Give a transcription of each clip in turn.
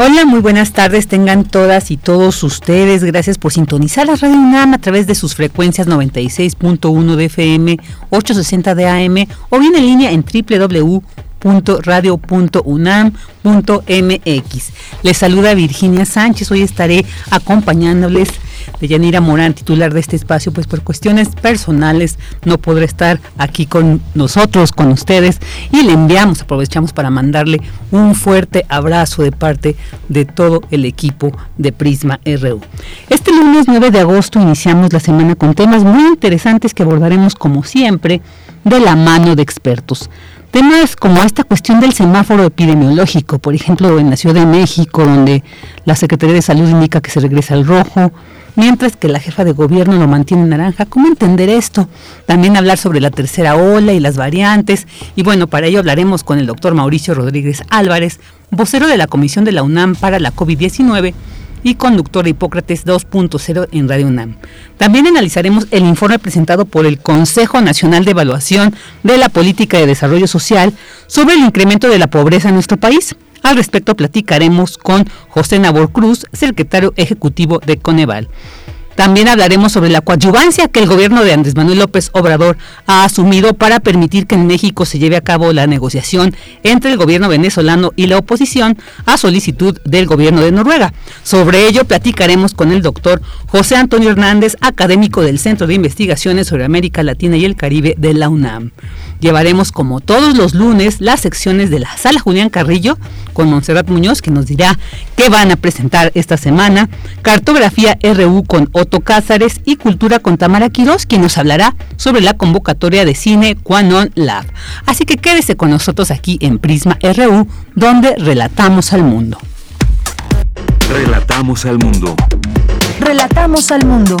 Hola, muy buenas tardes tengan todas y todos ustedes. Gracias por sintonizar la Radio UNAM a través de sus frecuencias 96.1 de FM, 860 de AM o bien en línea en www.radio.unam.mx. Les saluda Virginia Sánchez. Hoy estaré acompañándoles de Yanira Morán, titular de este espacio, pues por cuestiones personales no podrá estar aquí con nosotros, con ustedes, y le enviamos, aprovechamos para mandarle un fuerte abrazo de parte de todo el equipo de Prisma RU. Este lunes 9 de agosto iniciamos la semana con temas muy interesantes que abordaremos como siempre de la mano de expertos. Temas como esta cuestión del semáforo epidemiológico, por ejemplo, en la Ciudad de México, donde la Secretaría de Salud indica que se regresa al rojo, mientras que la jefa de gobierno lo mantiene en naranja. ¿Cómo entender esto? También hablar sobre la tercera ola y las variantes. Y bueno, para ello hablaremos con el doctor Mauricio Rodríguez Álvarez, vocero de la Comisión de la UNAM para la COVID-19 y conductor de Hipócrates 2.0 en Radio UNAM. También analizaremos el informe presentado por el Consejo Nacional de Evaluación de la Política de Desarrollo Social sobre el incremento de la pobreza en nuestro país. Al respecto platicaremos con José Nabor Cruz, secretario ejecutivo de Coneval. También hablaremos sobre la coadyuvancia que el gobierno de Andrés Manuel López Obrador ha asumido para permitir que en México se lleve a cabo la negociación entre el gobierno venezolano y la oposición a solicitud del gobierno de Noruega. Sobre ello platicaremos con el doctor José Antonio Hernández, académico del Centro de Investigaciones sobre América Latina y el Caribe de la UNAM. Llevaremos como todos los lunes las secciones de la Sala Julián Carrillo con Monserrat Muñoz que nos dirá qué van a presentar esta semana, Cartografía RU con Otto Cázares y Cultura con Tamara Quirós quien nos hablará sobre la convocatoria de cine Quanon Lab. Así que quédese con nosotros aquí en Prisma RU donde relatamos al mundo. Relatamos al mundo. Relatamos al mundo.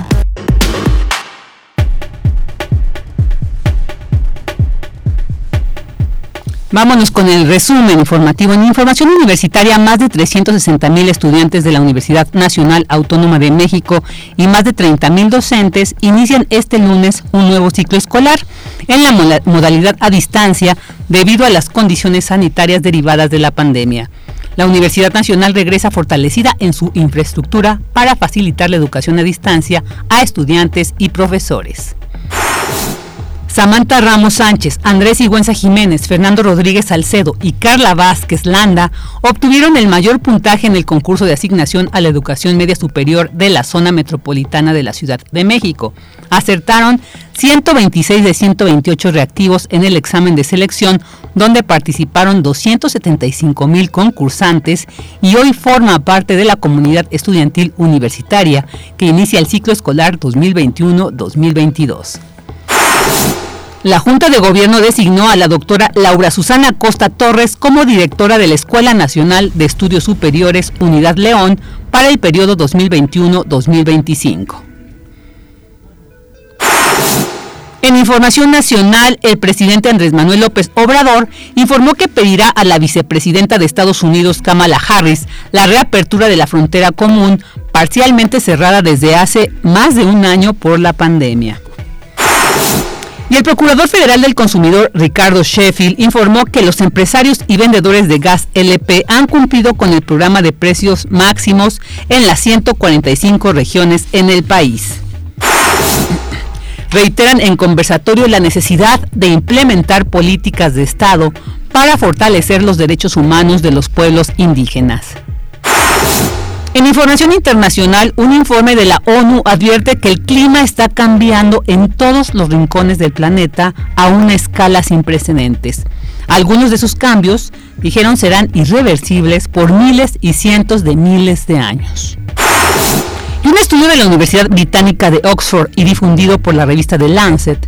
Vámonos con el resumen informativo. En información universitaria, más de 360 mil estudiantes de la Universidad Nacional Autónoma de México y más de 30 mil docentes inician este lunes un nuevo ciclo escolar en la modalidad a distancia debido a las condiciones sanitarias derivadas de la pandemia. La Universidad Nacional regresa fortalecida en su infraestructura para facilitar la educación a distancia a estudiantes y profesores. Samantha Ramos Sánchez, Andrés Igüenza Jiménez, Fernando Rodríguez Salcedo y Carla Vázquez Landa obtuvieron el mayor puntaje en el concurso de asignación a la educación media superior de la zona metropolitana de la Ciudad de México. Acertaron 126 de 128 reactivos en el examen de selección, donde participaron 275 mil concursantes y hoy forma parte de la comunidad estudiantil universitaria que inicia el ciclo escolar 2021-2022. La Junta de Gobierno designó a la doctora Laura Susana Costa Torres como directora de la Escuela Nacional de Estudios Superiores Unidad León para el periodo 2021-2025. En información nacional, el presidente Andrés Manuel López Obrador informó que pedirá a la vicepresidenta de Estados Unidos, Kamala Harris, la reapertura de la frontera común, parcialmente cerrada desde hace más de un año por la pandemia. Y el Procurador Federal del Consumidor, Ricardo Sheffield, informó que los empresarios y vendedores de gas LP han cumplido con el programa de precios máximos en las 145 regiones en el país. Reiteran en conversatorio la necesidad de implementar políticas de Estado para fortalecer los derechos humanos de los pueblos indígenas. En información internacional, un informe de la ONU advierte que el clima está cambiando en todos los rincones del planeta a una escala sin precedentes. Algunos de esos cambios, dijeron, serán irreversibles por miles y cientos de miles de años. Un estudio de la Universidad Británica de Oxford y difundido por la revista The Lancet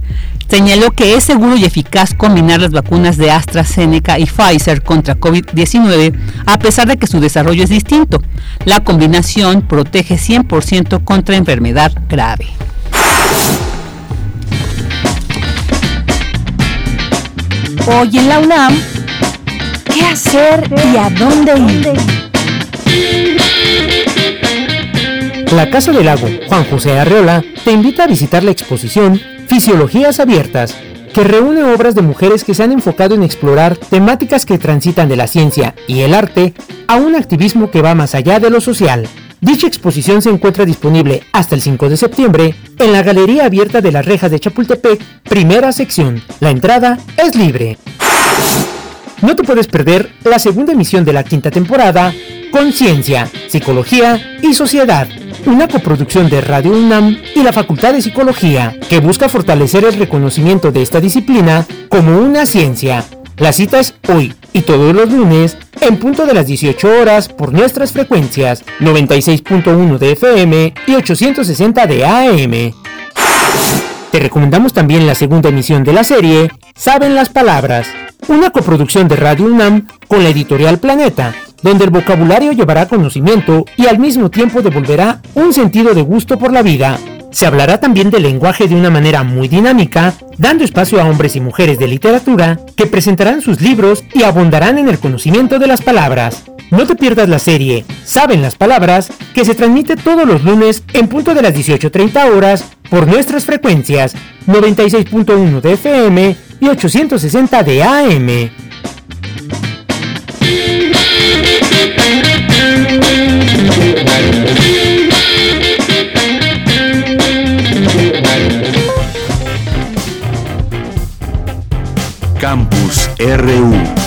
señaló que es seguro y eficaz combinar las vacunas de AstraZeneca y Pfizer contra COVID-19 a pesar de que su desarrollo es distinto. La combinación protege 100% contra enfermedad grave. Hoy en la UNAM, ¿qué hacer y a dónde ir? La Casa del Lago, Juan José Arreola, te invita a visitar la exposición Fisiologías Abiertas, que reúne obras de mujeres que se han enfocado en explorar temáticas que transitan de la ciencia y el arte a un activismo que va más allá de lo social. Dicha exposición se encuentra disponible hasta el 5 de septiembre en la Galería Abierta de las Rejas de Chapultepec, primera sección. La entrada es libre. No te puedes perder la segunda emisión de la quinta temporada, Conciencia, Psicología y Sociedad, una coproducción de Radio UNAM y la Facultad de Psicología, que busca fortalecer el reconocimiento de esta disciplina como una ciencia. La cita es hoy y todos los lunes en punto de las 18 horas por nuestras frecuencias 96.1 de FM y 860 de AM. Te recomendamos también la segunda emisión de la serie Saben las Palabras, una coproducción de Radio UNAM con la editorial Planeta, donde el vocabulario llevará conocimiento y al mismo tiempo devolverá un sentido de gusto por la vida. Se hablará también del lenguaje de una manera muy dinámica, dando espacio a hombres y mujeres de literatura que presentarán sus libros y abundarán en el conocimiento de las palabras. No te pierdas la serie Saben las Palabras, que se transmite todos los lunes en punto de las 18.30 horas por nuestras frecuencias 96.1 de FM y 860 de AM. Campus RU.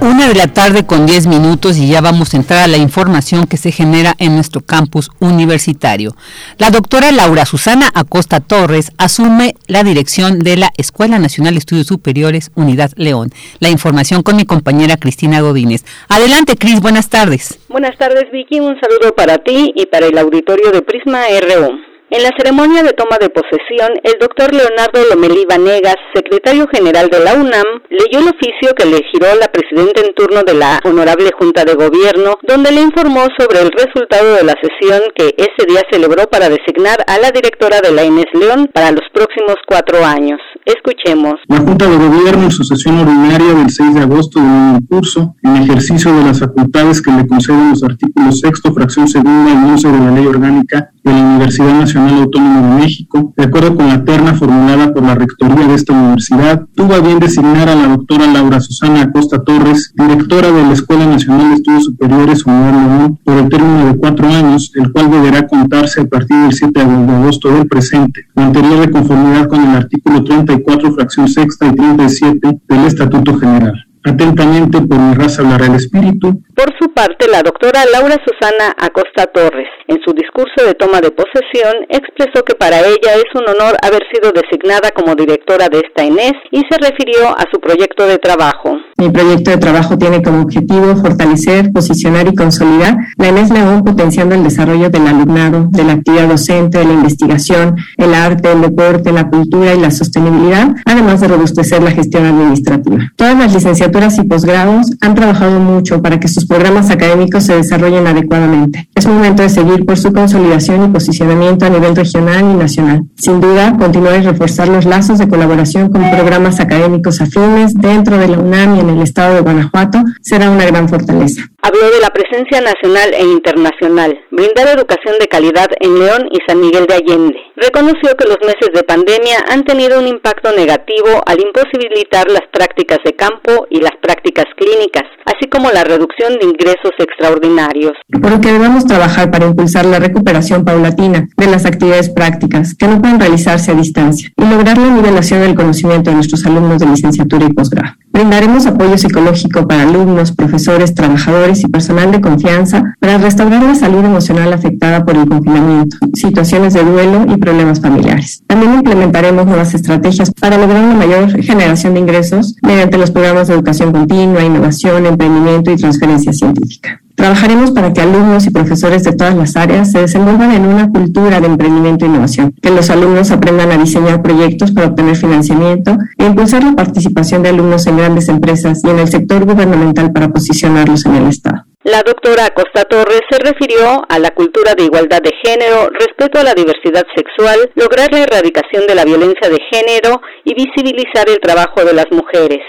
Una de la tarde con 10 minutos y ya vamos a entrar a la información que se genera en nuestro campus universitario. La doctora Laura Susana Acosta Torres asume la dirección de la Escuela Nacional de Estudios Superiores Unidad León. La información con mi compañera Cristina Godínez. Adelante, Cris, buenas tardes. Buenas tardes, Vicky. Un saludo para ti y para el auditorio de Prisma RU. En la ceremonia de toma de posesión, el doctor Leonardo Lomelí Vanegas, secretario general de la UNAM, leyó el oficio que le giró la presidenta en turno de la Honorable Junta de Gobierno, donde le informó sobre el resultado de la sesión que ese día celebró para designar a la directora de la Inés León para los próximos cuatro años. Escuchemos. La Junta de Gobierno en su sesión ordinaria del 6 de agosto de un curso, en ejercicio de las facultades que le conceden los artículos sexto, fracción segunda y 11 de la Ley Orgánica de la Universidad Nacional Autónoma de México, de acuerdo con la terna formulada por la rectoría de esta universidad, tuvo a bien designar a la doctora Laura Susana Acosta Torres, directora de la Escuela Nacional de Estudios Superiores Unidad León, por el término de cuatro años, el cual deberá contarse a partir del 7 de agosto del presente, lo anterior de conformidad con el artículo 34, fracción sexta y 37 del Estatuto General. Atentamente por mi raza hablará el espíritu. Por su parte, la doctora Laura Susana Acosta Torres, en su discurso de toma de posesión, expresó que para ella es un honor haber sido designada como directora de esta INES y se refirió a su proyecto de trabajo. Mi proyecto de trabajo tiene como objetivo fortalecer, posicionar y consolidar la INES León potenciando el desarrollo del alumnado, de la actividad docente, de la investigación, el arte, el deporte, la cultura y la sostenibilidad, además de robustecer la gestión administrativa. Todas las licenciaturas y posgrados han trabajado mucho para que sus programas académicos se desarrollen adecuadamente. Es momento de seguir por su consolidación y posicionamiento a nivel regional y nacional. Sin duda, continuar y reforzar los lazos de colaboración con programas académicos afines dentro de la UNAM y en el estado de Guanajuato será una gran fortaleza. Habló de la presencia nacional e internacional, brindar educación de calidad en León y San Miguel de Allende. Reconoció que los meses de pandemia han tenido un impacto negativo al imposibilitar las prácticas de campo y las prácticas clínicas, así como la reducción de ingresos extraordinarios. Por lo que debemos trabajar para impulsar la recuperación paulatina de las actividades prácticas que no pueden realizarse a distancia y lograr la nivelación del conocimiento de nuestros alumnos de licenciatura y posgrado. Brindaremos apoyo psicológico para alumnos, profesores, trabajadores y personal de confianza para restaurar la salud emocional afectada por el confinamiento, situaciones de duelo y problemas familiares. También implementaremos nuevas estrategias para lograr una mayor generación de ingresos mediante los programas de educación continua, innovación, emprendimiento y transferencia científica. Trabajaremos para que alumnos y profesores de todas las áreas se desenvuelvan en una cultura de emprendimiento e innovación, que los alumnos aprendan a diseñar proyectos para obtener financiamiento e impulsar la participación de alumnos en grandes empresas y en el sector gubernamental para posicionarlos en el Estado. La doctora Costa Torres se refirió a la cultura de igualdad de género, respeto a la diversidad sexual, lograr la erradicación de la violencia de género y visibilizar el trabajo de las mujeres.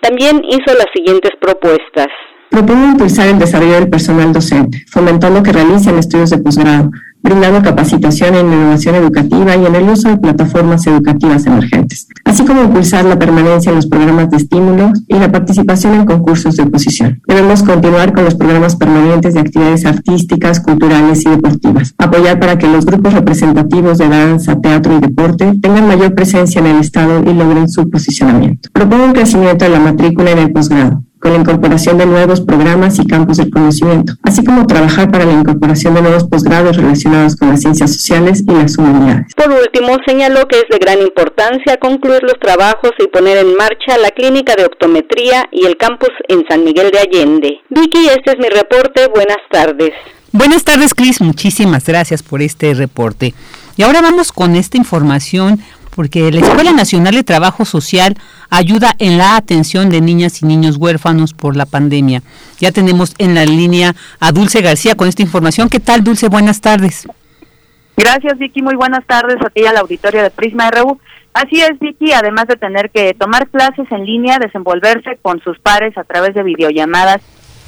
También hizo las siguientes propuestas. Propongo impulsar el desarrollo del personal docente, fomentando que realicen estudios de posgrado, brindando capacitación en innovación educativa y en el uso de plataformas educativas emergentes, así como impulsar la permanencia en los programas de estímulo y la participación en concursos de oposición. Debemos continuar con los programas permanentes de actividades artísticas, culturales y deportivas, apoyar para que los grupos representativos de danza, teatro y deporte tengan mayor presencia en el Estado y logren su posicionamiento. Propongo un crecimiento de la matrícula en el posgrado, con la incorporación de nuevos programas y campos del conocimiento, así como trabajar para la incorporación de nuevos posgrados relacionados con las ciencias sociales y las humanidades. Por último, señaló que es de gran importancia concluir los trabajos y poner en marcha la clínica de optometría y el campus en San Miguel de Allende. Vicky, este es mi reporte. Buenas tardes. Buenas tardes, Cris. Muchísimas gracias por este reporte. Y ahora vamos con esta información porque la Escuela Nacional de Trabajo Social ayuda en la atención de niñas y niños huérfanos por la pandemia. Ya tenemos en la línea a Dulce García con esta información. ¿Qué tal, Dulce? Buenas tardes. Gracias, Vicky. Muy buenas tardes a ti al auditorio de Prisma RU. Así es, Vicky, además de tener que tomar clases en línea, desenvolverse con sus pares a través de videollamadas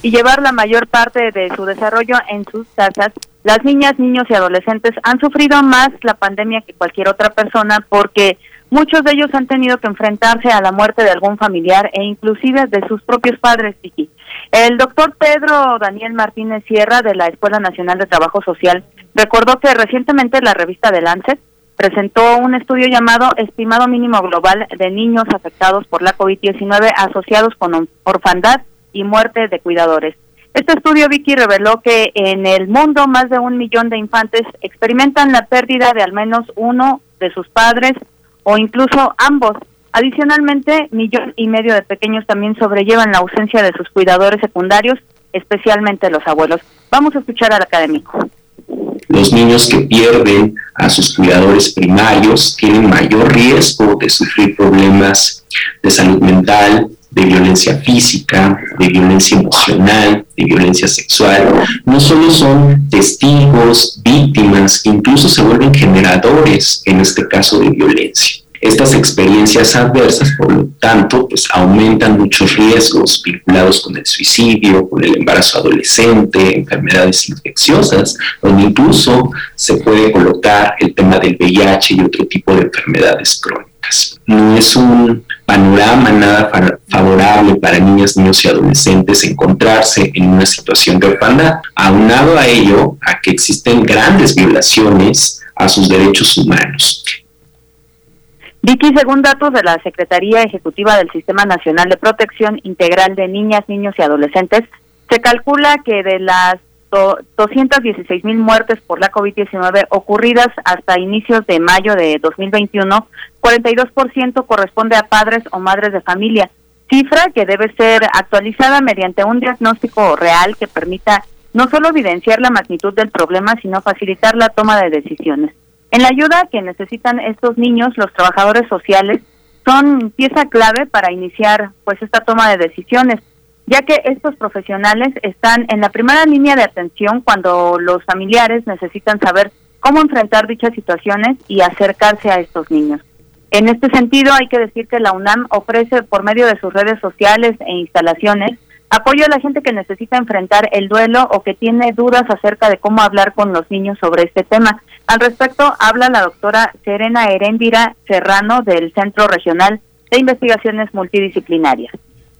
y llevar la mayor parte de su desarrollo en sus casas, las niñas, niños y adolescentes han sufrido más la pandemia que cualquier otra persona porque muchos de ellos han tenido que enfrentarse a la muerte de algún familiar e inclusive de sus propios padres, Vicky. El doctor Pedro Daniel Martínez Sierra de la Escuela Nacional de Trabajo Social recordó que recientemente la revista The Lancet presentó un estudio llamado Estimado Mínimo Global de Niños Afectados por la COVID-19 asociados con orfandad y muerte de cuidadores. Este estudio, Vicky, reveló que en el mundo más de un millón de infantes experimentan la pérdida de al menos uno de sus padres o incluso ambos. Adicionalmente, millón y medio de pequeños también sobrellevan la ausencia de sus cuidadores secundarios, especialmente los abuelos. Vamos a escuchar al académico. Los niños que pierden a sus cuidadores primarios tienen mayor riesgo de sufrir problemas de salud mental, de violencia física, de violencia emocional, de violencia sexual, no solo son testigos, víctimas, incluso se vuelven generadores, en este caso, de violencia. Estas experiencias adversas, por lo tanto, pues aumentan muchos riesgos vinculados con el suicidio, con el embarazo adolescente, enfermedades infecciosas, donde incluso se puede colocar el tema del VIH y otro tipo de enfermedades crónicas. No es un panorama nada favorable para niñas, niños y adolescentes encontrarse en una situación de orfandad. Aunado a ello, a que existen grandes violaciones a sus derechos humanos. Vicky, según datos de la Secretaría Ejecutiva del Sistema Nacional de Protección Integral de Niñas, Niños y Adolescentes, se calcula que de las 216 mil muertes por la COVID-19 ocurridas hasta inicios de mayo de 2021, 42% corresponde a padres o madres de familia, cifra que debe ser actualizada mediante un diagnóstico real que permita no solo evidenciar la magnitud del problema, sino facilitar la toma de decisiones. En la ayuda que necesitan estos niños, los trabajadores sociales son pieza clave para iniciar pues esta toma de decisiones, ya que estos profesionales están en la primera línea de atención cuando los familiares necesitan saber cómo enfrentar dichas situaciones y acercarse a estos niños. En este sentido, hay que decir que la UNAM ofrece por medio de sus redes sociales e instalaciones apoyo a la gente que necesita enfrentar el duelo o que tiene dudas acerca de cómo hablar con los niños sobre este tema. Al respecto, habla la doctora Serena Heréndira Serrano del Centro Regional de Investigaciones Multidisciplinarias.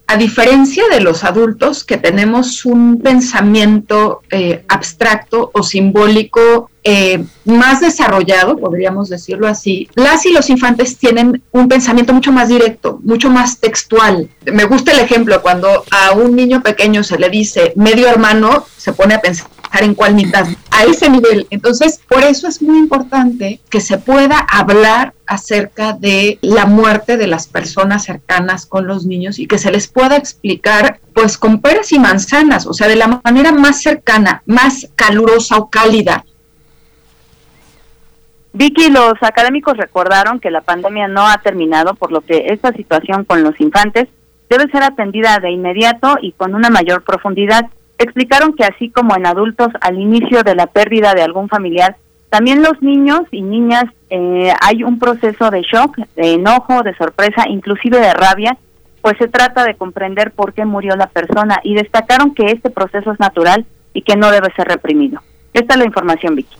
A diferencia de los adultos que tenemos un pensamiento eh, abstracto o simbólico eh, más desarrollado, podríamos decirlo así, las y los infantes tienen un pensamiento mucho más directo, mucho más textual. Me gusta el ejemplo cuando a un niño pequeño se le dice medio hermano, se pone a pensar en cuál mitad, a ese nivel. Entonces, por eso es muy importante que se pueda hablar acerca de la muerte de las personas cercanas con los niños y que se les pueda explicar pues con peras y manzanas, o sea, de la manera más cercana, más calurosa o cálida. Vicky, los académicos recordaron que la pandemia no ha terminado, por lo que esta situación con los infantes debe ser atendida de inmediato y con una mayor profundidad. Explicaron que así como en adultos al inicio de la pérdida de algún familiar, también los niños y niñas eh, hay un proceso de shock, de enojo, de sorpresa, inclusive de rabia, pues se trata de comprender por qué murió la persona y destacaron que este proceso es natural y que no debe ser reprimido. Esta es la información, Vicky.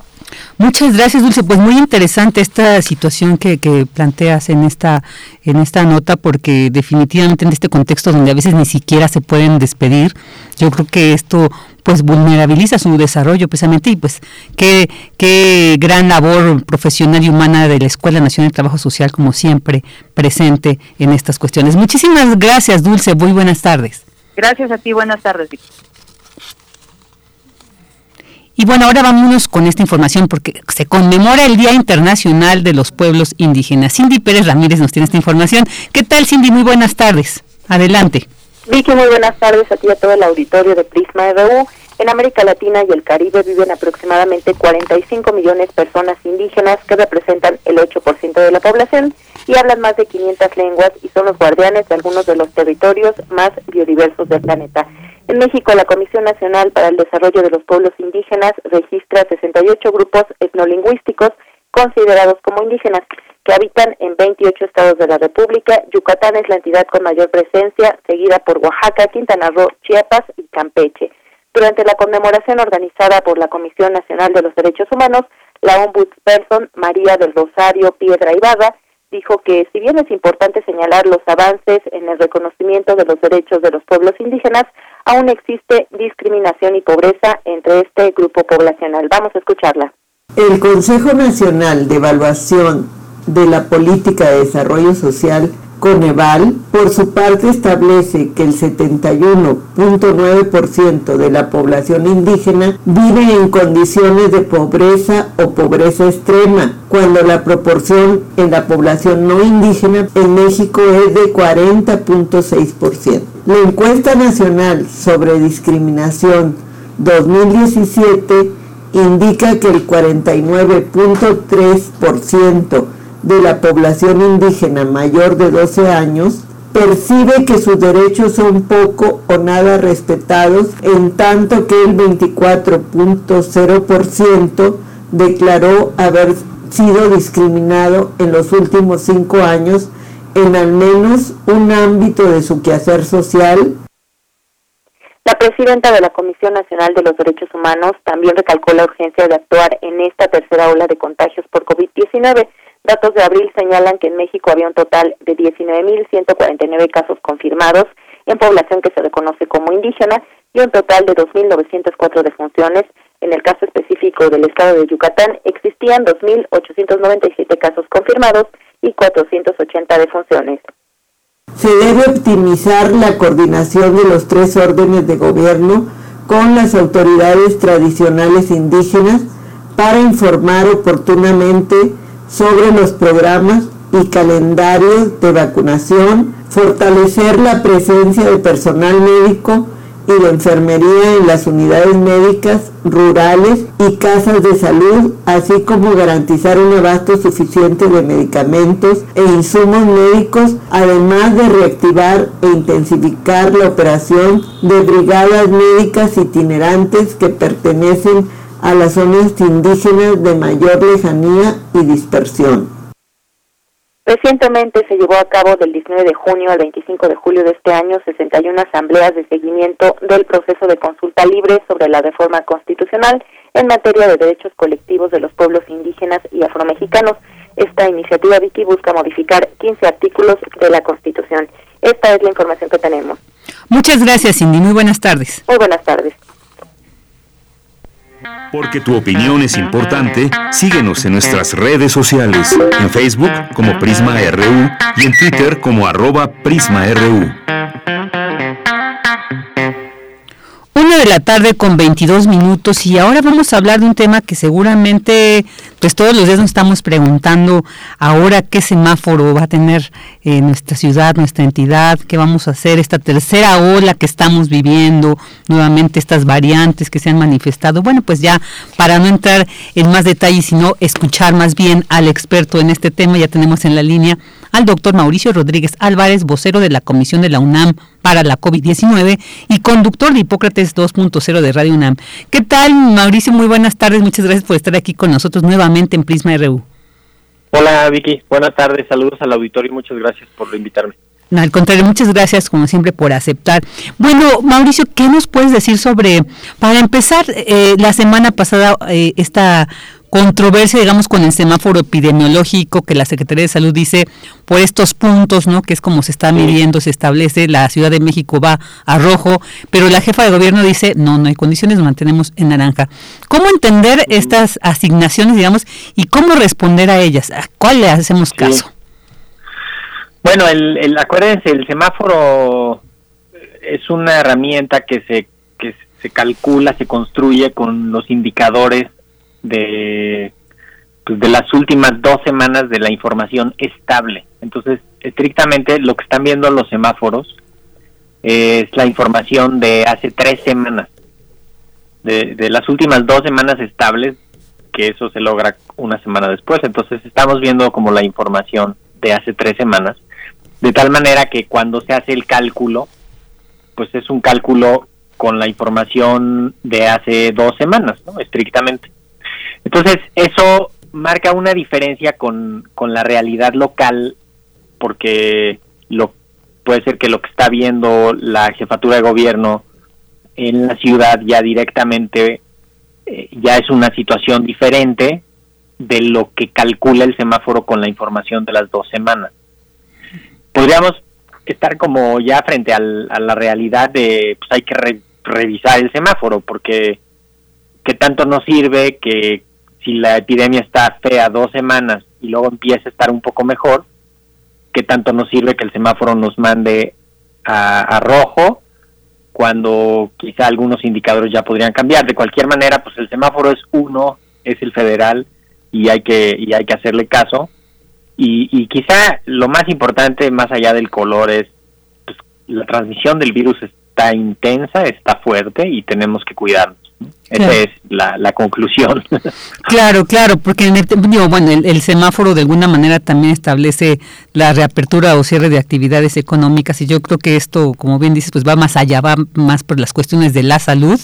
Muchas gracias, Dulce. Pues muy interesante esta situación que, que, planteas en esta en esta nota, porque definitivamente en este contexto donde a veces ni siquiera se pueden despedir, yo creo que esto pues vulnerabiliza su desarrollo precisamente y pues qué, qué gran labor profesional y humana de la Escuela Nacional de Trabajo Social como siempre presente en estas cuestiones. Muchísimas gracias, Dulce. Muy buenas tardes. Gracias a ti. Buenas tardes. Y bueno, ahora vámonos con esta información porque se conmemora el Día Internacional de los Pueblos Indígenas. Cindy Pérez Ramírez nos tiene esta información. ¿Qué tal, Cindy? Muy buenas tardes. Adelante. Vicky, muy buenas tardes a ti y a todo el auditorio de Prisma RU. En América Latina y el Caribe viven aproximadamente 45 millones de personas indígenas que representan el 8% de la población y hablan más de 500 lenguas y son los guardianes de algunos de los territorios más biodiversos del planeta. En México, la Comisión Nacional para el Desarrollo de los Pueblos Indígenas registra 68 grupos etnolingüísticos considerados como indígenas que habitan en 28 estados de la República. Yucatán es la entidad con mayor presencia, seguida por Oaxaca, Quintana Roo, Chiapas y Campeche. Durante la conmemoración organizada por la Comisión Nacional de los Derechos Humanos, la ombudsperson María del Rosario Piedra Ibarra dijo que si bien es importante señalar los avances en el reconocimiento de los derechos de los pueblos indígenas, aún existe discriminación y pobreza entre este grupo poblacional. Vamos a escucharla. El Consejo Nacional de Evaluación de la Política de Desarrollo Social Coneval, por su parte, establece que el 71.9% de la población indígena vive en condiciones de pobreza o pobreza extrema, cuando la proporción en la población no indígena en México es de 40.6%. La encuesta nacional sobre discriminación 2017 indica que el 49.3% de la población indígena mayor de 12 años percibe que sus derechos son poco o nada respetados, en tanto que el 24.0% declaró haber sido discriminado en los últimos cinco años en al menos un ámbito de su quehacer social. La presidenta de la Comisión Nacional de los Derechos Humanos también recalcó la urgencia de actuar en esta tercera ola de contagios por COVID-19 Datos de abril señalan que en México había un total de 19.149 casos confirmados en población que se reconoce como indígena y un total de 2.904 defunciones. En el caso específico del estado de Yucatán existían 2.897 casos confirmados y 480 defunciones. Se debe optimizar la coordinación de los tres órdenes de gobierno con las autoridades tradicionales indígenas para informar oportunamente sobre los programas y calendarios de vacunación, fortalecer la presencia de personal médico y de enfermería en las unidades médicas rurales y casas de salud, así como garantizar un abasto suficiente de medicamentos e insumos médicos, además de reactivar e intensificar la operación de brigadas médicas itinerantes que pertenecen a las zonas indígenas de mayor lejanía y dispersión. Recientemente se llevó a cabo del 19 de junio al 25 de julio de este año 61 asambleas de seguimiento del proceso de consulta libre sobre la reforma constitucional en materia de derechos colectivos de los pueblos indígenas y afromexicanos. Esta iniciativa, Vicky, busca modificar 15 artículos de la Constitución. Esta es la información que tenemos. Muchas gracias, Cindy. Muy buenas tardes. Muy buenas tardes. Porque tu opinión es importante, síguenos en nuestras redes sociales, en Facebook como Prisma RU y en Twitter como arroba PrismaRU. Una de la tarde con 22 minutos y ahora vamos a hablar de un tema que seguramente pues todos los días nos estamos preguntando ahora qué semáforo va a tener eh, nuestra ciudad, nuestra entidad, qué vamos a hacer, esta tercera ola que estamos viviendo, nuevamente estas variantes que se han manifestado. Bueno, pues ya para no entrar en más detalles, sino escuchar más bien al experto en este tema, ya tenemos en la línea al doctor Mauricio Rodríguez Álvarez, vocero de la Comisión de la UNAM para la COVID-19 y conductor de Hipócrates 2.0 de Radio UNAM. ¿Qué tal, Mauricio? Muy buenas tardes. Muchas gracias por estar aquí con nosotros nuevamente en Prisma RU. Hola, Vicky. Buenas tardes. Saludos al auditorio y muchas gracias por invitarme. No, al contrario, muchas gracias como siempre por aceptar. Bueno, Mauricio, ¿qué nos puedes decir sobre, para empezar, eh, la semana pasada eh, esta controversia, digamos, con el semáforo epidemiológico que la Secretaría de Salud dice por estos puntos, ¿no? Que es como se está midiendo, se establece, la Ciudad de México va a rojo, pero la jefa de gobierno dice, no, no hay condiciones, nos mantenemos en naranja. ¿Cómo entender estas asignaciones, digamos, y cómo responder a ellas? ¿A cuál le hacemos caso? Bueno, el, el, acuérdense, el semáforo es una herramienta que se, que se calcula, se construye con los indicadores de, pues, de las últimas dos semanas de la información estable. Entonces, estrictamente lo que están viendo los semáforos es la información de hace tres semanas, de, de las últimas dos semanas estables, que eso se logra una semana después. Entonces, estamos viendo como la información de hace tres semanas, de tal manera que cuando se hace el cálculo, pues es un cálculo con la información de hace dos semanas, ¿no? estrictamente. Entonces, eso marca una diferencia con, con la realidad local, porque lo puede ser que lo que está viendo la jefatura de gobierno en la ciudad ya directamente eh, ya es una situación diferente de lo que calcula el semáforo con la información de las dos semanas. Podríamos estar como ya frente al, a la realidad de pues hay que revisar el semáforo porque que tanto nos sirve que si la epidemia está fea dos semanas y luego empieza a estar un poco mejor, ¿qué tanto nos sirve que el semáforo nos mande a, rojo cuando quizá algunos indicadores ya podrían cambiar? De cualquier manera, pues el semáforo es uno, es el federal y hay que, y hay que hacerle caso. Y, y quizá lo más importante, más allá del color, es pues, la transmisión del virus está intensa, está fuerte y tenemos que cuidarnos. Esa es la, la, conclusión. Claro, claro, porque en el, bueno, el, semáforo de alguna manera también establece la reapertura o cierre de actividades económicas y yo creo que esto, como bien dices, pues va más allá, va más por las cuestiones de la salud.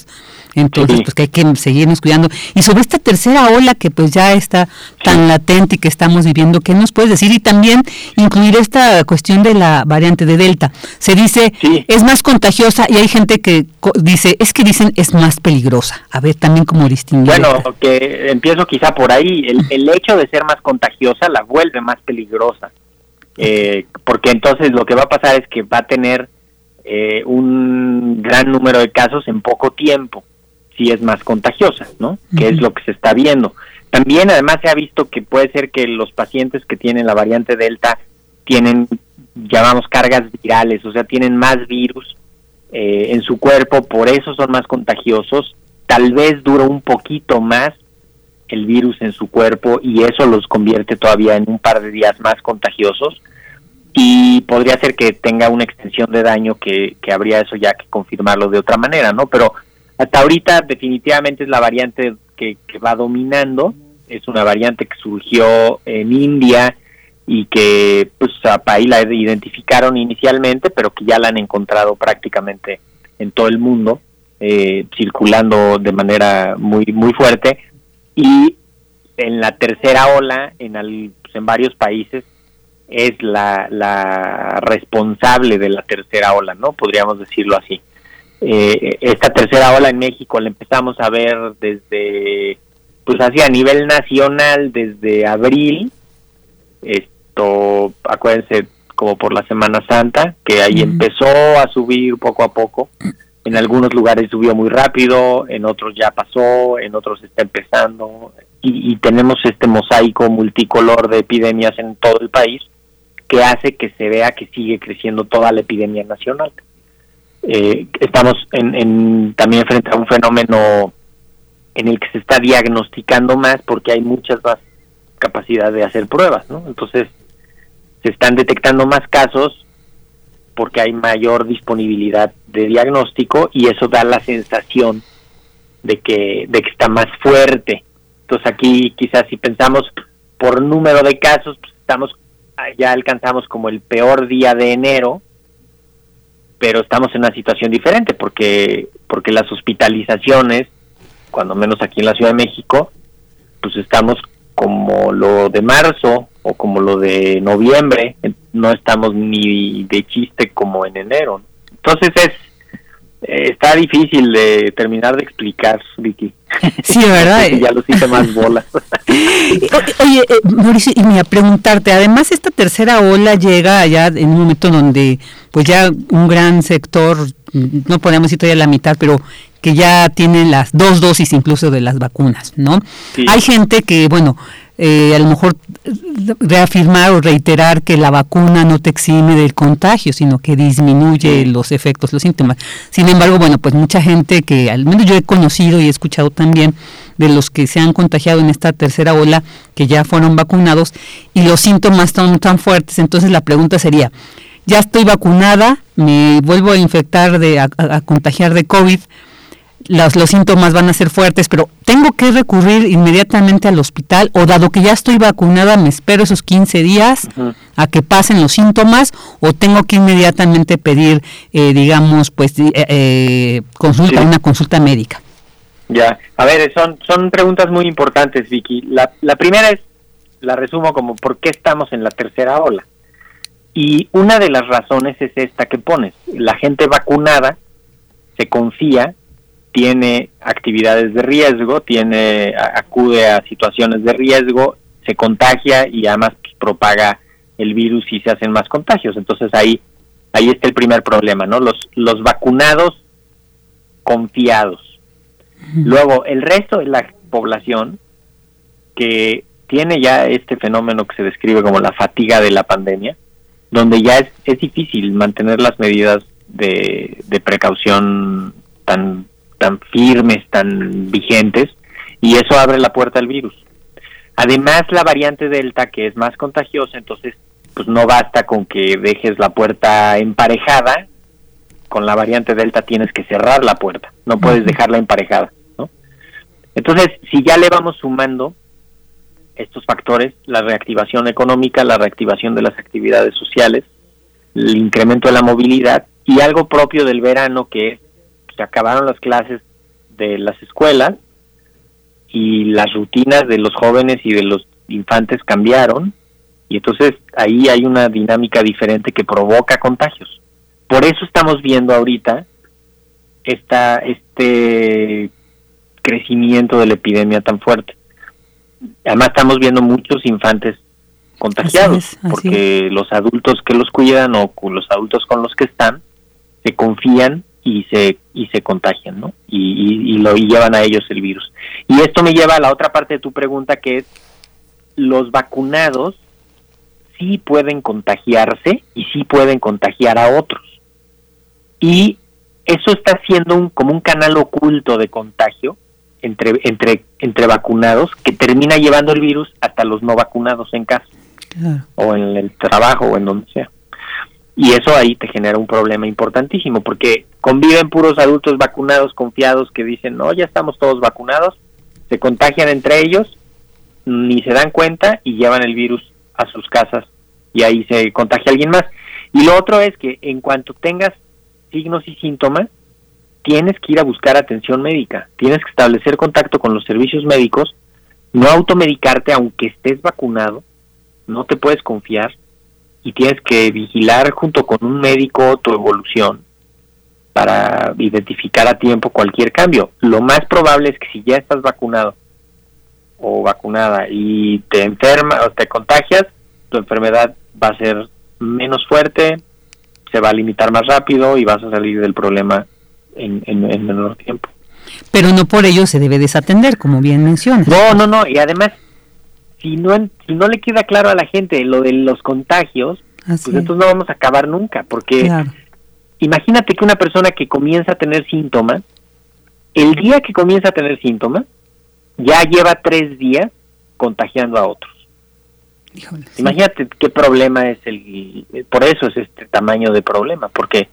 Entonces, pues que hay que seguirnos cuidando. Y sobre esta tercera ola que pues ya está tan latente y que estamos viviendo, ¿qué nos puedes decir? Y también incluir esta cuestión de la variante de Delta. Se dice, es más contagiosa y hay gente que dice, es que dicen es más peligrosa. A ver, también cómo distinguir. Bueno, que empiezo quizá por ahí. El, el hecho de ser más contagiosa la vuelve más peligrosa. Eh, porque entonces lo que va a pasar es que va a tener eh, un gran número de casos en poco tiempo si es más contagiosa, ¿no? Que es lo que se está viendo. También además se ha visto que puede ser que los pacientes que tienen la variante Delta tienen, llamamos cargas virales, o sea, tienen más virus eh, en su cuerpo, por eso son más contagiosos. Tal vez dura un poquito más el virus en su cuerpo y eso los convierte todavía en un par de días más contagiosos. Y podría ser que tenga una extensión de daño que, que habría eso ya que confirmarlo de otra manera, ¿no? Pero hasta ahorita definitivamente es la variante que, va dominando, es una variante que surgió en India y que pues ahí la identificaron inicialmente, pero que ya la han encontrado prácticamente en todo el mundo, eh, circulando de manera muy muy fuerte y en la tercera ola en, pues, en varios países es la, la responsable de la tercera ola, ¿no? Podríamos decirlo así. Eh, esta tercera ola en México la empezamos a ver desde, pues así a nivel nacional, desde abril, esto, acuérdense, como por la Semana Santa, que ahí empezó a subir poco a poco, En algunos lugares subió muy rápido, en otros ya pasó, en otros está empezando y, y tenemos este mosaico multicolor de epidemias en todo el país que hace que se vea que sigue creciendo toda la epidemia nacional. Eh, estamos en, en, también frente a un fenómeno en el que se está diagnosticando más porque hay muchas más capacidad de hacer pruebas. Entonces se están detectando más casos porque hay mayor disponibilidad de diagnóstico y eso da la sensación de que de que está más fuerte. Entonces aquí quizás si pensamos por número de casos, pues estamos ya alcanzamos como el peor día de enero, pero estamos en una situación diferente porque porque las hospitalizaciones, cuando menos aquí en la Ciudad de México, pues estamos como lo de marzo o como lo de noviembre, no estamos ni de chiste como en enero. Entonces es eh, está difícil de terminar de explicar, Vicky. Sí, ¿verdad? ya los hice más bolas. Oye, eh, Mauricio, y me a preguntarte, además esta tercera ola llega ya en un momento donde pues ya un gran sector, no podemos decir todavía la mitad, pero que ya tienen las dos dosis incluso de las vacunas, ¿no? Hay gente que, bueno, eh, a lo mejor reafirmar o reiterar que la vacuna no te exime del contagio, sino que disminuye los efectos, los síntomas. Sin embargo, bueno, pues mucha gente que al menos yo he conocido y he escuchado también de los que se han contagiado en esta tercera ola, que ya fueron vacunados y los síntomas son tan fuertes, entonces la pregunta sería, ya estoy vacunada, me vuelvo a infectar, de, a, a contagiar de COVID, los, los síntomas van a ser fuertes, pero tengo que recurrir inmediatamente al hospital o dado que ya estoy vacunada, me espero esos 15 días a que pasen los síntomas o tengo que inmediatamente pedir, eh, digamos, pues eh, eh, consulta, una consulta médica. Ya, a ver, son, son preguntas muy importantes, Vicky. La, la primera es, la resumo como, ¿por qué estamos en la tercera ola? Y una de las razones es esta que pones. La gente vacunada se confía tiene actividades de riesgo, tiene acude a situaciones de riesgo, se contagia y además pues, propaga el virus y se hacen más contagios. Entonces ahí ahí está el primer problema, ¿no? Los los vacunados confiados. Luego el resto de la población que tiene ya este fenómeno que se describe como la fatiga de la pandemia, donde ya es, es difícil mantener las medidas de, de precaución tan tan firmes, tan vigentes, y eso abre la puerta al virus. Además, la variante Delta, que es más contagiosa, entonces, pues no basta con que dejes la puerta emparejada, con la variante Delta tienes que cerrar la puerta, no puedes dejarla emparejada, ¿no? Entonces, si ya le vamos sumando estos factores, la reactivación económica, la reactivación de las actividades sociales, el incremento de la movilidad y algo propio del verano que es se acabaron las clases de las escuelas y las rutinas de los jóvenes y de los infantes cambiaron y entonces ahí hay una dinámica diferente que provoca contagios. Por eso estamos viendo ahorita esta, este crecimiento de la epidemia tan fuerte. Además estamos viendo muchos infantes contagiados porque los adultos que los cuidan o los adultos con los que están se confían y se y se contagian, ¿no? Y, y, lo llevan a ellos el virus. Y esto me lleva a la otra parte de tu pregunta que es los vacunados sí pueden contagiarse y sí pueden contagiar a otros. Y eso está siendo un, como un canal oculto de contagio entre, entre, entre vacunados que termina llevando el virus hasta los no vacunados en casa o en el trabajo o en donde sea. Y eso ahí te genera un problema importantísimo porque conviven puros adultos vacunados confiados que dicen, no, ya estamos todos vacunados, se contagian entre ellos, ni se dan cuenta y llevan el virus a sus casas y ahí se contagia alguien más. Y lo otro es que en cuanto tengas signos y síntomas, tienes que ir a buscar atención médica, tienes que establecer contacto con los servicios médicos, no automedicarte aunque estés vacunado, no te puedes confiar y tienes que vigilar junto con un médico tu evolución para identificar a tiempo cualquier cambio. Lo más probable es que si ya estás vacunado o vacunada y te enfermas o te contagias, tu enfermedad va a ser menos fuerte, se va a limitar más rápido y vas a salir del problema en, en, menor tiempo. Pero no por ello se debe desatender, como bien mencionas. No, no, no, y además, si no, si no le queda claro a la gente lo de los contagios, pues entonces no vamos a acabar nunca, porque imagínate que una persona que comienza a tener síntomas, el día que comienza a tener síntomas, ya lleva tres días contagiando a otros. Imagínate qué problema es el... Por eso es este tamaño de problema, porque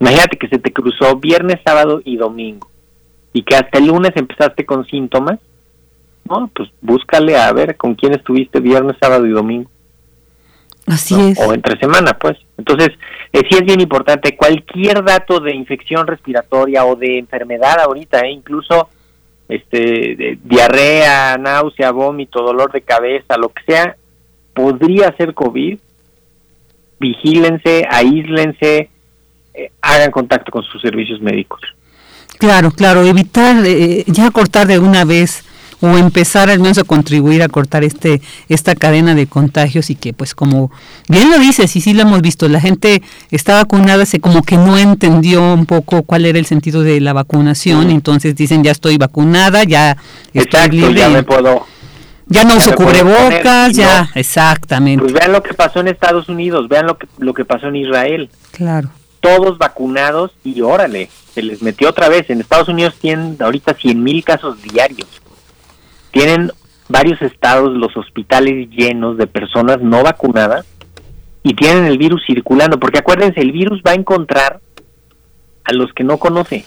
imagínate que se te cruzó viernes, sábado y domingo, y que hasta el lunes empezaste con síntomas, ¿no? Pues búscale a ver con quién estuviste viernes, sábado y domingo. Así es. O entre semana, pues. Entonces, eh, sí es bien importante, cualquier dato de infección respiratoria o de enfermedad ahorita, eh, incluso este diarrea, náusea, vómito, dolor de cabeza, lo que sea, podría ser COVID. Vigílense, aíslense, eh, hagan contacto con sus servicios médicos. Claro, claro, evitar eh, ya cortar de una vez o empezar al menos a contribuir a cortar este esta cadena de contagios y que pues como bien lo dices y sí lo hemos visto la gente está vacunada se como que no entendió un poco cuál era el sentido de la vacunación entonces dicen ya estoy vacunada ya estoy libre ya me puedo ya no uso cubrebocas ya exactamente. Pues vean lo que pasó en Estados Unidos vean lo que lo que pasó en Israel. Claro. Todos vacunados y órale se les metió otra vez. En Estados Unidos tienen ahorita 100 mil casos diarios tienen varios estados los hospitales llenos de personas no vacunadas y tienen el virus circulando, porque acuérdense, el virus va a encontrar a los que no conoce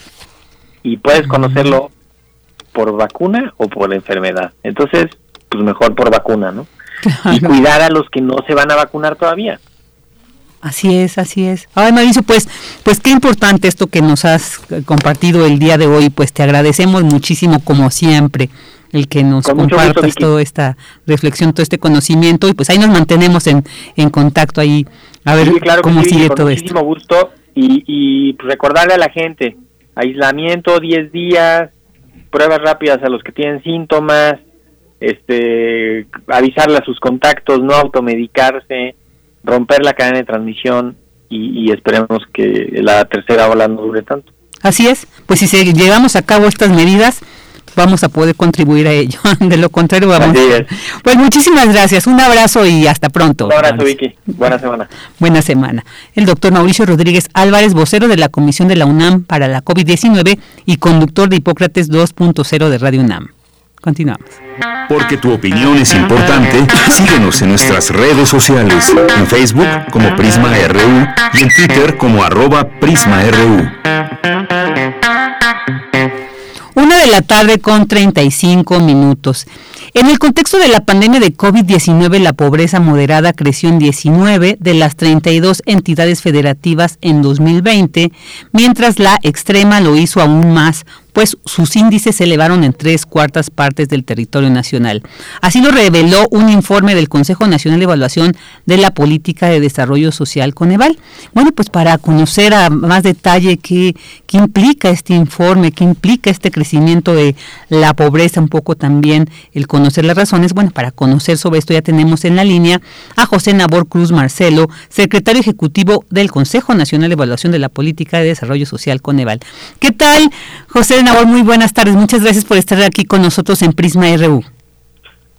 y puedes conocerlo por vacuna o por enfermedad. Entonces, pues mejor por vacuna, ¿no? Y cuidar a los que no se van a vacunar todavía. Así es, así es. Ay, Mauricio, pues, pues qué importante esto que nos has compartido el día de hoy, pues te agradecemos muchísimo como siempre el que nos compartas toda esta reflexión, todo este conocimiento y pues ahí nos mantenemos en, en contacto ahí a ver cómo sigue todo esto. Muchísimo gusto y, y recordarle a la gente, aislamiento 10 días, pruebas rápidas a los que tienen síntomas, este avisarle a sus contactos, no automedicarse, romper la cadena de transmisión y, y esperemos que la tercera ola no dure tanto. Así es, pues si se, llevamos a cabo estas medidas, vamos a poder contribuir a ello. De lo contrario, vamos. Pues muchísimas gracias. Un abrazo y hasta pronto. Un abrazo, Vicky. Buena semana. Buena semana. El doctor Mauricio Rodríguez Álvarez, vocero de la Comisión de la UNAM para la COVID-19 y conductor de Hipócrates 2.0 de Radio UNAM. Continuamos. Porque tu opinión es importante, síguenos en nuestras redes sociales, en Facebook como Prisma RU y en Twitter como arroba PrismaRU. Una de la tarde con 35 minutos. En el contexto de la pandemia de COVID-19, la pobreza moderada creció en 19 de las 32 entidades federativas en 2020, mientras la extrema lo hizo aún más, pues sus índices se elevaron en tres cuartas partes del territorio nacional. Así lo reveló un informe del Consejo Nacional de Evaluación de la Política de Desarrollo Social Coneval. Bueno, pues para conocer a más detalle qué, qué implica este informe, qué implica este crecimiento de la pobreza, un poco también el conocer las razones, bueno, para conocer sobre esto ya tenemos en la línea a José Nabor Cruz Marcelo, secretario ejecutivo del Consejo Nacional de Evaluación de la Política de Desarrollo Social Coneval. ¿Qué tal, José muy buenas tardes. Muchas gracias por estar aquí con nosotros en Prisma RU.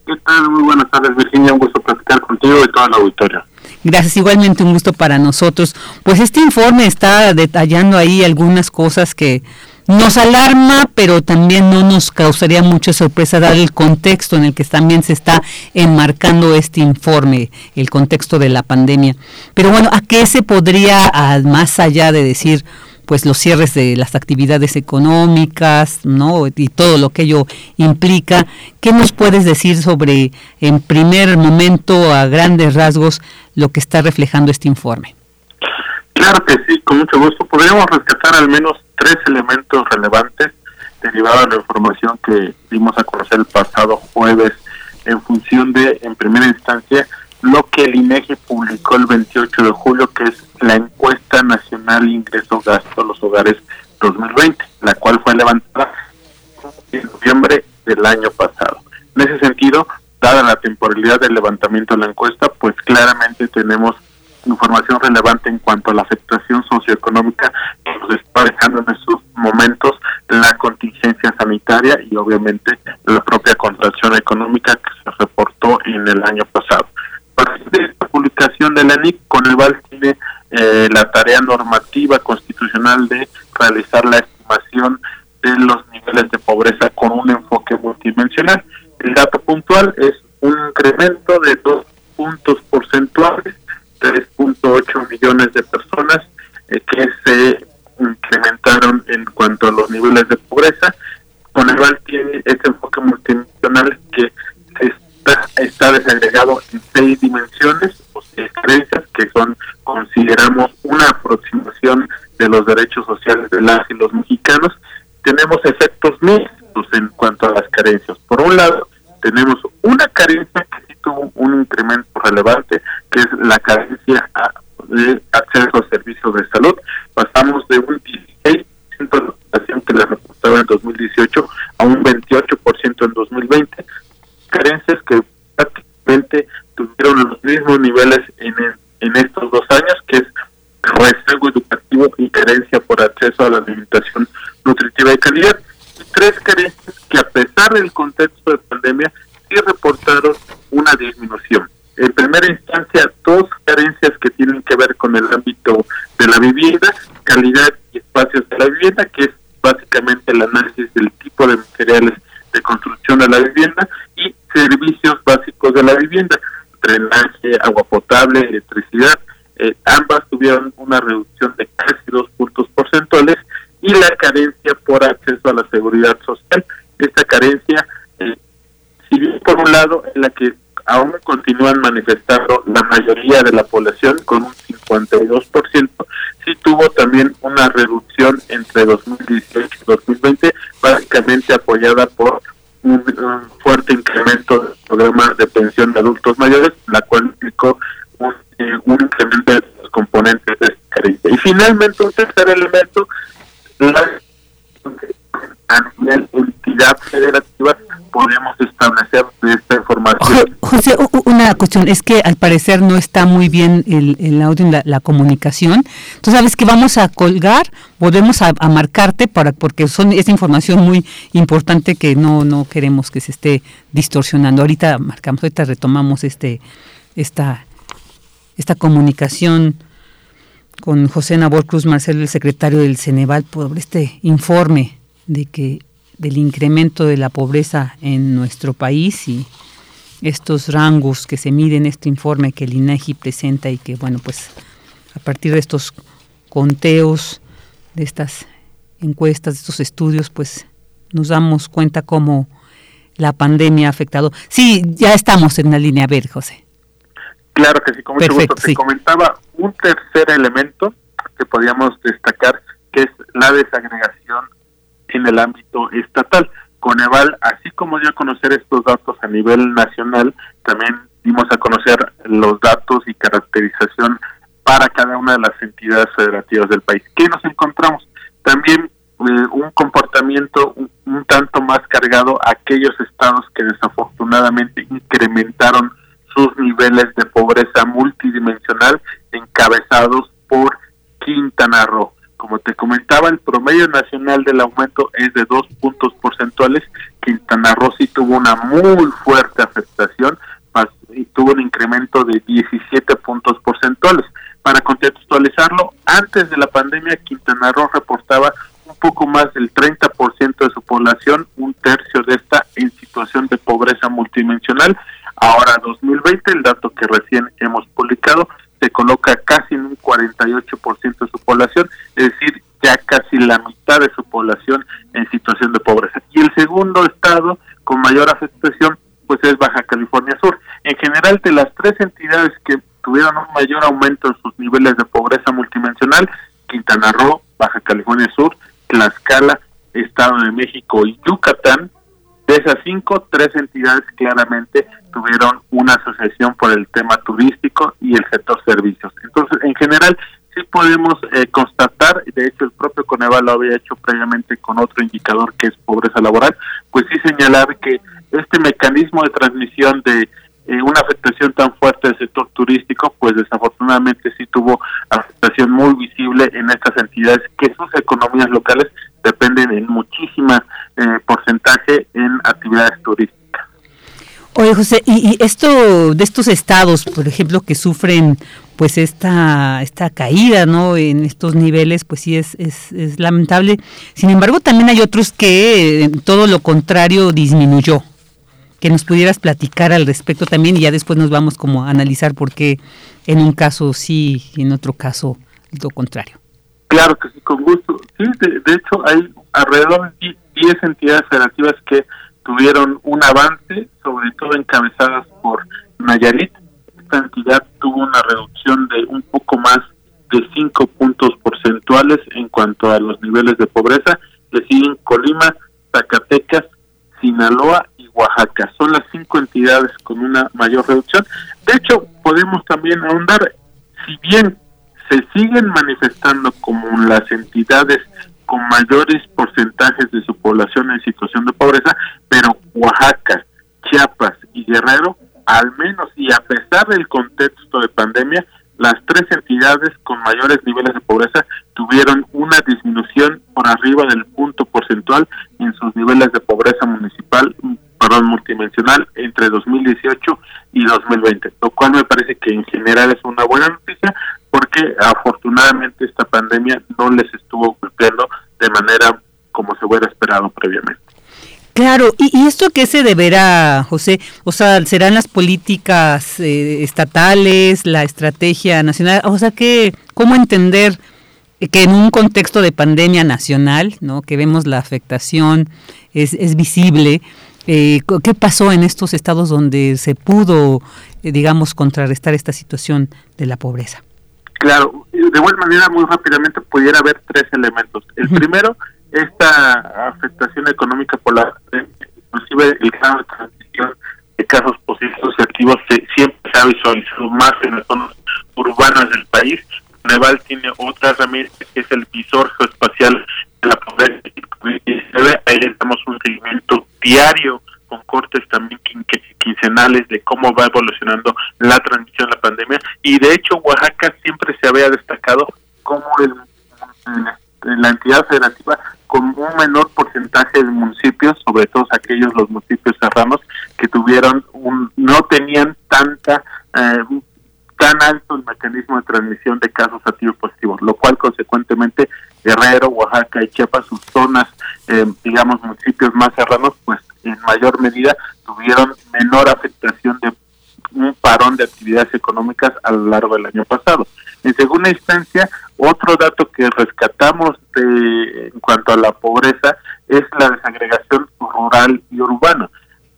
¿Qué tal? Muy buenas tardes, Virginia. Un gusto platicar contigo y toda la auditorio. Gracias, igualmente un gusto para nosotros. Pues este informe está detallando ahí algunas cosas que nos alarma, pero también no nos causaría mucha sorpresa dar el contexto en el que también se está enmarcando este informe, el contexto de la pandemia. Pero bueno, ¿a qué se podría, más allá de decir, pues los cierres de las actividades económicas, ¿no? Y todo lo que ello implica. ¿Qué nos puedes decir sobre, en primer momento, a grandes rasgos, lo que está reflejando este informe? Claro que sí, con mucho gusto. Podríamos rescatar al menos tres elementos relevantes derivados de la información que dimos a conocer el pasado jueves en función de, en primera instancia, lo que el INEGI publicó el 28 de julio, que es la encuesta nacional ingreso-gasto a los hogares 2020, la cual fue levantada en noviembre del año pasado. En ese sentido, dada la temporalidad del levantamiento de la encuesta, pues claramente tenemos información relevante en cuanto a la afectación socioeconómica que nos está dejando en estos momentos la contingencia sanitaria y obviamente la propia contracción económica que se reportó en el año pasado. Partir de esta publicación de la NIC, Coneval tiene eh, la tarea normativa constitucional de realizar la estimación de los niveles de pobreza con un enfoque multidimensional. El dato puntual es un incremento de dos puntos porcentuales, 3.8 millones de personas eh, que se incrementaron en cuanto a los niveles de pobreza. Coneval tiene este enfoque multidimensional que está, desagregado en seis dimensiones o seis creencias que son, consideramos, una aproximación de los derechos sociales de las y los mexicanos. Tenemos efectos mixtos en cuanto a las carencias. Por un lado, tenemos una carencia que sí tuvo un incremento relevante, que es la carencia de acceso a servicios de salud. Pasamos de un 16% de población que le reportaba en 2018 a un 28% en 2020. Carencias que prácticamente tuvieron los mismos niveles en, en estos dos años, que es rezago educativo y carencia por acceso a la alimentación nutritiva de calidad. Y tres carencias que a pesar del contexto de pandemia sí reportaron una disminución. En primera instancia, dos carencias que tienen que ver con el ámbito de la vivienda, calidad y espacios de la vivienda, que es básicamente el análisis del tipo de materiales de construcción de la vivienda y servicios básicos de la vivienda, drenaje, agua potable, electricidad. Eh, ambas tuvieron una reducción de casi dos puntos porcentuales y la carencia por acceso a la seguridad social. Esta carencia, eh, si bien por un lado en la que aún continúan manifestando la mayoría de la población con un 52%, sí tuvo también una reducción entre 2018 y 2020, básicamente apoyada por un, fuerte incremento del programa de pensión de adultos mayores, la cual implicó un, incremento de los componentes de esta. Y finalmente, un tercer elemento, la a nivel entidad federativa podemos establecer esta información. José, una cuestión, es que al parecer no está muy bien el, audio, la, la comunicación. Tú sabes que vamos a colgar, volvemos a, a, marcarte para porque son es información muy importante que no no queremos que se esté distorsionando. Ahorita marcamos, ahorita retomamos este esta esta comunicación con José Nabor Cruz Marcelo, el secretario del Ceneval, por este informe de que del incremento de la pobreza en nuestro país y estos rangos que se miden en este informe que el INEGI presenta y que bueno pues a partir de estos conteos de estas encuestas de estos estudios pues nos damos cuenta cómo la pandemia ha afectado sí ya estamos en la línea a ver José claro que sí como Perfecto, te sí. comentaba un tercer elemento que podríamos destacar que es la desagregación en el ámbito estatal. Coneval, así como dio a conocer estos datos a nivel nacional, también dimos a conocer los datos y caracterización para cada una de las entidades federativas del país. ¿Qué nos encontramos? También eh, un comportamiento un, un, tanto más cargado a aquellos estados que desafortunadamente incrementaron sus niveles de pobreza multidimensional encabezados por Quintana Roo. Como te comentaba, el promedio nacional del aumento es de dos puntos porcentuales. Quintana Roo sí tuvo una muy fuerte afectación y tuvo un incremento de 17 puntos porcentuales. Para contextualizarlo, antes de la pandemia, Quintana Roo reportaba un poco más del 30% de su población, un tercio de esta en situación de pobreza multidimensional. Ahora, 2020, el dato que recién hemos publicado, se coloca casi en un 48% de su población, es decir, ya casi la mitad de su población en situación de pobreza. Y el segundo estado con mayor afectación pues es Baja California Sur. En general, de las tres entidades que tuvieron un mayor aumento en sus niveles de pobreza multidimensional, Quintana Roo, Baja California Sur, Tlaxcala, Estado de México y Yucatán, de esas cinco, tres entidades claramente tuvieron una asociación por el tema turístico y el sector servicios. Entonces, en general, sí podemos eh, constatar, de hecho el propio Coneval lo había hecho previamente con otro indicador que es pobreza laboral, pues sí señalar que este mecanismo de transmisión de eh, una afectación tan fuerte del sector turístico, pues desafortunadamente sí tuvo afectación muy visible en estas entidades que sus economías locales dependen en muchísima eh, porcentaje en actividades turísticas. Oye, José, y, esto de estos estados, por ejemplo, que sufren pues esta esta caída, ¿no? En estos niveles, pues sí es, es, es lamentable. Sin embargo, también hay otros que todo lo contrario disminuyó. Que nos pudieras platicar al respecto también y ya después nos vamos como a analizar por qué en un caso sí y en otro caso lo contrario. Claro que sí, con gusto. Sí, de, de hecho hay alrededor de 10 entidades federativas que tuvieron un avance, sobre todo encabezadas por Nayarit. Esta entidad tuvo una reducción de un poco más de 5 puntos porcentuales en cuanto a los niveles de pobreza. Le siguen Colima, Zacatecas, Sinaloa y Oaxaca. Son las cinco entidades con una mayor reducción. De hecho, podemos también ahondar, si bien se siguen manifestando como las entidades con mayores porcentajes de su población en situación de pobreza, pero Oaxaca, Chiapas y Guerrero, al menos y a pesar del contexto de pandemia, las tres entidades con mayores niveles de pobreza tuvieron una disminución por arriba del punto porcentual en sus niveles de pobreza municipal, perdón, multidimensional entre 2018 y 2020, lo cual me parece que en general es una buena noticia porque afortunadamente esta pandemia no les estuvo golpeando de manera como se hubiera esperado previamente. Claro, ¿y, esto qué se deberá, José? O sea, ¿serán las políticas eh, estatales, la estrategia nacional? O sea, ¿qué, ¿cómo entender que en un contexto de pandemia nacional, ¿no? que vemos la afectación, es, es visible, eh, ¿qué pasó en estos estados donde se pudo, eh, digamos, contrarrestar esta situación de la pobreza? Claro, de buena manera, muy rápidamente pudiera haber tres elementos. El primero, esta afectación económica por la, inclusive el grado de transición de casos positivos y activos se, siempre se ha visualizado más en las zonas urbanas del país. Neval tiene otra herramienta que es el visor geoespacial de la pobreza. Ahí le damos un seguimiento diario con cortes también quincenales de cómo va evolucionando la transición a la pandemia. Y de hecho Oaxaca siempre se había destacado como el, la entidad federativa con un menor porcentaje de municipios, sobre todo aquellos los municipios serranos que tuvieron un no tenían tanta eh, tan alto el mecanismo de transmisión de casos activos positivos, lo cual consecuentemente Guerrero, Oaxaca y Chiapas, sus zonas, eh, digamos, municipios más serranos, pues en mayor medida tuvieron menor afectación de un parón de actividades económicas a lo largo del año pasado. En segunda instancia, otro dato que rescatamos de, en cuanto a la pobreza es la desagregación rural y urbana.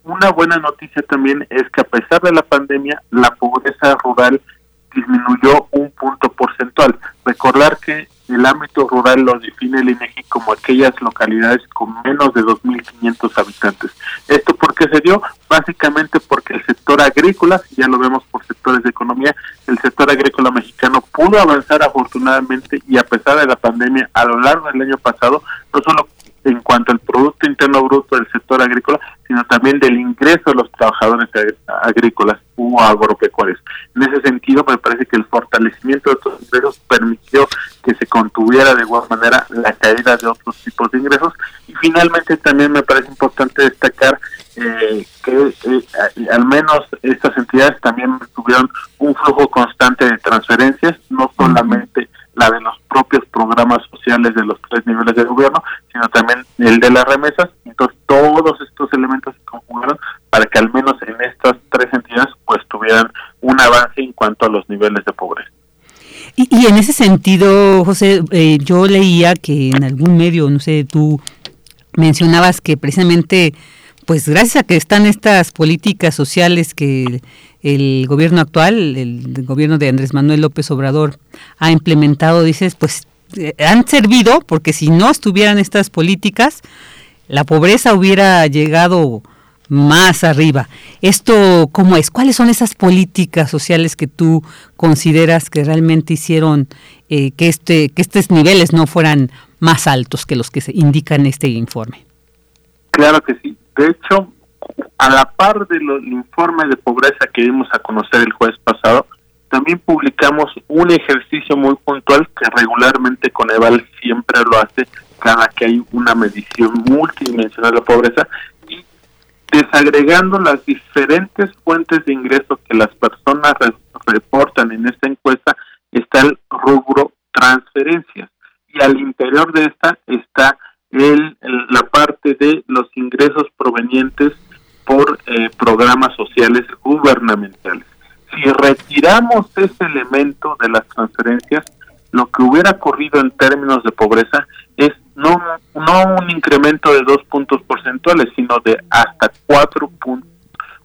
Una buena noticia también es que a pesar de la pandemia, la pobreza rural disminuyó un punto porcentual. Recordar que el ámbito rural lo define el INEGI como aquellas localidades con menos de 2.500 habitantes. ¿Esto por qué se dio? Básicamente porque el sector agrícola, ya lo vemos por sectores de economía, el sector agrícola mexicano pudo avanzar afortunadamente y a pesar de la pandemia a lo largo del año pasado, no solo en cuanto al Producto Interno Bruto del sector agrícola, sino también del ingreso de los trabajadores agrícolas o agropecuarios. En ese sentido, me parece que el fortalecimiento de estos ingresos permitió que se contuviera de igual manera la caída de otros tipos de ingresos. Y finalmente también me parece importante destacar eh, que eh, al menos estas entidades también tuvieron un flujo constante de transferencias, no solamente de los propios programas sociales de los tres niveles de gobierno, sino también el de las remesas. Entonces, todos estos elementos se conjugaron para que al menos en estas tres entidades pues tuvieran un avance en cuanto a los niveles de pobreza. Y, en ese sentido, José, eh, yo leía que en algún medio, no sé, tú mencionabas que precisamente, pues gracias a que están estas políticas sociales que el gobierno actual, el, gobierno de Andrés Manuel López Obrador, ha implementado, dices, pues eh, han servido, porque si no estuvieran estas políticas, la pobreza hubiera llegado más arriba. ¿Esto cómo es? ¿Cuáles son esas políticas sociales que tú consideras que realmente hicieron eh, que, este, que estos niveles no fueran más altos que los que se indican en este informe? Claro que sí. De hecho, a la par del informe de pobreza que dimos a conocer el jueves pasado, también publicamos un ejercicio muy puntual que regularmente Coneval siempre lo hace cada que hay una medición multidimensional de la pobreza y desagregando las diferentes fuentes de ingresos que las personas reportan en esta encuesta está el rubro transferencias. Y al interior de esta está el, la parte de los ingresos provenientes por eh, programas sociales gubernamentales. Si retiramos ese elemento de las transferencias, lo que hubiera ocurrido en términos de pobreza es no, no un incremento de dos puntos porcentuales, sino de hasta cuatro,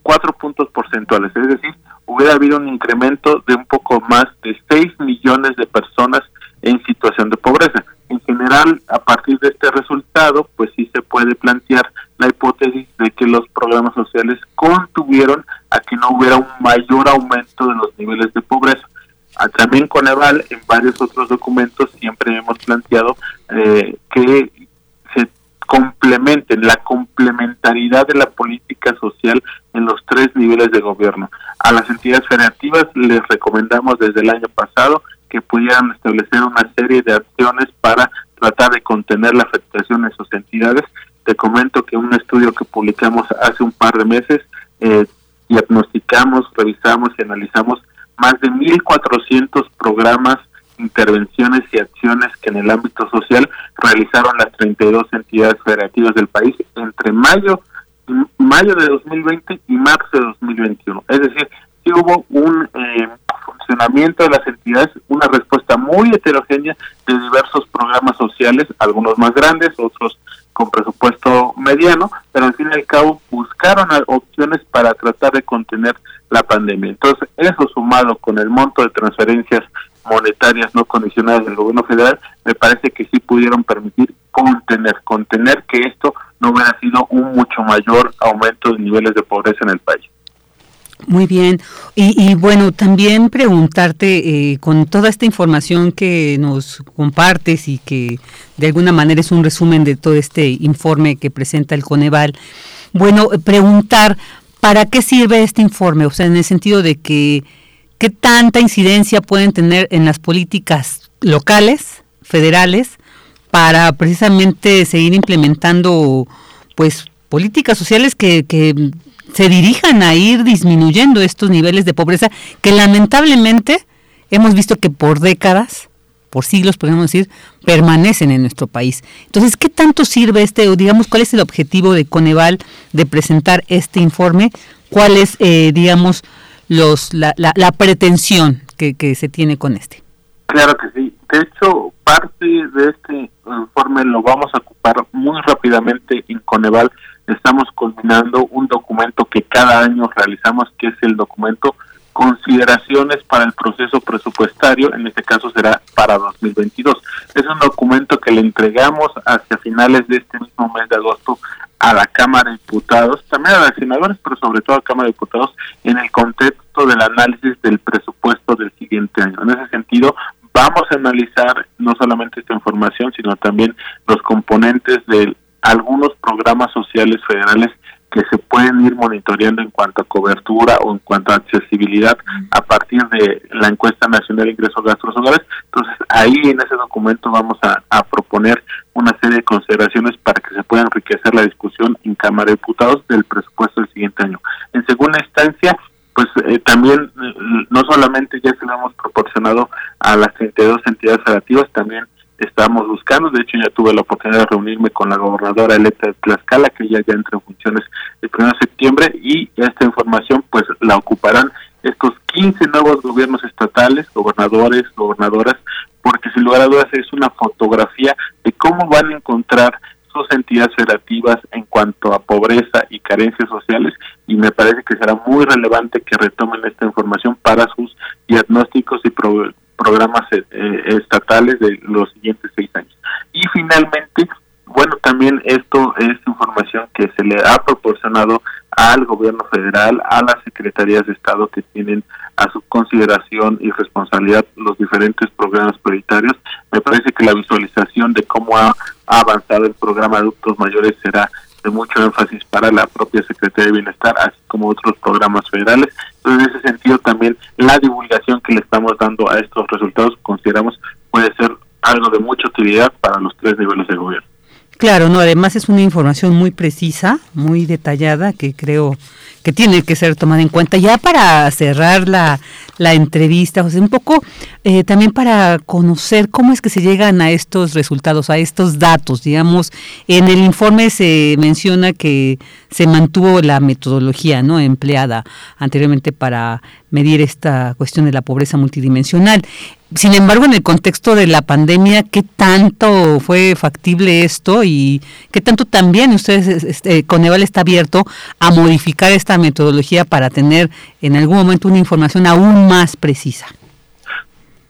cuatro puntos porcentuales. Es decir, hubiera habido un incremento de un poco más de 6 millones de personas en situación de pobreza. En general, a partir de este resultado, pues sí se puede plantear la hipótesis de que los programas sociales contuvieron a que no hubiera un mayor aumento de los niveles de pobreza. Ah, también Coneval, en varios otros documentos, siempre hemos planteado eh, que se complementen la complementariedad de la política social en los tres niveles de gobierno. A las entidades federativas les recomendamos desde el año pasado que pudieran establecer una serie de acciones para tratar de contener la afectación de sus entidades. Te comento que un estudio que publicamos hace un par de meses, eh, diagnosticamos, revisamos y analizamos más de 1.400 programas, intervenciones y acciones que en el ámbito social realizaron las 32 entidades federativas del país entre mayo mayo de 2020 y marzo de 2021. Es decir, sí hubo un eh, funcionamiento de las entidades, una respuesta muy heterogénea de diversos programas sociales, algunos más grandes, otros con presupuesto mediano, pero al fin y al cabo buscaron opciones para tratar de contener la pandemia. Entonces, eso sumado con el monto de transferencias monetarias no condicionadas del gobierno federal, me parece que sí pudieron permitir contener, contener que esto no hubiera sido un mucho mayor aumento de niveles de pobreza en el país. Muy bien. Y, bueno, también preguntarte, eh, con toda esta información que nos compartes y que de alguna manera es un resumen de todo este informe que presenta el Coneval, bueno, preguntar, ¿para qué sirve este informe? O sea, en el sentido de que, ¿qué tanta incidencia pueden tener en las políticas locales, federales, para precisamente seguir implementando, pues, políticas sociales que, que se dirijan a ir disminuyendo estos niveles de pobreza que lamentablemente hemos visto que por décadas, por siglos podemos decir, permanecen en nuestro país. Entonces, ¿qué tanto sirve este, o digamos, cuál es el objetivo de Coneval de presentar este informe? ¿Cuál es, eh, digamos, los, la, la, pretensión que, que se tiene con este? Claro que sí. De hecho, parte de este informe lo vamos a ocupar muy rápidamente en Coneval estamos culminando un documento que cada año realizamos, que es el documento consideraciones para el proceso presupuestario, en este caso será para 2022. Es un documento que le entregamos hacia finales de este mismo mes de agosto a la Cámara de Diputados, también a los senadores, pero sobre todo a la Cámara de Diputados, en el contexto del análisis del presupuesto del siguiente año. En ese sentido, vamos a analizar no solamente esta información, sino también los componentes del algunos programas sociales federales que se pueden ir monitoreando en cuanto a cobertura o en cuanto a accesibilidad a partir de la encuesta nacional de ingresos gastos hogares. Entonces, ahí en ese documento vamos a, proponer una serie de consideraciones para que se pueda enriquecer la discusión en Cámara de Diputados del presupuesto del siguiente año. En segunda instancia, pues eh, también eh, no solamente ya se lo hemos proporcionado a las 32 entidades federativas, también estamos buscando. De hecho, ya tuve la oportunidad de reunirme con la gobernadora electa de Tlaxcala, que ya, ya entra en funciones el 1 de septiembre, y esta información pues la ocuparán estos 15 nuevos gobiernos estatales, gobernadores, gobernadoras, porque sin lugar a dudas es una fotografía de cómo van a encontrar sus entidades federativas en cuanto a pobreza y carencias sociales y me parece que será muy relevante que retomen esta información para sus diagnósticos y programas eh, eh, estatales de los siguientes seis años. Y finalmente, bueno, también esto es información que se le ha proporcionado al gobierno federal, a las secretarías de Estado que tienen a su consideración y responsabilidad los diferentes programas prioritarios. Me parece que la visualización de cómo ha, avanzado el programa de adultos mayores será de mucho énfasis para la propia Secretaría de Bienestar, así como otros programas federales. Entonces, en ese sentido, también la divulgación que le estamos dando a estos resultados consideramos puede ser algo de mucha utilidad para los tres niveles de gobierno. Claro, no, además es una información muy precisa, muy detallada, que creo que tiene que ser tomada en cuenta. Ya para cerrar la, la entrevista, José, un poco eh, también para conocer cómo es que se llegan a estos resultados, a estos datos. Digamos, en el informe se menciona que se mantuvo la metodología no empleada anteriormente para medir esta cuestión de la pobreza multidimensional. Sin embargo, en el contexto de la pandemia, ¿qué tanto fue factible esto y qué tanto también ustedes, este, Coneval está abierto a modificar esta metodología para tener en algún momento una información aún más precisa?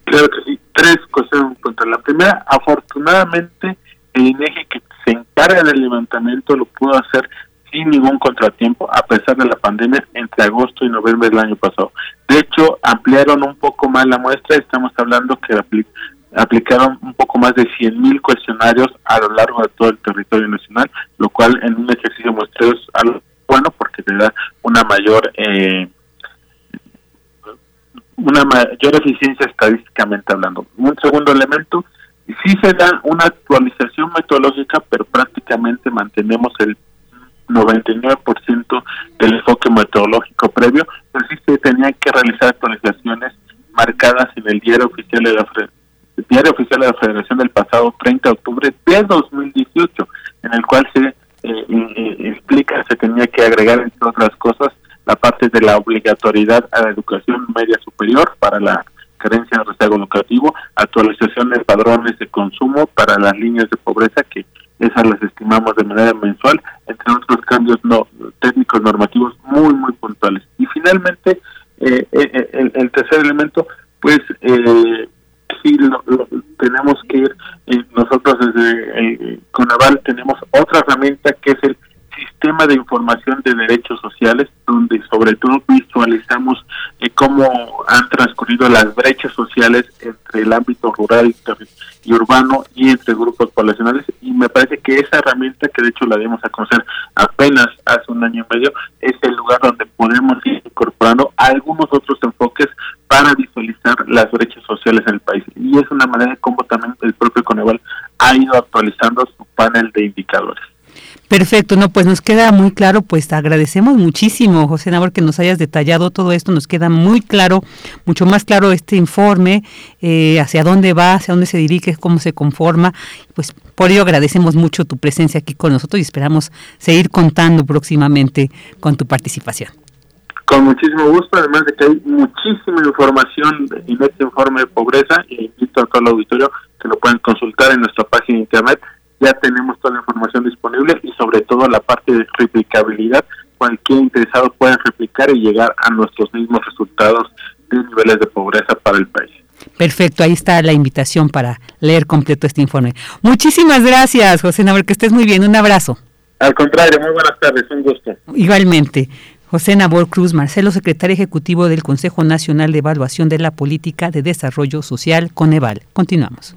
Claro que sí. Tres cosas. La primera, afortunadamente, el INEGI que se encarga del levantamiento lo pudo hacer sin ningún contratiempo a pesar de la pandemia entre agosto y noviembre del año pasado. De hecho, ampliaron un poco más la muestra, estamos hablando que aplicaron un poco más de 100.000 cuestionarios a lo largo de todo el territorio nacional, lo cual en un ejercicio muestreo es algo bueno porque te da una mayor eh, una mayor eficiencia estadísticamente hablando. Un segundo elemento, sí se da una actualización metodológica, pero prácticamente mantenemos el 99% del enfoque metodológico previo, pero sí se tenían que realizar actualizaciones marcadas en el diario oficial de la diario oficial de la Federación del pasado 30 de octubre de 2018, en el cual se eh, eh, explica, se tenía que agregar, entre otras cosas, la parte de la obligatoriedad a la educación media superior para la carencia de rezago educativo, actualización de padrones de consumo para las líneas de pobreza que esas las estimamos de manera sociales entre el ámbito rural y urbano y entre grupos poblacionales. Y me parece que esa herramienta, que de hecho la dimos a conocer apenas hace un año y medio, es el lugar donde podemos ir incorporando algunos otros enfoques para visualizar las brechas sociales en el país. Y es una manera como también el propio Coneval ha ido actualizando su panel de indicadores. Perfecto, no, pues nos queda muy claro, pues te agradecemos muchísimo, José Nabor, que nos hayas detallado todo esto, nos queda muy claro, mucho más claro este informe, eh, hacia dónde va, hacia dónde se dirige, cómo se conforma, pues por ello agradecemos mucho tu presencia aquí con nosotros y esperamos seguir contando próximamente con tu participación. Con muchísimo gusto, además de que hay muchísima información en este informe de pobreza, e invito a todo el auditorio que lo pueden consultar en nuestra página de internet ya tenemos toda la información disponible y sobre todo la parte de replicabilidad. Cualquier interesado puede replicar y llegar a nuestros mismos resultados de niveles de pobreza para el país. Perfecto, ahí está la invitación para leer completo este informe. Muchísimas gracias, José Nabor, que estés muy bien. Un abrazo. Al contrario, muy buenas tardes, un gusto. Igualmente. José Nabor Cruz Marcelo, secretario ejecutivo del Consejo Nacional de Evaluación de la Política de Desarrollo Social, Coneval. Continuamos.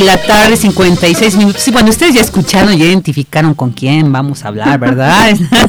De la tarde, 56 minutos. Y bueno, ustedes ya escucharon, ya identificaron con quién vamos a hablar, ¿verdad?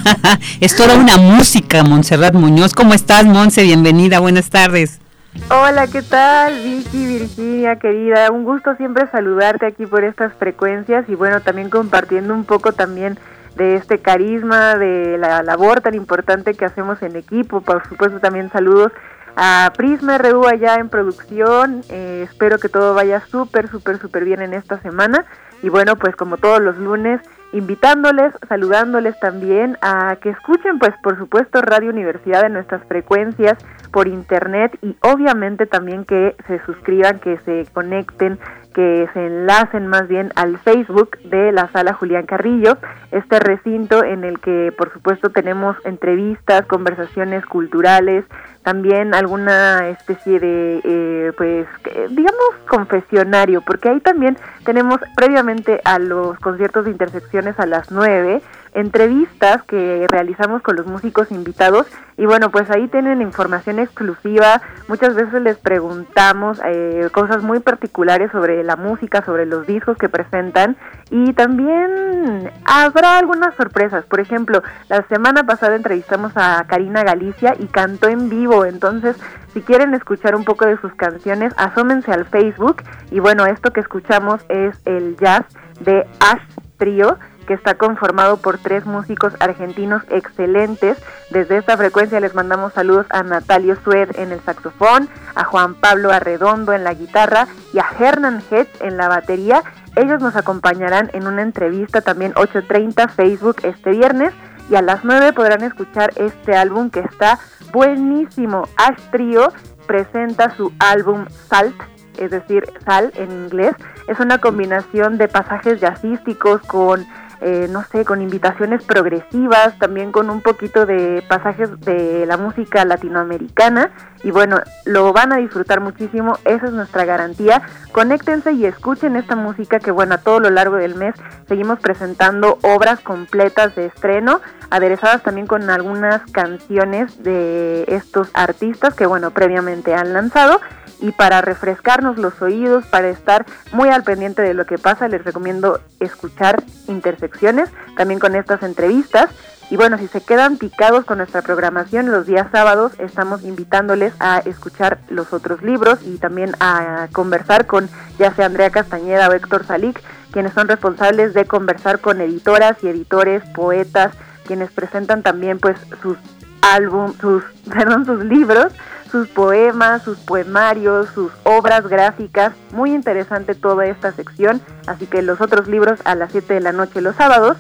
es toda una música, Montserrat Muñoz. ¿Cómo estás, Monse? Bienvenida, buenas tardes. Hola, ¿qué tal? Vicky, Virginia, querida. Un gusto siempre saludarte aquí por estas frecuencias y bueno, también compartiendo un poco también de este carisma, de la labor tan importante que hacemos en equipo. Por supuesto, también saludos a Prisma RU allá en producción. Eh, espero que todo vaya súper, súper, súper bien en esta semana. Y bueno, pues como todos los lunes, invitándoles, saludándoles también a que escuchen, pues por supuesto, Radio Universidad en nuestras frecuencias por internet y obviamente también que se suscriban, que se conecten que se enlacen más bien al Facebook de la sala Julián Carrillo, este recinto en el que por supuesto tenemos entrevistas, conversaciones culturales, también alguna especie de, eh, pues, digamos, confesionario, porque ahí también tenemos previamente a los conciertos de intersecciones a las 9, entrevistas que realizamos con los músicos invitados y bueno, pues ahí tienen información exclusiva, muchas veces les preguntamos eh, cosas muy particulares sobre la música, sobre los discos que presentan y también habrá algunas sorpresas, por ejemplo, la semana pasada entrevistamos a Karina Galicia y cantó en vivo, entonces si quieren escuchar un poco de sus canciones, asómense al Facebook. Y bueno, esto que escuchamos es el jazz de Ash Trio que está conformado por tres músicos argentinos excelentes. Desde esta frecuencia les mandamos saludos a Natalio Sued en el saxofón, a Juan Pablo Arredondo en la guitarra y a Hernan Hetz en la batería. Ellos nos acompañarán en una entrevista también 8.30 Facebook este viernes y a las 9 podrán escuchar este álbum que está buenísimo. Ash Trio presenta su álbum Salt, es decir, sal en inglés. Es una combinación de pasajes jazzísticos con eh, no sé, con invitaciones progresivas, también con un poquito de pasajes de la música latinoamericana y bueno, lo van a disfrutar muchísimo, esa es nuestra garantía. Conéctense y escuchen esta música que bueno, a todo lo largo del mes seguimos presentando obras completas de estreno, aderezadas también con algunas canciones de estos artistas que bueno, previamente han lanzado y para refrescarnos los oídos, para estar muy al pendiente de lo que pasa, les recomiendo escuchar Intersecciones, también con estas entrevistas. Y bueno, si se quedan picados con nuestra programación, los días sábados estamos invitándoles a escuchar los otros libros y también a conversar con ya sea Andrea Castañeda o Héctor Salic, quienes son responsables de conversar con editoras y editores, poetas, quienes presentan también pues sus álbum, sus, perdón, sus libros sus poemas, sus poemarios, sus obras gráficas. Muy interesante toda esta sección, así que los otros libros a las 7 de la noche los sábados.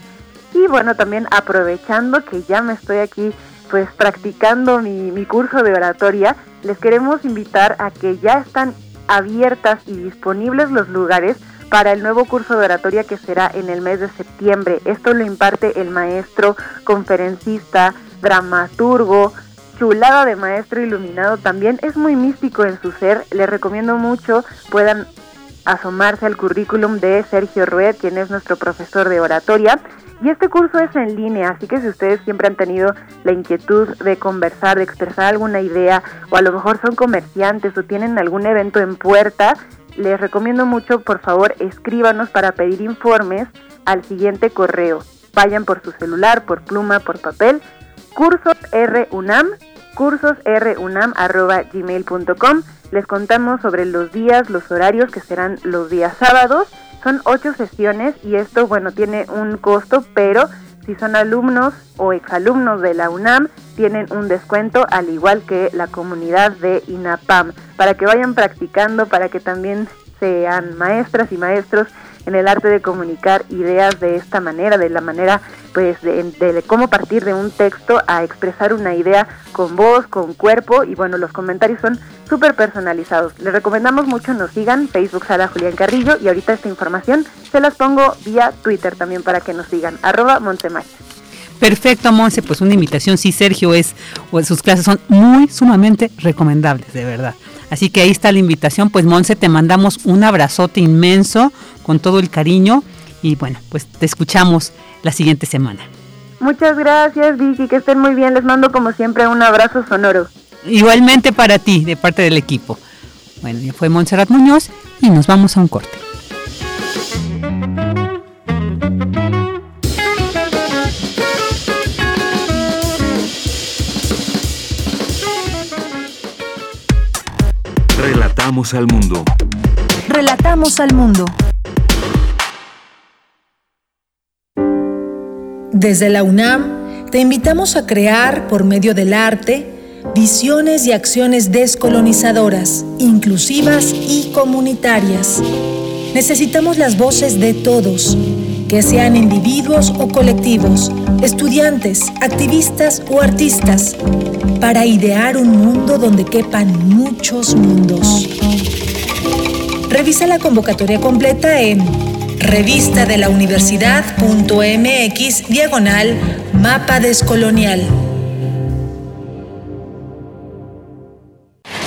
Y bueno, también aprovechando que ya me estoy aquí pues practicando mi, mi curso de oratoria, les queremos invitar a que ya están abiertas y disponibles los lugares para el nuevo curso de oratoria que será en el mes de septiembre. Esto lo imparte el maestro, conferencista, dramaturgo, chulada de maestro iluminado también es muy místico en su ser. Les recomiendo mucho puedan asomarse al currículum de Sergio Rued, quien es nuestro profesor de oratoria. Y este curso es en línea, así que si ustedes siempre han tenido la inquietud de conversar, de expresar alguna idea, o a lo mejor son comerciantes o tienen algún evento en puerta, les recomiendo mucho, por favor, escríbanos para pedir informes al siguiente correo. Vayan por su celular, por pluma, por papel, cursos RUNAM cursosrunam.gmail.com. Les contamos sobre los días, los horarios que serán los días sábados. Son ocho sesiones y esto, bueno, tiene un costo, pero si son alumnos o exalumnos de la UNAM, tienen un descuento al igual que la comunidad de INAPAM, para que vayan practicando, para que también sean maestras y maestros en el arte de comunicar ideas de esta manera, de la manera pues de, cómo partir de un texto a expresar una idea con voz, con cuerpo y bueno, los comentarios son súper personalizados. Les recomendamos mucho nos sigan, Facebook Sala Julián Carrillo y ahorita esta información se las pongo vía Twitter también para que nos sigan, arroba Montemach. Perfecto, Monse, pues una invitación, sí, Sergio es, sus clases son muy sumamente recomendables, de verdad. Así que ahí está la invitación, pues Monse, te mandamos un abrazote inmenso, con todo el cariño y bueno, pues te escuchamos la siguiente semana. Muchas gracias Vicky, que estén muy bien, les mando como siempre un abrazo sonoro. Igualmente para ti, de parte del equipo. Bueno, ya fue Montserrat Muñoz y nos vamos a un corte. Relatamos al mundo. Relatamos al mundo. Desde la UNAM te invitamos a crear por medio del arte visiones y acciones descolonizadoras, inclusivas y comunitarias. Necesitamos las voces de todos, que sean individuos o colectivos, estudiantes, activistas o artistas, para idear un mundo donde quepan muchos mundos. Revisa la convocatoria completa en revista diagonal mapa descolonial.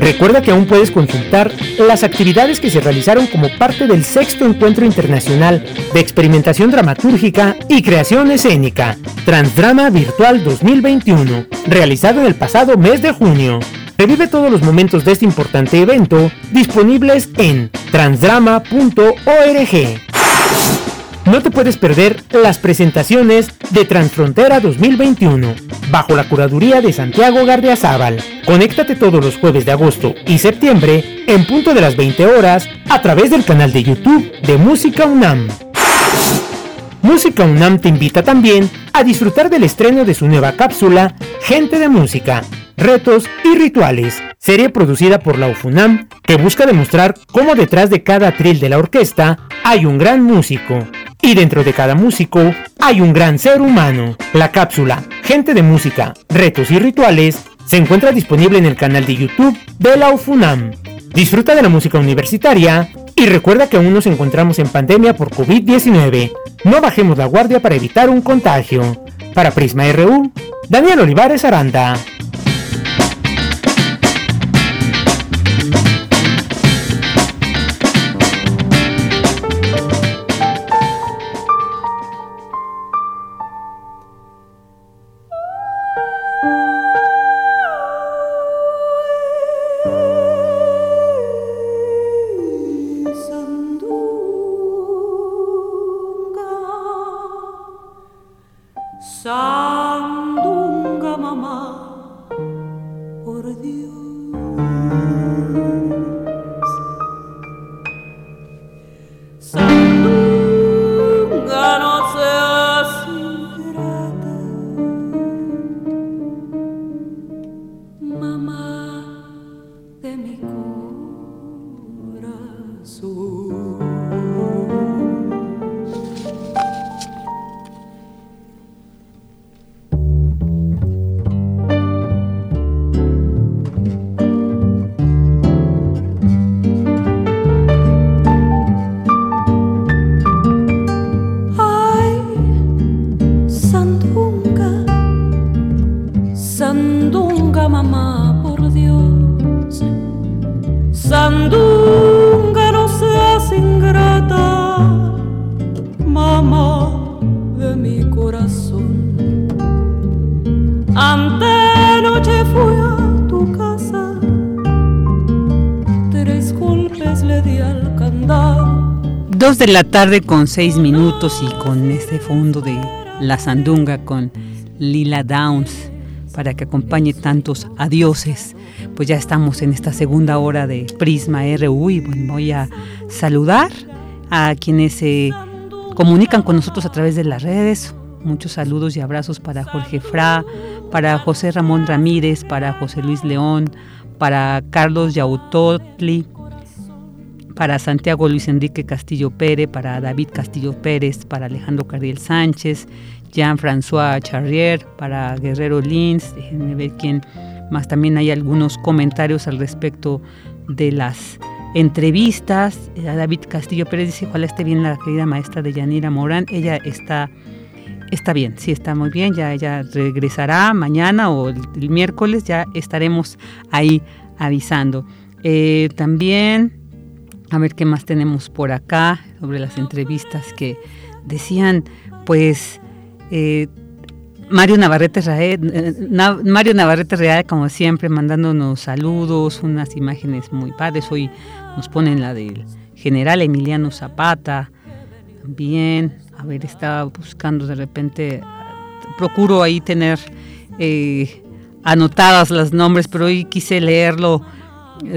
Recuerda que aún puedes consultar las actividades que se realizaron como parte del sexto encuentro internacional de experimentación dramatúrgica y creación escénica, Transdrama Virtual 2021, realizado en el pasado mes de junio. Revive todos los momentos de este importante evento disponibles en transdrama.org. No te puedes perder las presentaciones de Transfrontera 2021, bajo la curaduría de Santiago Gardiazabal. Conéctate todos los jueves de agosto y septiembre en punto de las 20 horas a través del canal de YouTube de Música UNAM. Música UNAM te invita también a disfrutar del estreno de su nueva cápsula Gente de Música, Retos y Rituales, serie producida por la UFUNAM que busca demostrar cómo detrás de cada tril de la orquesta hay un gran músico. Y dentro de cada músico hay un gran ser humano. La cápsula Gente de Música, Retos y Rituales se encuentra disponible en el canal de YouTube de la UFUNAM. Disfruta de la música universitaria y recuerda que aún nos encontramos en pandemia por COVID-19. No bajemos la guardia para evitar un contagio. Para Prisma RU, Daniel Olivares Aranda. Sandunga mamá, por Dios. La tarde con seis minutos y con este fondo de La Sandunga con Lila Downs para que acompañe tantos adioses. Pues ya estamos en esta segunda hora de Prisma RU y bueno, voy a saludar a quienes se comunican con nosotros a través de las redes. Muchos saludos y abrazos para Jorge Fra, para José Ramón Ramírez, para José Luis León, para Carlos Yautotli, para Santiago Luis Enrique Castillo Pérez, para David Castillo Pérez, para Alejandro Cardiel Sánchez, Jean-François Charrier, para Guerrero Lins, déjenme ver quién más. También hay algunos comentarios al respecto de las entrevistas. Eh, David Castillo Pérez dice, ojalá esté bien la querida maestra de Yanira Morán. Ella está está bien, sí está muy bien, ya ella regresará mañana o el, miércoles, ya estaremos ahí avisando. Eh, también, a ver qué más tenemos por acá sobre las entrevistas que decían, pues, eh, Mario Navarrete Real, eh, Mario Navarrete Real, como siempre, mandándonos saludos, unas imágenes muy padres. Hoy nos ponen la del general Emiliano Zapata. También, a ver, estaba buscando de repente, procuro ahí tener eh, anotadas los nombres, pero hoy quise leerlo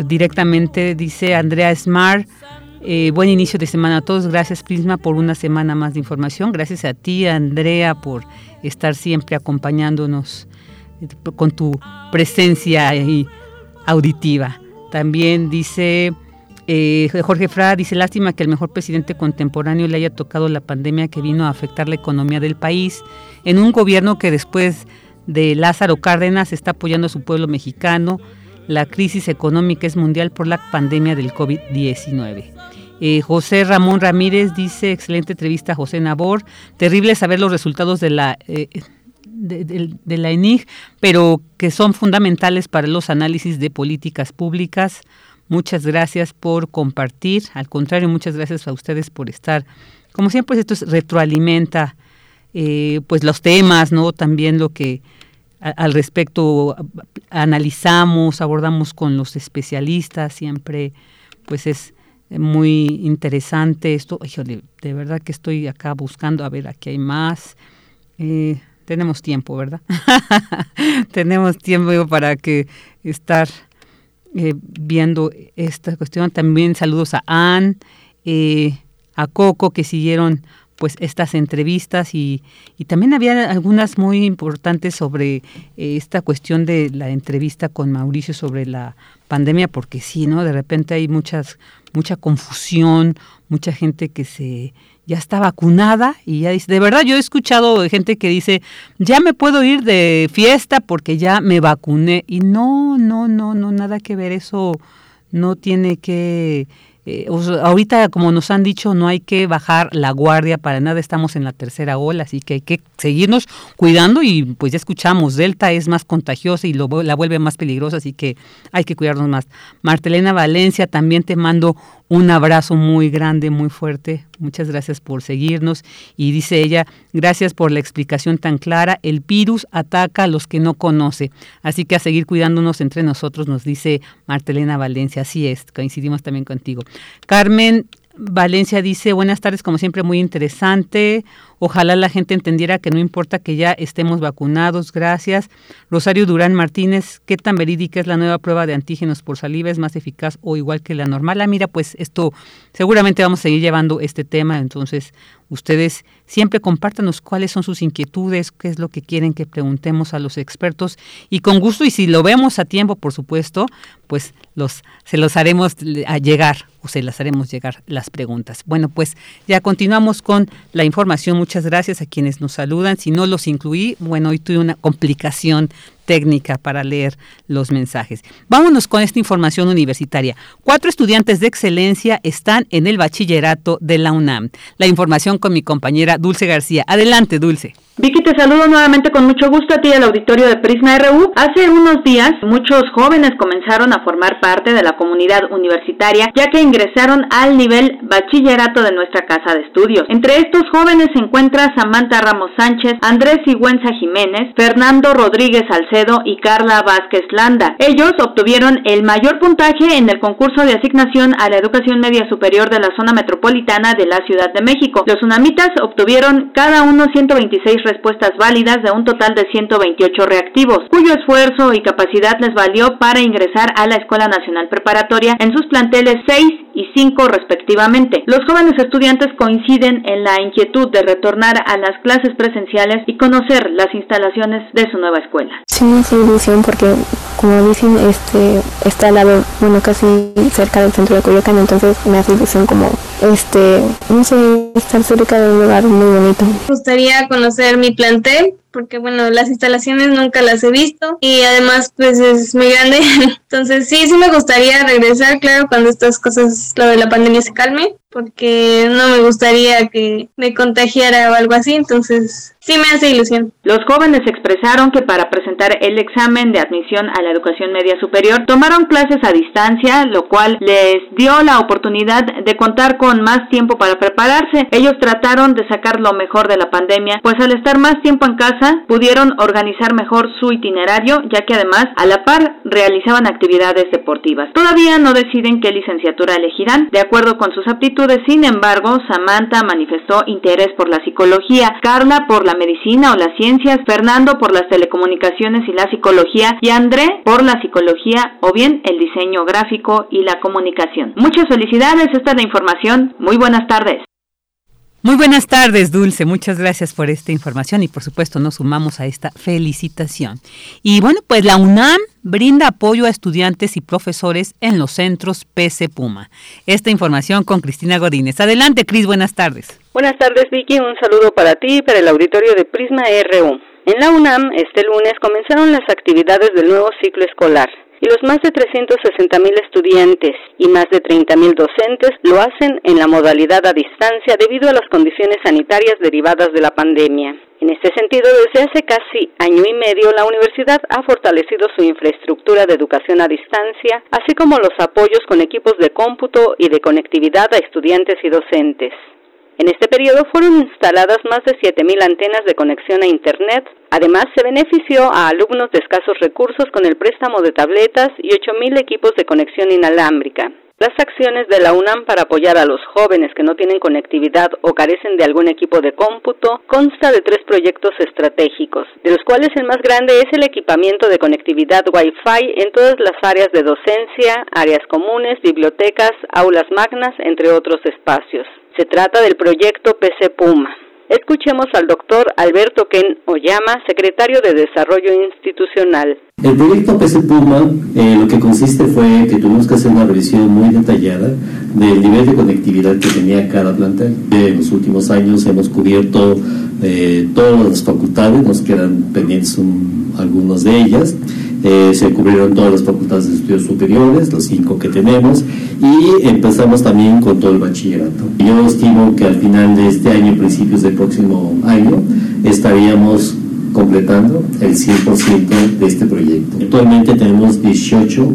directamente. Dice Andrea Smart. buen inicio de semana a todos. Gracias Prisma por una semana más de información. Gracias a ti, Andrea, por estar siempre acompañándonos eh, con tu presencia auditiva. También dice eh, Jorge Fra, dice lástima que el mejor presidente contemporáneo le haya tocado la pandemia que vino a afectar la economía del país en un gobierno que después de Lázaro Cárdenas está apoyando a su pueblo mexicano. La crisis económica es mundial por la pandemia del COVID-19. Eh, José Ramón Ramírez dice, excelente entrevista José Nabor, terrible saber los resultados de la... Eh, de, la ENIG, pero que son fundamentales para los análisis de políticas públicas. Muchas gracias por compartir. Al contrario, muchas gracias a ustedes por estar. Como siempre, esto retroalimenta eh, pues los temas, ¿no? También lo que al respecto analizamos, abordamos con los especialistas, siempre pues es muy interesante esto. de verdad que estoy acá buscando, a ver, aquí hay más. Eh, tenemos tiempo, ¿verdad? tenemos tiempo para que estar eh, viendo esta cuestión. También saludos a Ann, eh, a Coco, que siguieron pues estas entrevistas y, y, también había algunas muy importantes sobre esta cuestión de la entrevista con Mauricio sobre la pandemia, porque sí, ¿no? De repente hay muchas mucha confusión, mucha gente que se ya está vacunada y ya dice, de verdad yo he escuchado gente que dice, ya me puedo ir de fiesta porque ya me vacuné y no, no, no, no, nada que ver, eso no tiene que eh, ahorita, como nos han dicho, no hay que bajar la guardia para nada, estamos en la tercera ola, así que hay que seguirnos cuidando y pues ya escuchamos, Delta es más contagiosa y lo, la vuelve más peligrosa, así que hay que cuidarnos más. Martelena Valencia, también te mando un abrazo muy grande, muy fuerte. Muchas gracias por seguirnos. Y dice ella, gracias por la explicación tan clara. El virus ataca a los que no conoce. Así que a seguir cuidándonos entre nosotros, nos dice Martelena Valencia. Así es, coincidimos también contigo. Carmen Valencia dice, buenas tardes, como siempre, muy interesante. Ojalá la gente entendiera que no importa que ya estemos vacunados, gracias. Rosario Durán Martínez, ¿qué tan verídica es la nueva prueba de antígenos por saliva? ¿Es más eficaz o igual que la normal? Ah, mira, pues esto, seguramente vamos a seguir llevando este tema, entonces ustedes siempre compártanos cuáles son sus inquietudes, qué es lo que quieren que preguntemos a los expertos y con gusto, y si lo vemos a tiempo, por supuesto, pues los, se los haremos llegar o se las haremos llegar las preguntas. Bueno, pues ya continuamos con la información. Muchas gracias a quienes nos saludan. Si no los incluí, bueno, hoy tuve una complicación técnica para leer los mensajes. Vámonos con esta información universitaria. Cuatro estudiantes de excelencia están en el bachillerato de la UNAM. La información con mi compañera Dulce García. Adelante, Dulce. Vicky, te saludo nuevamente con mucho gusto a ti al auditorio de Prisma RU. Hace unos días muchos jóvenes comenzaron a formar parte de la comunidad universitaria ya que ingresaron al nivel bachillerato de nuestra casa de estudios. Entre estos jóvenes se encuentra Samantha Ramos Sánchez, Andrés Sigüenza Jiménez, Fernando Rodríguez Alcedo y Carla Vázquez Landa. Ellos obtuvieron el mayor puntaje en el concurso de asignación a la educación media superior de la zona metropolitana de la Ciudad de México. Los unamitas obtuvieron cada uno 126 respuestas válidas de un total de 128 reactivos, cuyo esfuerzo y capacidad les valió para ingresar a la Escuela Nacional Preparatoria en sus planteles 6 y 5 respectivamente. Los jóvenes estudiantes coinciden en la inquietud de retornar a las clases presenciales y conocer las instalaciones de su nueva escuela. Sí, ilusión porque como dicen, este, está al lado, bueno, casi cerca del centro de Coyoacán, entonces me hace ilusión como este, no sé, estar cerca de un lugar muy bonito. Me gustaría conocer mi plantel, porque bueno, las instalaciones nunca las he visto y además pues es muy grande. Entonces sí, sí me gustaría regresar, claro, cuando estas cosas, lo de la pandemia se calme, porque no me gustaría que me contagiara o algo así, entonces sí me hace ilusión. Los jóvenes expresaron que para presentar el examen de admisión a la educación media superior tomaron clases a distancia, lo cual les dio la oportunidad de contar con más tiempo para prepararse. Ellos trataron de sacar lo mejor de la pandemia, pues al estar más tiempo en casa pudieron organizar mejor su itinerario, ya que además a la par realizaban actividades deportivas. Todavía no deciden qué licenciatura elegirán, de acuerdo con sus aptitudes sin embargo, Samantha manifestó interés por la psicología, Carla por la medicina o las ciencias, Fernando por las telecomunicaciones y la psicología y André por la psicología o bien el diseño gráfico y la comunicación. Muchas felicidades, esta es la información. Muy buenas tardes. Muy buenas tardes, Dulce. Muchas gracias por esta información y por supuesto nos sumamos a esta felicitación. Y bueno, pues la UNAM brinda apoyo a estudiantes y profesores en los centros PC Puma. Esta información con Cristina Godínez. Adelante, Cris, buenas tardes. Buenas tardes, Vicky. Un saludo para ti y para el auditorio de Prisma RU. En la UNAM, este lunes comenzaron las actividades del nuevo ciclo escolar y los más de 360 mil estudiantes y más de 30 mil docentes lo hacen en la modalidad a distancia debido a las condiciones sanitarias derivadas de la pandemia. En este sentido, desde hace casi año y medio, la universidad ha fortalecido su infraestructura de educación a distancia, así como los apoyos con equipos de cómputo y de conectividad a estudiantes y docentes. En este periodo fueron instaladas más de 7.000 antenas de conexión a Internet. Además, se benefició a alumnos de escasos recursos con el préstamo de tabletas y 8.000 equipos de conexión inalámbrica. Las acciones de la UNAM para apoyar a los jóvenes que no tienen conectividad o carecen de algún equipo de cómputo consta de tres proyectos estratégicos, de los cuales el más grande es el equipamiento de conectividad Wi-Fi en todas las áreas de docencia, áreas comunes, bibliotecas, aulas magnas, entre otros espacios. Se trata del proyecto PC Puma. Escuchemos al doctor Alberto Ken Oyama, secretario de Desarrollo Institucional. El proyecto PC Puma eh, lo que consiste fue que tuvimos que hacer una revisión muy detallada del nivel de conectividad que tenía cada plantel. En los últimos años hemos cubierto eh, todas las facultades, nos quedan pendientes algunas de ellas. Eh, se cubrieron todas las facultades de estudios superiores, los cinco que tenemos, y empezamos también con todo el bachillerato. Yo estimo que al final de este año, principios del próximo año, estaríamos completando el 100% de este proyecto. Actualmente tenemos 18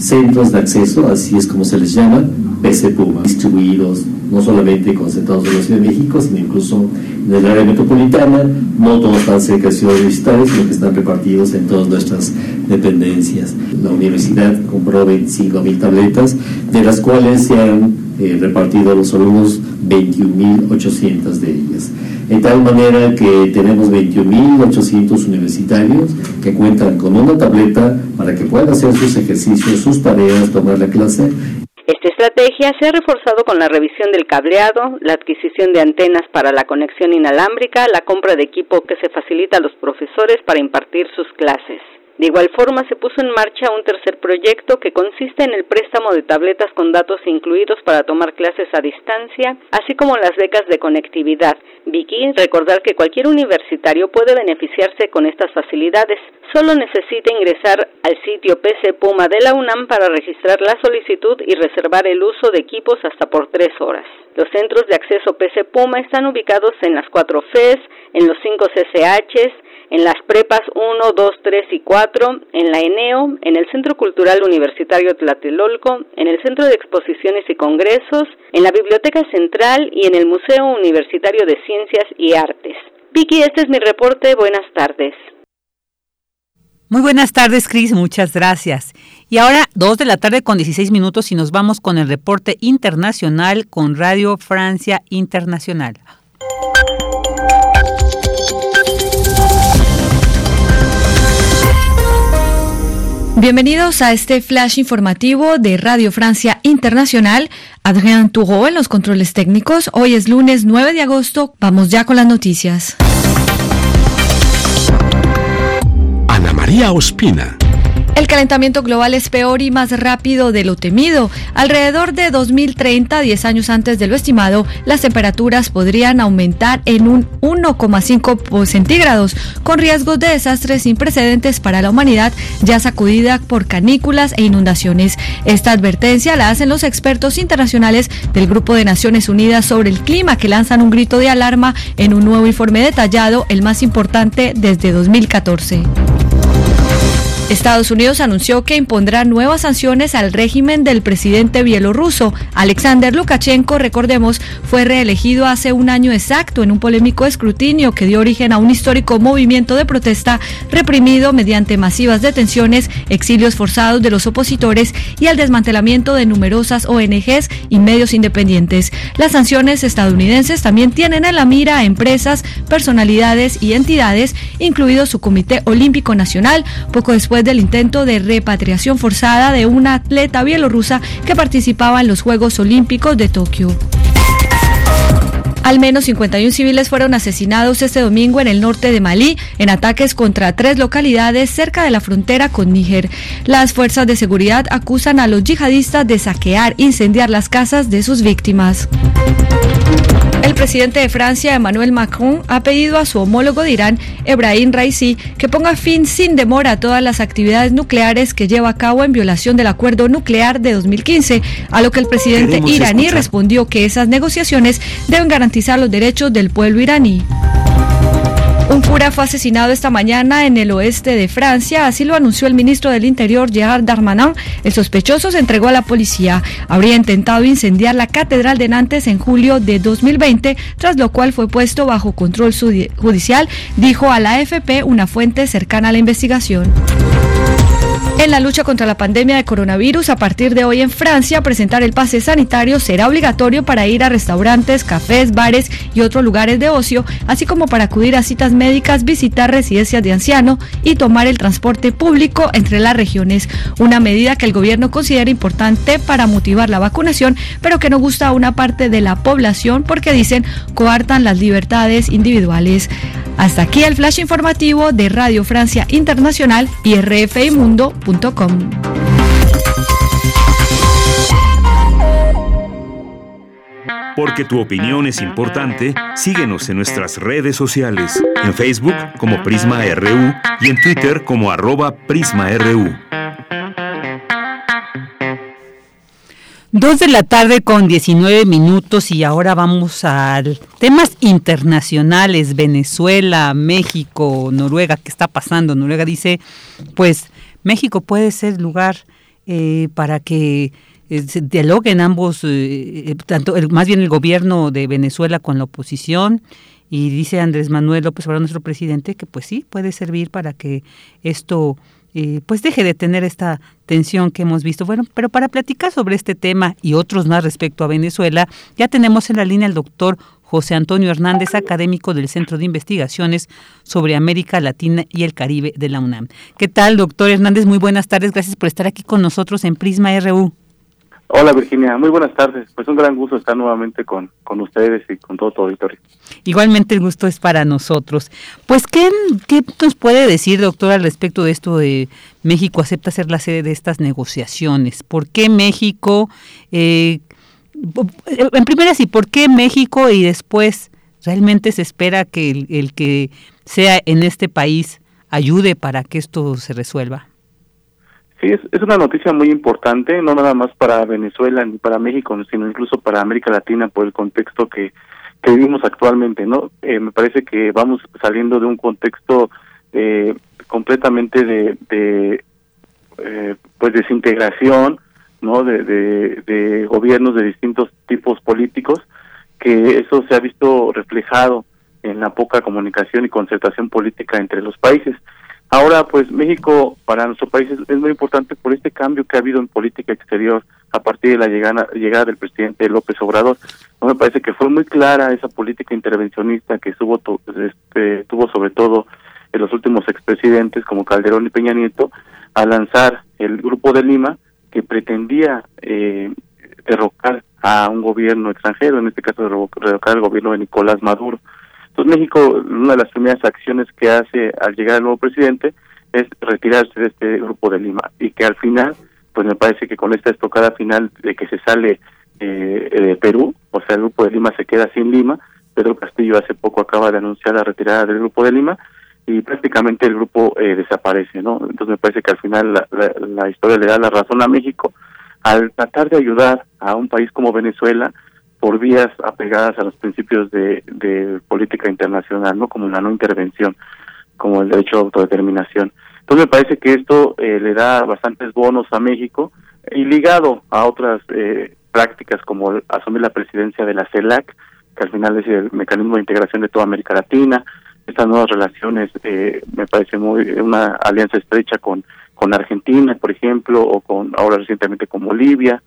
centros de acceso, así es como se les llama, PC Puma, distribuidos no solamente concentrados en la Ciudad de México, sino incluso en el área metropolitana. No todos están cerca de ciudades universitarias, sino que están repartidos en todas nuestras dependencias. La universidad compró 25.000 tabletas, de las cuales se han eh, repartido a los alumnos 21.800 de ellas. De tal manera que tenemos 21.800 universitarios que cuentan con una tableta para que puedan hacer sus ejercicios, sus tareas, tomar la clase esta estrategia se ha reforzado con la revisión del cableado, la adquisición de antenas para la conexión inalámbrica, la compra de equipo que se facilita a los profesores para impartir sus clases. De igual forma, se puso en marcha un tercer proyecto que consiste en el préstamo de tabletas con datos incluidos para tomar clases a distancia, así como las becas de conectividad. Vicky, recordar que cualquier universitario puede beneficiarse con estas facilidades. Solo necesita ingresar al sitio PC Puma de la UNAM para registrar la solicitud y reservar el uso de equipos hasta por tres horas. Los centros de acceso PC Puma están ubicados en las cuatro FES, en los cinco CCHs, en las prepas 1, 2, 3 y 4, en la ENEO, en el Centro Cultural Universitario Tlatelolco, en el Centro de Exposiciones y Congresos, en la Biblioteca Central y en el Museo Universitario de Ciencias y Artes. Vicky, este es mi reporte. Buenas tardes. Muy buenas tardes, Cris. Muchas gracias. Y ahora, dos de la tarde con 16 minutos y nos vamos con el reporte internacional con Radio Francia Internacional. Bienvenidos a este flash informativo de Radio Francia Internacional. Adrián Turó en los controles técnicos. Hoy es lunes 9 de agosto. Vamos ya con las noticias. Ana María Ospina. El calentamiento global es peor y más rápido de lo temido. Alrededor de 2030, 10 años antes de lo estimado, las temperaturas podrían aumentar en un 1,5 centígrados, con riesgos de desastres sin precedentes para la humanidad, ya sacudida por canículas e inundaciones. Esta advertencia la hacen los expertos internacionales del Grupo de Naciones Unidas sobre el clima, que lanzan un grito de alarma en un nuevo informe detallado, el más importante desde 2014. Estados Unidos anunció que impondrá nuevas sanciones al régimen del presidente bielorruso. Alexander Lukashenko, recordemos, fue reelegido hace un año exacto en un polémico escrutinio que dio origen a un histórico movimiento de protesta reprimido mediante masivas detenciones, exilios forzados de los opositores y al desmantelamiento de numerosas ONGs y medios independientes. Las sanciones estadounidenses también tienen en la mira a empresas, personalidades y entidades, incluido su Comité Olímpico Nacional, poco después del intento de repatriación forzada de una atleta bielorrusa que participaba en los Juegos Olímpicos de Tokio. Al menos 51 civiles fueron asesinados este domingo en el norte de Malí en ataques contra tres localidades cerca de la frontera con Níger. Las fuerzas de seguridad acusan a los yihadistas de saquear, incendiar las casas de sus víctimas. El presidente de Francia, Emmanuel Macron, ha pedido a su homólogo de Irán, Ebrahim Raisi, que ponga fin sin demora a todas las actividades nucleares que lleva a cabo en violación del acuerdo nuclear de 2015, a lo que el presidente iraní respondió que esas negociaciones deben garantizar los derechos del pueblo iraní. Un cura fue asesinado esta mañana en el oeste de Francia, así lo anunció el ministro del Interior Gerard Darmanin. El sospechoso se entregó a la policía. Habría intentado incendiar la catedral de Nantes en julio de 2020, tras lo cual fue puesto bajo control judicial, dijo a la AFP una fuente cercana a la investigación. En la lucha contra la pandemia de coronavirus, a partir de hoy en Francia, presentar el pase sanitario será obligatorio para ir a restaurantes, cafés, bares y otros lugares de ocio, así como para acudir a citas médicas, visitar residencias de anciano y tomar el transporte público entre las regiones. Una medida que el gobierno considera importante para motivar la vacunación, pero que no gusta a una parte de la población porque dicen coartan las libertades individuales. Hasta aquí el flash informativo de Radio Francia Internacional y RFI Mundo. Porque tu opinión es importante, síguenos en nuestras redes sociales, en Facebook como Prisma RU y en Twitter como arroba PrismaRU. Dos de la tarde con 19 minutos y ahora vamos a temas internacionales, Venezuela, México, Noruega, ¿qué está pasando? Noruega dice, pues México puede ser lugar eh, para que eh, se dialoguen ambos, eh, tanto más bien el gobierno de Venezuela con la oposición y dice Andrés Manuel López Obrador, nuestro presidente, que pues sí, puede servir para que esto pues deje de tener esta tensión que hemos visto. Bueno, pero para platicar sobre este tema y otros más respecto a Venezuela, ya tenemos en la línea al doctor José Antonio Hernández, académico del Centro de Investigaciones sobre América Latina y el Caribe de la UNAM. ¿Qué tal, doctor Hernández? Muy buenas tardes. Gracias por estar aquí con nosotros en Prisma RU. Hola Virginia, muy buenas tardes. Pues un gran gusto estar nuevamente con, con ustedes y con todo tu auditorio. Igualmente el gusto es para nosotros. Pues, ¿qué, ¿qué nos puede decir, doctor, al respecto de esto de México acepta ser la sede de estas negociaciones? ¿Por qué México eh, en primera sí, ¿por qué México y después realmente se espera que el, que sea en este país ayude para que esto se resuelva? Sí, es, una noticia muy importante, no nada más para Venezuela ni para México, sino incluso para América Latina por el contexto que, que vivimos actualmente, ¿no? Eh, me parece que vamos saliendo de un contexto eh, completamente de, eh, pues desintegración, no de, de, gobiernos de distintos tipos políticos que eso se ha visto reflejado en la poca comunicación y concertación política entre los países. Ahora, pues México para nuestro país es, muy importante por este cambio que ha habido en política exterior a partir de la llegada, del presidente López Obrador. No me parece que fue muy clara esa política intervencionista que tuvo, este, tuvo sobre todo en los últimos expresidentes como Calderón y Peña Nieto a lanzar el Grupo de Lima, que pretendía eh, derrocar a un gobierno extranjero, en este caso derrocar al gobierno de Nicolás Maduro. Entonces México, una de las primeras acciones que hace al llegar el nuevo presidente es retirarse de este grupo de Lima y que al final, pues me parece que con esta estocada final de que se sale eh, de Perú, o sea, el grupo de Lima se queda sin Lima, Pedro Castillo hace poco acaba de anunciar la retirada del grupo de Lima y prácticamente el grupo eh, desaparece, ¿no? Entonces me parece que al final la, la, historia le da la razón a México al tratar de ayudar a un país como Venezuela por vías apegadas a los principios de, de política internacional, ¿no? Como la no intervención, como el derecho a autodeterminación. Entonces me parece que esto eh, le da bastantes bonos a México y ligado a otras eh, prácticas como asumir la presidencia de la CELAC, que al final es el mecanismo de integración de toda América Latina, estas nuevas relaciones, eh, me parece muy una alianza estrecha con con Argentina, por ejemplo, o con ahora recientemente con Bolivia.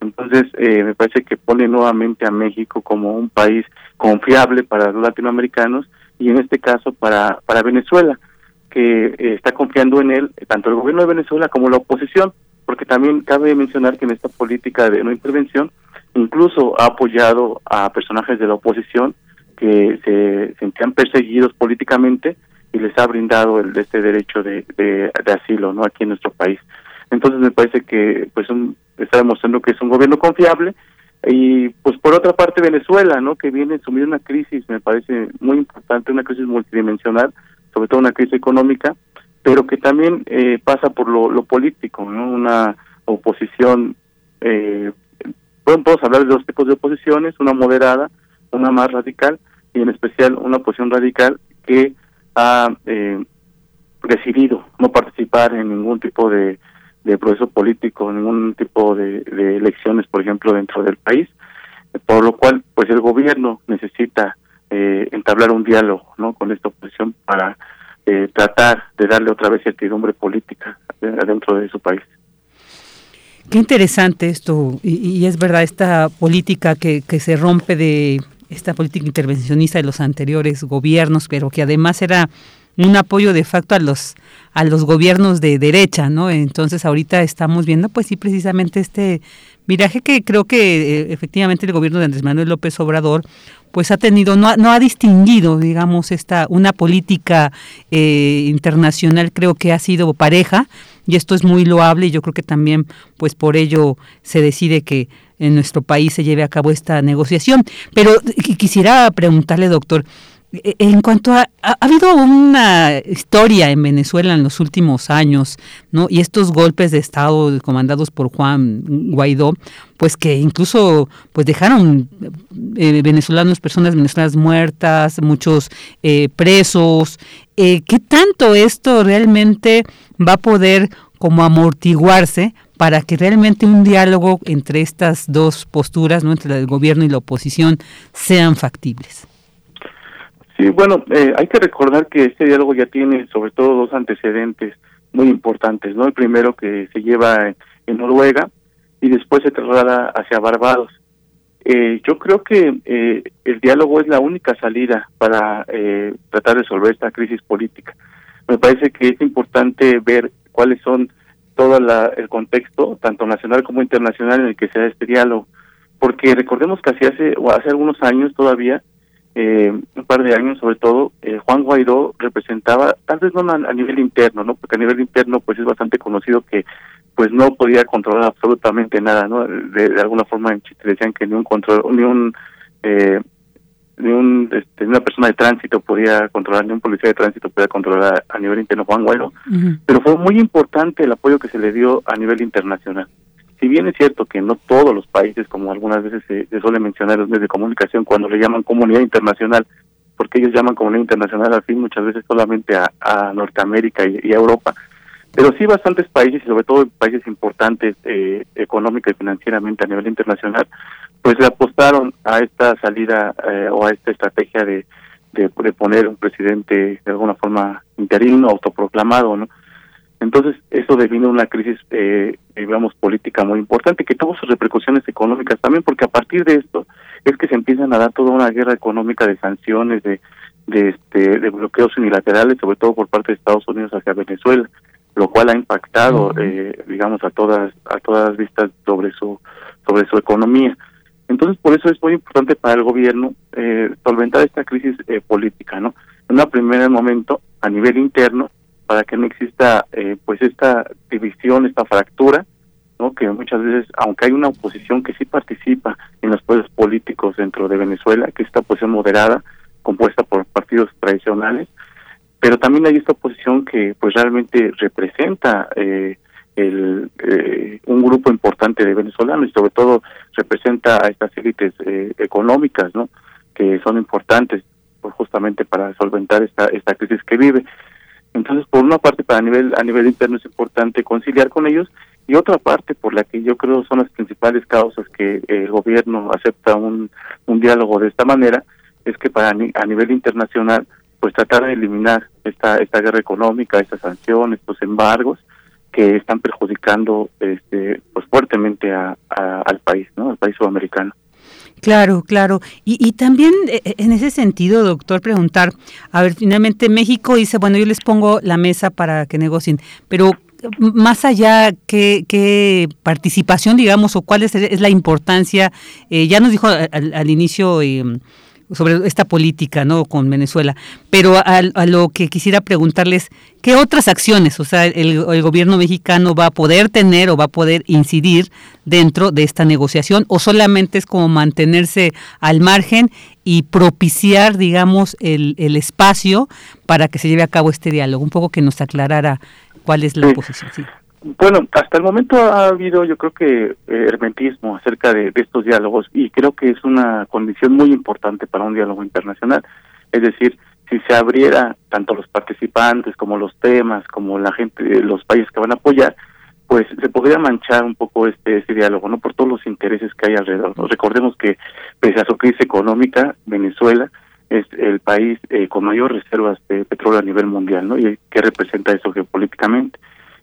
Entonces, eh, me parece que pone nuevamente a México como un país confiable para los latinoamericanos y en este caso para, para Venezuela, que eh, está confiando en él tanto el gobierno de Venezuela como la oposición, porque también cabe mencionar que en esta política de no intervención incluso ha apoyado a personajes de la oposición que se sentían perseguidos políticamente y les ha brindado el este derecho de, de, asilo no aquí en nuestro país. Entonces me parece que pues un, está demostrando que es un gobierno confiable y pues por otra parte Venezuela no que viene sumido una crisis me parece muy importante una crisis multidimensional sobre todo una crisis económica pero que también eh, pasa por lo, lo político no una oposición eh, podemos hablar de dos tipos de oposiciones una moderada una más radical y en especial una oposición radical que ha eh, decidido no participar en ningún tipo de, proceso político, ningún tipo de, de, elecciones, por ejemplo, dentro del país, por lo cual, pues el gobierno necesita eh, entablar un diálogo, ¿no? Con esta oposición para eh, tratar de darle otra vez certidumbre política dentro de su país. Qué interesante esto, y, y, es verdad, esta política que, que se rompe de esta política intervencionista de los anteriores gobiernos, pero que además era un apoyo de facto a los a los gobiernos de derecha, ¿no? Entonces ahorita estamos viendo pues sí precisamente este viraje que creo que eh, efectivamente el gobierno de Andrés Manuel López Obrador pues ha tenido, no no ha distinguido, digamos, esta, una política eh, internacional creo que ha sido pareja, y esto es muy loable y yo creo que también pues por ello se decide que en nuestro país se lleve a cabo esta negociación. Pero quisiera preguntarle, doctor, e, en cuanto a, ha, habido una historia en Venezuela en los últimos años, ¿no? Y estos golpes de estado comandados por Juan Guaidó, pues que incluso pues dejaron eh, venezolanos, personas venezolanas muertas, muchos eh, presos. Eh, ¿Qué tanto esto realmente va a poder como amortiguarse para que realmente un diálogo entre estas dos posturas, ¿no? entre el gobierno y la oposición, sean factibles? Sí, bueno, eh, hay que recordar que este diálogo ya tiene sobre todo dos antecedentes muy importantes, ¿no? El primero que se lleva en, Noruega y después se traslada hacia Barbados. Eh, yo creo que eh, el diálogo es la única salida para eh, tratar de resolver esta crisis política. Me parece que es importante ver cuáles son todo la, el contexto, tanto nacional como internacional, en el que se da este diálogo. Porque recordemos que hace, o hace algunos años todavía, eh, un par de años sobre todo, eh, Juan Guaidó representaba, tal vez no a, nivel interno, ¿no? Porque a nivel interno pues es bastante conocido que pues no podía controlar absolutamente nada, ¿no? De, alguna forma en Chile decían que ni un control, ni un eh, ni un este, una persona de tránsito podía controlar, ni un policía de tránsito podía controlar a, nivel interno Juan Guaidó, pero fue muy importante el apoyo que se le dio a nivel internacional. Si bien es cierto que no todos los países, como algunas veces se, suele mencionar los medios de comunicación, cuando le llaman comunidad internacional, porque ellos llaman comunidad internacional al fin muchas veces solamente a, Norteamérica y, a Europa, pero sí bastantes países, y sobre todo países importantes eh, económica y financieramente a nivel internacional, pues le apostaron a esta salida eh, o a esta estrategia de, de, de, poner un presidente de alguna forma interino, autoproclamado, ¿no? Entonces, eso define una crisis, eh, digamos, política muy importante que tuvo sus repercusiones económicas también, porque a partir de esto es que se empiezan a dar toda una guerra económica de sanciones, de, de, este, de bloqueos unilaterales, sobre todo por parte de Estados Unidos hacia Venezuela, lo cual ha impactado, eh, digamos, a todas a todas vistas sobre su sobre su economía. Entonces, por eso es muy importante para el gobierno eh, solventar esta crisis eh, política, ¿no? En un primer momento, a nivel interno, para que no exista eh, pues esta división, esta fractura, ¿no? que muchas veces, aunque hay una oposición que sí participa en los poderes políticos dentro de Venezuela, que es esta oposición moderada, compuesta por partidos tradicionales, pero también hay esta oposición que pues realmente representa eh, el, eh, un grupo importante de venezolanos y sobre todo representa a estas élites eh, económicas, ¿no? Que son importantes pues, justamente para solventar esta esta crisis que vive. Entonces, por una parte, para nivel a nivel interno es importante conciliar con ellos y otra parte por la que yo creo son las principales causas que el gobierno acepta un, un diálogo de esta manera es que para a nivel internacional pues tratar de eliminar esta esta guerra económica, estas sanciones, estos embargos que están perjudicando este pues fuertemente a, al país, ¿no? Al país sudamericano. Claro, claro. Y, y también eh, eh, en ese sentido, doctor, preguntar, a ver, finalmente México dice, bueno, yo les pongo la mesa para que negocien, pero más allá, ¿qué, qué participación, digamos, o cuál es, la importancia? Eh, ya nos dijo al, al inicio... Eh, sobre esta política no con Venezuela pero a, a, lo que quisiera preguntarles qué otras acciones o sea el, el, gobierno mexicano va a poder tener o va a poder incidir dentro de esta negociación o solamente es como mantenerse al margen y propiciar digamos el, el espacio para que se lleve a cabo este diálogo un poco que nos aclarara cuál es la sí. posición sí. Bueno, hasta el momento ha habido, yo creo que eh, hermetismo acerca de, estos diálogos y creo que es una condición muy importante para un diálogo internacional. Es decir, si se abriera tanto los participantes como los temas, como la gente, los países que van a apoyar, pues se podría manchar un poco este, este diálogo, no por todos los intereses que hay alrededor. Recordemos que pese a su crisis económica, Venezuela es el país eh, con mayor reservas de petróleo a nivel mundial, ¿no? Y qué representa eso geopolíticamente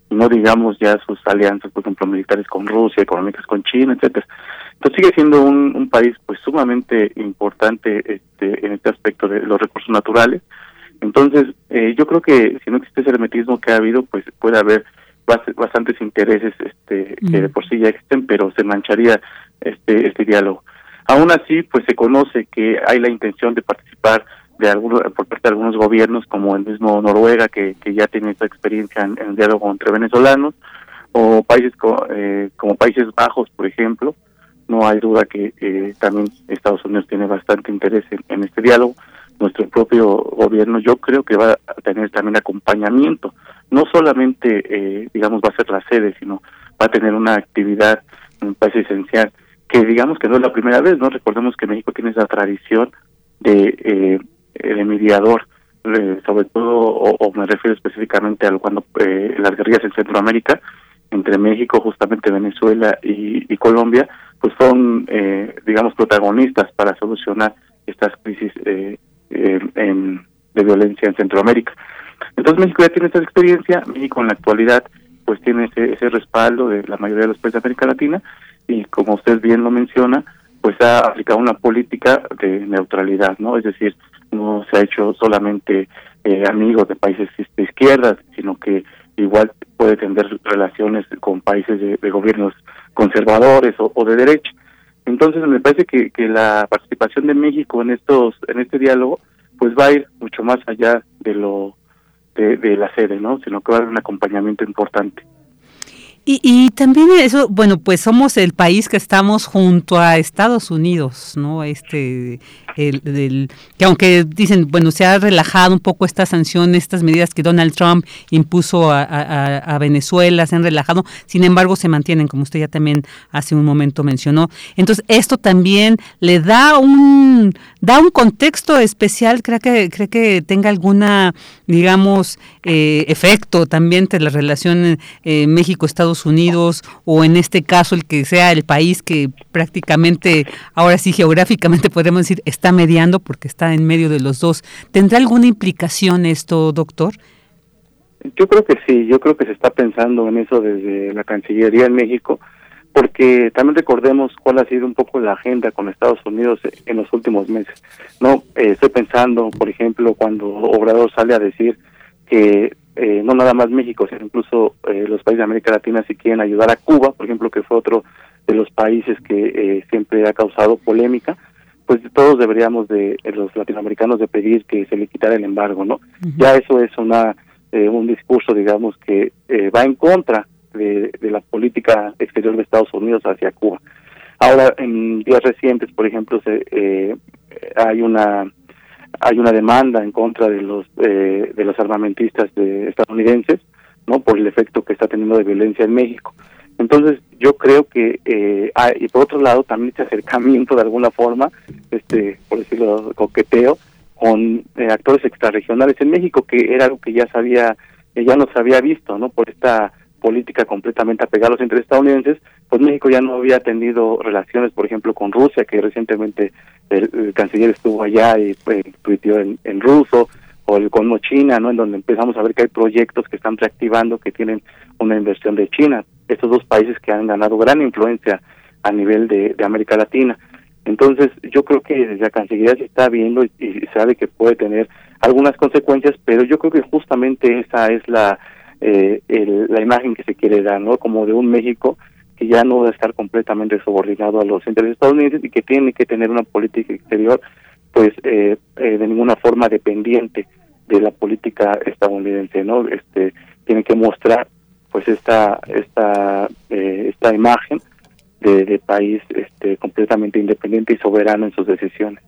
no digamos ya sus alianzas, por ejemplo, militares con Rusia, económicas con China, etcétera. Entonces sigue siendo un, un país pues sumamente importante este, en este aspecto de los recursos naturales. Entonces, eh, yo creo que si no existe ese hermetismo que ha habido, pues puede haber bastantes intereses este, mm. que de por sí ya existen, pero se mancharía este, este diálogo. Aún así, pues se conoce que hay la intención de participar de algunos por parte de algunos gobiernos como el mismo Noruega que, que ya tiene esa experiencia en, en el diálogo entre venezolanos o países co, eh, como Países Bajos por ejemplo no hay duda que eh, también Estados Unidos tiene bastante interés en, en, este diálogo. Nuestro propio gobierno yo creo que va a tener también acompañamiento. No solamente eh, digamos va a ser la sede sino va a tener una actividad un país esencial que digamos que no es la primera vez no recordemos que México tiene esa tradición de eh, de mediador, eh, sobre todo, o, me refiero específicamente a cuando eh, las guerrillas en Centroamérica, entre México, justamente Venezuela y, y Colombia, pues son, eh, digamos, protagonistas para solucionar estas crisis eh, eh, en, de violencia en Centroamérica. Entonces México ya tiene esta experiencia, México en la actualidad pues tiene ese, ese respaldo de la mayoría de los países de América Latina y como usted bien lo menciona, pues ha aplicado una política de neutralidad, ¿no? Es decir, no se ha hecho solamente eh, amigos de países de izquierda, sino que igual puede tener relaciones con países de, gobiernos conservadores o, o, de derecha. Entonces me parece que, que la participación de México en estos en este diálogo pues va a ir mucho más allá de lo de, de la sede, ¿no? Sino que va a haber un acompañamiento importante. Y, y, también eso, bueno, pues somos el país que estamos junto a Estados Unidos, ¿no? Este, el, que aunque dicen, bueno, se ha relajado un poco esta sanción, estas medidas que Donald Trump impuso a, Venezuela, se han relajado, sin embargo se mantienen, como usted ya también hace un momento mencionó. Entonces, esto también le da un, da un contexto especial, creo que, cree que tenga alguna, digamos, eh, efecto también entre la relación eh, México-Estados Unidos, o en este caso el que sea el país que prácticamente, ahora sí geográficamente podemos decir, está mediando porque está en medio de los dos. ¿Tendrá alguna implicación esto, doctor? Yo creo que sí, yo creo que se está pensando en eso desde la Cancillería en México, porque también recordemos cuál ha sido un poco la agenda con Estados Unidos en los últimos meses. No, eh, estoy pensando, por ejemplo, cuando Obrador sale a decir que eh, no nada más México, sino incluso eh, los países de América Latina si quieren ayudar a Cuba, por ejemplo, que fue otro de los países que eh, siempre ha causado polémica, pues todos deberíamos de los latinoamericanos de pedir que se le quitara el embargo, ¿no? Uh -huh. Ya eso es una un discurso, digamos, que va en contra de, la política exterior de Estados Unidos hacia Cuba. Ahora, en días recientes, por ejemplo, se, hay una hay una demanda en contra de los de los armamentistas de estadounidenses, no, por el efecto que está teniendo de violencia en México. Entonces, yo creo que, eh, y por otro lado, también este acercamiento de alguna forma, este, por decirlo, coqueteo, con eh, actores extrarregionales en México, que era algo que ya sabía, ya no se había visto, ¿no? Por esta política completamente apegada a los intereses estadounidenses, pues México ya no había tenido relaciones, por ejemplo, con Rusia, que recientemente el, canciller estuvo allá y pues, tuiteó en, ruso, o el China, ¿no? En donde empezamos a ver que hay proyectos que están reactivando que tienen una inversión de China. Estos dos países que han ganado gran influencia a nivel de, América Latina. Entonces, yo creo que desde la Cancillería se está viendo y, sabe que puede tener algunas consecuencias, pero yo creo que justamente esa es la eh, la imagen que se quiere dar, ¿no? Como de un México que ya no va a estar completamente subordinado a los intereses estadounidenses y que tiene que tener una política exterior, pues, eh, eh, de ninguna forma dependiente de la política estadounidense, ¿no? Este tiene que mostrar pues esta esta eh, esta imagen de, país este completamente independiente y soberano en sus decisiones.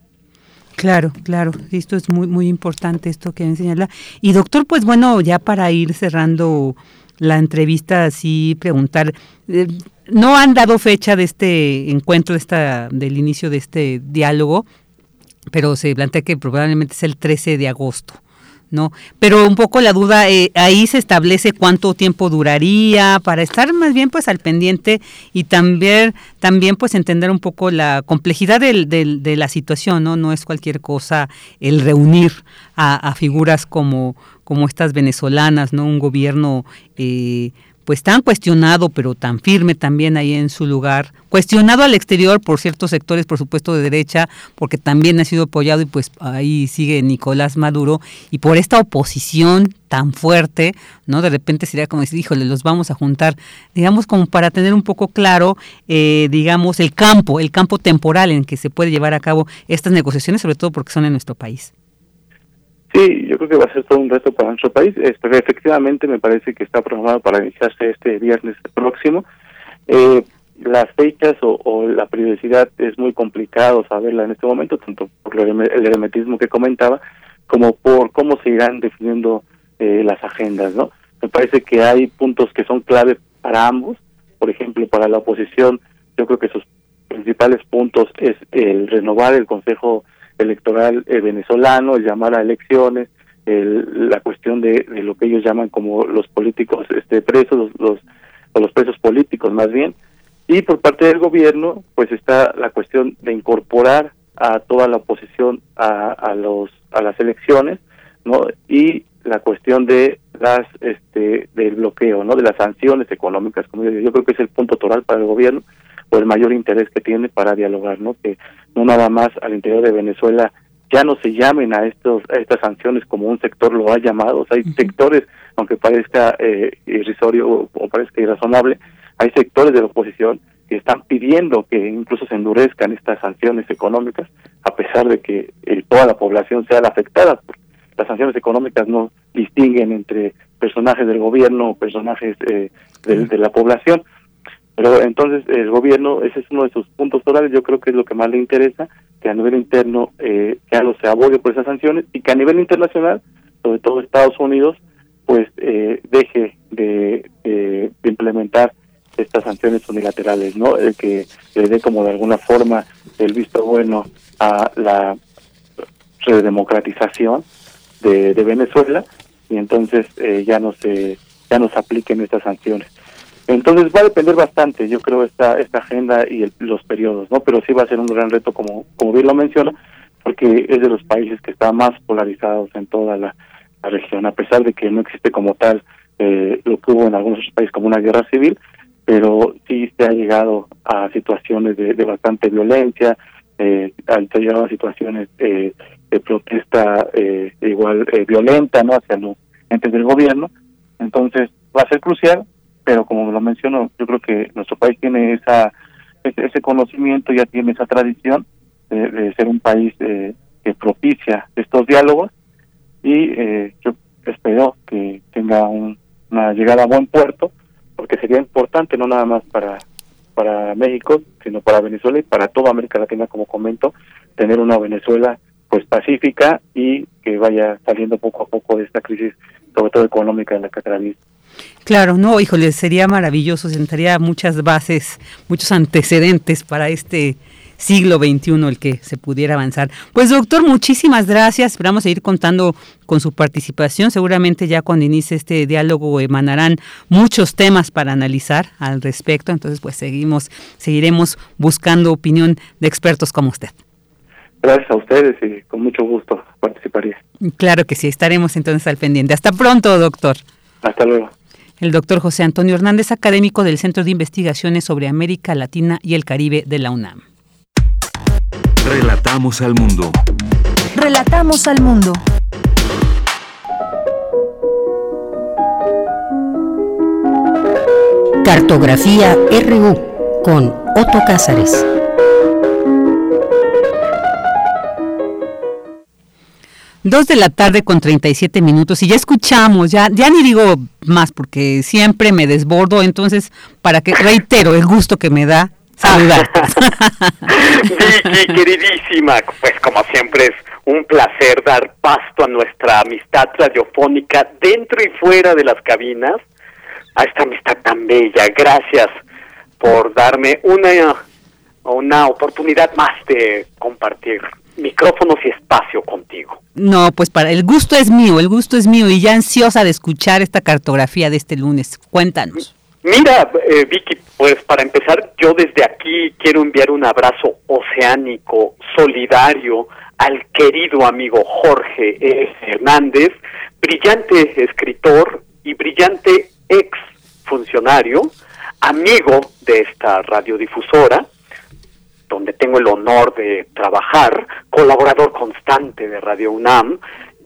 Claro, claro, esto es muy muy importante esto que enseñarla. Y doctor, pues bueno, ya para ir cerrando la entrevista así preguntar eh, no han dado fecha de este encuentro de esta del inicio de este diálogo, pero se plantea que probablemente es el 13 de agosto. ¿No? Pero un poco la duda, eh, ahí se establece cuánto tiempo duraría para estar más bien pues al pendiente y también, también pues entender un poco la complejidad del, del, de la situación, ¿no? No es cualquier cosa el reunir a, a figuras como, como estas venezolanas, ¿no? Un gobierno... Eh, pues tan cuestionado, pero tan firme también ahí en su lugar, cuestionado al exterior por ciertos sectores, por supuesto, de derecha, porque también ha sido apoyado y pues ahí sigue Nicolás Maduro, y por esta oposición tan fuerte, ¿no? De repente sería como decir, híjole, los vamos a juntar, digamos, como para tener un poco claro, eh, digamos, el campo, el campo temporal en que se puede llevar a cabo estas negociaciones, sobre todo porque son en nuestro país. Sí, yo creo que va a ser todo un reto para nuestro país. Este, efectivamente, me parece que está programado para iniciarse este viernes próximo. Eh, las fechas o, la periodicidad es muy complicado saberla en este momento, tanto por el hermetismo que comentaba, como por cómo se irán definiendo eh, las agendas, ¿no? Me parece que hay puntos que son claves para ambos. Por ejemplo, para la oposición, yo creo que sus principales puntos es el renovar el Consejo electoral eh, venezolano, el llamar a elecciones, la cuestión de, lo que ellos llaman como los políticos este presos, los, o los presos políticos más bien, y por parte del gobierno pues está la cuestión de incorporar a toda la oposición a, a los a las elecciones, ¿no? Y la cuestión de las este del bloqueo, ¿no? De las sanciones económicas, como yo, yo creo que es el punto total para el gobierno o el mayor interés que tiene para dialogar, ¿no? Que no nada más al interior de Venezuela ya no se llamen a estos a estas sanciones como un sector lo ha llamado, o sea, hay sectores, aunque parezca eh, irrisorio o, parezca irrazonable, hay sectores de la oposición que están pidiendo que incluso se endurezcan estas sanciones económicas, a pesar de que eh, toda la población sea la afectada. Las sanciones económicas no distinguen entre personajes del gobierno o personajes eh, de la población. Pero entonces el gobierno, ese es uno de sus puntos torales, yo creo que es lo que más le interesa, que a nivel interno eh, ya no se abogue por esas sanciones y que a nivel internacional, sobre todo Estados Unidos, pues eh, deje de, de, implementar estas sanciones unilaterales, ¿no? El que le dé como de alguna forma el visto bueno a la redemocratización de, de Venezuela y entonces eh, ya no se ya no se apliquen estas sanciones. Entonces va a depender bastante, yo creo, esta esta agenda y los periodos, ¿no? Pero sí va a ser un gran reto, como como bien lo menciona, porque es de los países que están más polarizados en toda la, región, a pesar de que no existe como tal eh, lo que hubo en algunos países como una guerra civil, pero sí se ha llegado a situaciones de, bastante violencia, eh, ha llegado a situaciones eh, de protesta eh, igual eh, violenta, ¿no? Hacia los entes del gobierno. Entonces va a ser crucial pero como lo menciono, yo creo que nuestro país tiene esa ese, conocimiento, ya tiene esa tradición de, ser un país eh, que propicia estos diálogos y eh, yo espero que tenga una llegada a buen puerto, porque sería importante no nada más para para México, sino para Venezuela y para toda América Latina, como comento, tener una Venezuela pues pacífica y que vaya saliendo poco a poco de esta crisis, sobre todo económica en la que atraviesa. Claro, no, híjole, sería maravilloso, sentaría muchas bases, muchos antecedentes para este siglo XXI el que se pudiera avanzar. Pues doctor, muchísimas gracias. Esperamos seguir contando con su participación. Seguramente ya cuando inicie este diálogo emanarán muchos temas para analizar al respecto. Entonces, pues seguimos, seguiremos buscando opinión de expertos como usted. Gracias a ustedes y con mucho gusto participaría. Claro que sí, estaremos entonces al pendiente. Hasta pronto, doctor. Hasta luego. El doctor José Antonio Hernández, académico del Centro de Investigaciones sobre América Latina y el Caribe de la UNAM. Relatamos al mundo. Relatamos al mundo. Cartografía RU con Otto Cázares. Dos de la tarde con 37 minutos y ya escuchamos, ya, ya ni digo más porque siempre me desbordo, entonces para que reitero el gusto que me da saludar. Vicky, queridísima, pues como siempre es un placer dar pasto a nuestra amistad radiofónica dentro y fuera de las cabinas, a esta amistad tan bella. Gracias por darme una, una oportunidad más de compartir micrófonos y espacio contigo. No, pues para el gusto es mío, el gusto es mío y ya ansiosa de escuchar esta cartografía de este lunes. Cuéntanos. Mira, eh, Vicky, pues para empezar, yo desde aquí quiero enviar un abrazo oceánico, solidario, al querido amigo Jorge e. Hernández, brillante escritor y brillante ex funcionario, amigo de esta radiodifusora, donde tengo el honor de trabajar, colaborador constante de Radio UNAM.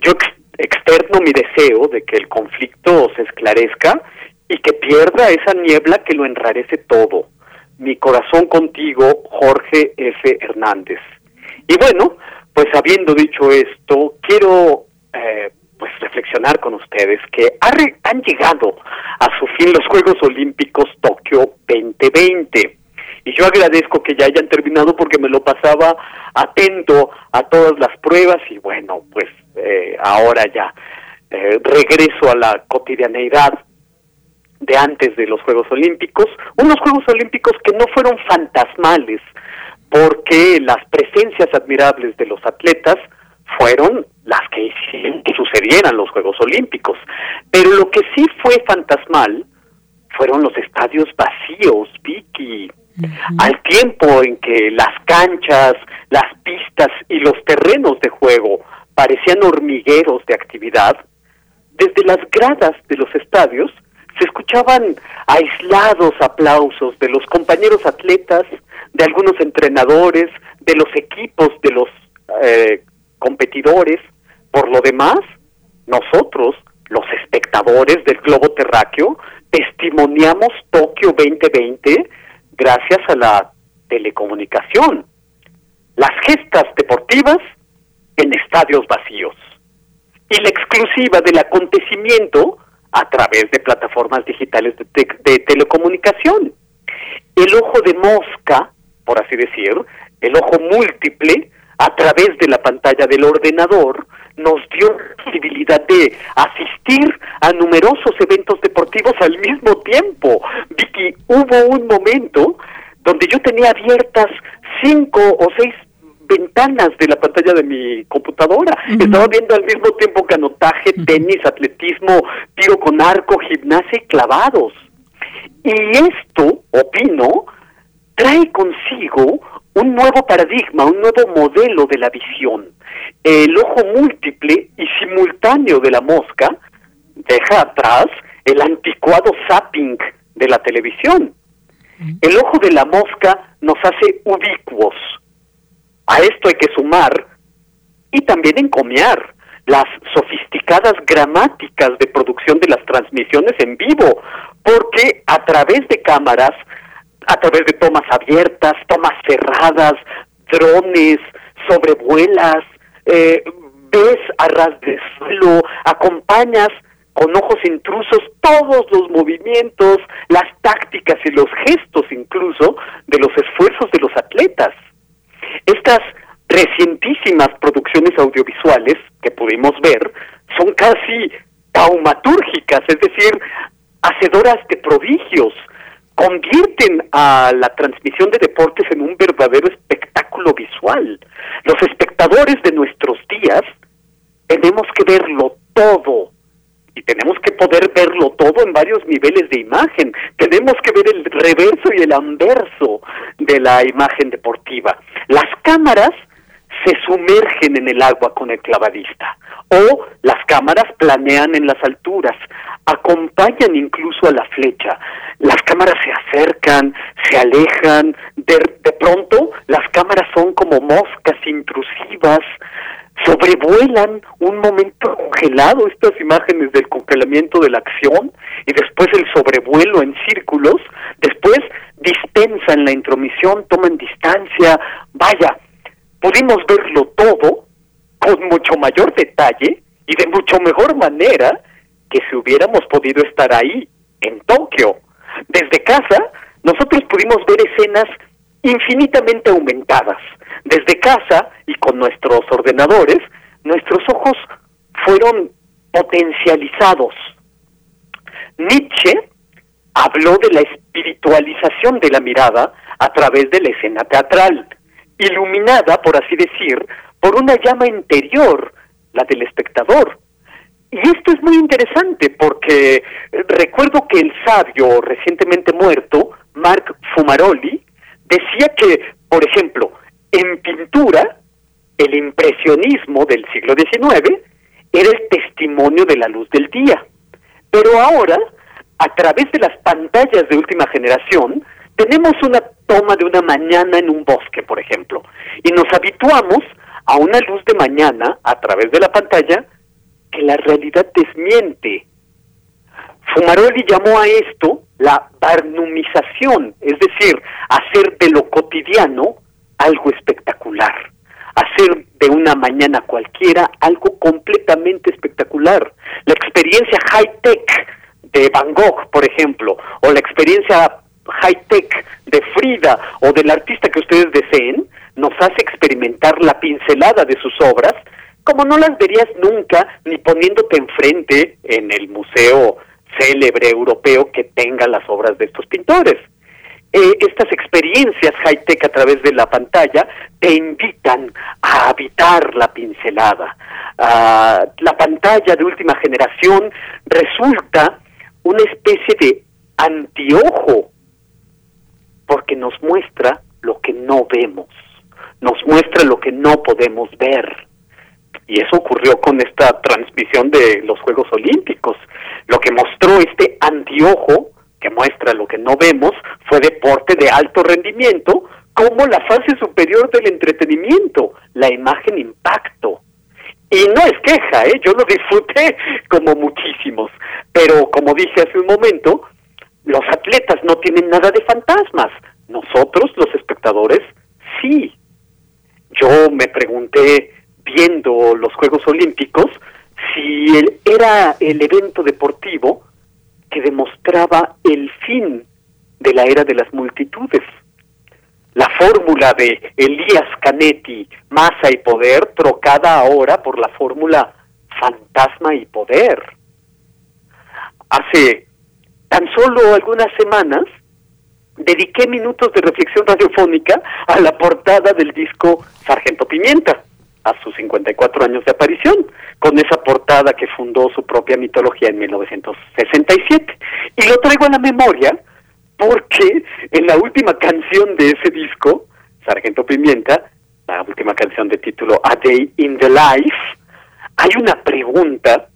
Yo externo mi deseo de que el conflicto se esclarezca y que pierda esa niebla que lo enrarece todo. Mi corazón contigo, Jorge F. Hernández. Y bueno, pues habiendo dicho esto, quiero eh, pues reflexionar con ustedes que han llegado a su fin los Juegos Olímpicos Tokio 2020 y yo agradezco que ya hayan terminado porque me lo pasaba atento a todas las pruebas y bueno, pues eh, ahora ya eh, regreso a la cotidianeidad de antes de los Juegos Olímpicos, unos Juegos Olímpicos que no fueron fantasmales porque las presencias admirables de los atletas fueron las que hicieron que sucedieran los Juegos Olímpicos. Pero lo que sí fue fantasmal fueron los estadios vacíos, Vicky, al tiempo en que las canchas, las pistas y los terrenos de juego parecían hormigueros de actividad, desde las gradas de los estadios se escuchaban aislados aplausos de los compañeros atletas, de algunos entrenadores, de los equipos, de los eh, competidores. Por lo demás, nosotros, los espectadores del globo terráqueo, testimoniamos Tokio 2020 gracias a la telecomunicación. Las gestas deportivas en estadios vacíos. Y la exclusiva del acontecimiento a través de plataformas digitales de, telecomunicación. El ojo de mosca, por así decir, el ojo múltiple, a través de la pantalla del ordenador, nos dio la posibilidad de asistir a numerosos eventos deportivos al mismo tiempo. Vicky, hubo un momento donde yo tenía abiertas cinco o seis ventanas de la pantalla de mi computadora. Estaba viendo al mismo tiempo canotaje, tenis, atletismo, tiro con arco, gimnasia y clavados. Y esto, opino, trae consigo un nuevo paradigma, un nuevo modelo de la visión. El ojo múltiple y simultáneo de la mosca deja atrás el anticuado zapping de la televisión. El ojo de la mosca nos hace ubicuos. A esto hay que sumar y también encomiar las sofisticadas gramáticas de producción de las transmisiones en vivo, porque a través de cámaras, a través de tomas abiertas, tomas cerradas, drones, sobrevuelas, eh, ves a ras de suelo, acompañas con ojos intrusos todos los movimientos, las tácticas y los gestos incluso de los esfuerzos de los atletas. Estas recientísimas producciones audiovisuales que pudimos ver son casi taumatúrgicas, es decir, hacedoras de prodigios, convierten a la transmisión de deportes en un verdadero espectáculo visual. Los espectadores de nuestros días tenemos que verlo todo y tenemos que poder verlo todo en varios niveles de imagen. Tenemos que ver el reverso y el anverso de la imagen deportiva. Las cámaras se sumergen en el agua con el clavadista o las cámaras planean en las alturas, acompañan incluso a la flecha. Las cámaras se acercan, se alejan, de, pronto las cámaras son como moscas intrusivas, sobrevuelan un momento congelado estas imágenes del congelamiento de la acción y después el sobrevuelo en círculos, después dispensan la intromisión, toman distancia, vaya, pudimos verlo todo con mucho mayor detalle y de mucho mejor manera que si hubiéramos podido estar ahí, en Tokio. Desde casa, nosotros pudimos ver escenas infinitamente aumentadas. Desde casa y con nuestros ordenadores, nuestros ojos fueron potencializados. Nietzsche habló de la espiritualización de la mirada a través de la escena teatral, iluminada, por así decir, por una llama interior, la del espectador. Y esto es muy interesante porque recuerdo que el sabio recientemente muerto, Marc Fumaroli, decía que, por ejemplo, en pintura, el impresionismo del siglo XIX era el testimonio de la luz del día. Pero ahora, a través de las pantallas de última generación, tenemos una toma de una mañana en un bosque, por ejemplo, y nos habituamos a una luz de mañana a través de la pantalla que la realidad desmiente. Fumaroli llamó a esto la barnumización, es decir, hacer de lo cotidiano algo espectacular, hacer de una mañana cualquiera algo completamente espectacular. La experiencia high-tech de Van Gogh, por ejemplo, o la experiencia high-tech de Frida o del artista que ustedes deseen, nos hace experimentar la pincelada de sus obras como no las verías nunca ni poniéndote enfrente en el museo célebre europeo que tenga las obras de estos pintores. Eh, estas experiencias high-tech a través de la pantalla te invitan a habitar la pincelada. Ah, la pantalla de última generación resulta una especie de antiojo porque nos muestra lo que no vemos, nos muestra lo que no podemos ver. Y eso ocurrió con esta transmisión de los Juegos Olímpicos. Lo que mostró este antiojo, que muestra lo que no vemos, fue deporte de alto rendimiento, como la fase superior del entretenimiento, la imagen impacto. Y no es queja, ¿eh? yo lo disfruté como muchísimos, pero como dije hace un momento, los atletas no tienen nada de fantasmas, nosotros los espectadores sí. Yo me pregunté viendo los Juegos Olímpicos si era el evento deportivo que demostraba el fin de la era de las multitudes. La fórmula de Elías Canetti, masa y poder, trocada ahora por la fórmula fantasma y poder. Hace tan solo algunas semanas dediqué minutos de reflexión radiofónica a la portada del disco Sargento Pimienta a sus 54 años de aparición, con esa portada que fundó su propia mitología en 1967. Y lo traigo a la memoria porque en la última canción de ese disco, Sargento Pimienta, la última canción de título A Day in the Life, hay una pregunta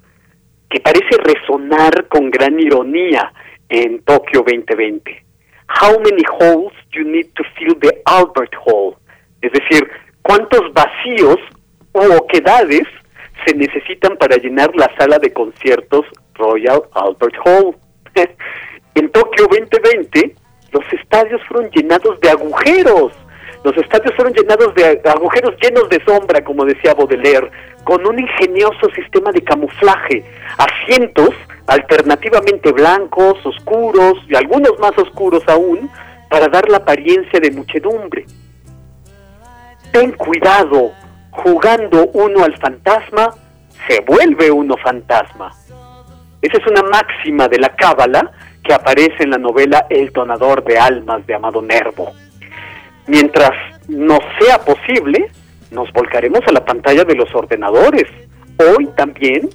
que parece resonar con gran ironía en Tokio 2020. How many holes you need to fill the Albert Hall? Es decir, ¿cuántos vacíos o oquedades se necesitan para llenar la sala de conciertos Royal Albert Hall. en Tokio 2020, los estadios fueron llenados de agujeros. Los estadios fueron llenados de agujeros llenos de sombra, como decía Baudelaire, con un ingenioso sistema de camuflaje, asientos alternativamente blancos, oscuros y algunos más oscuros aún, para dar la apariencia de muchedumbre. Ten cuidado, jugando uno al fantasma, se vuelve uno fantasma. Esa es una máxima de la cábala que aparece en la novela El donador de almas de Amado Nervo. Mientras no sea posible, nos volcaremos a la pantalla de los ordenadores. Hoy también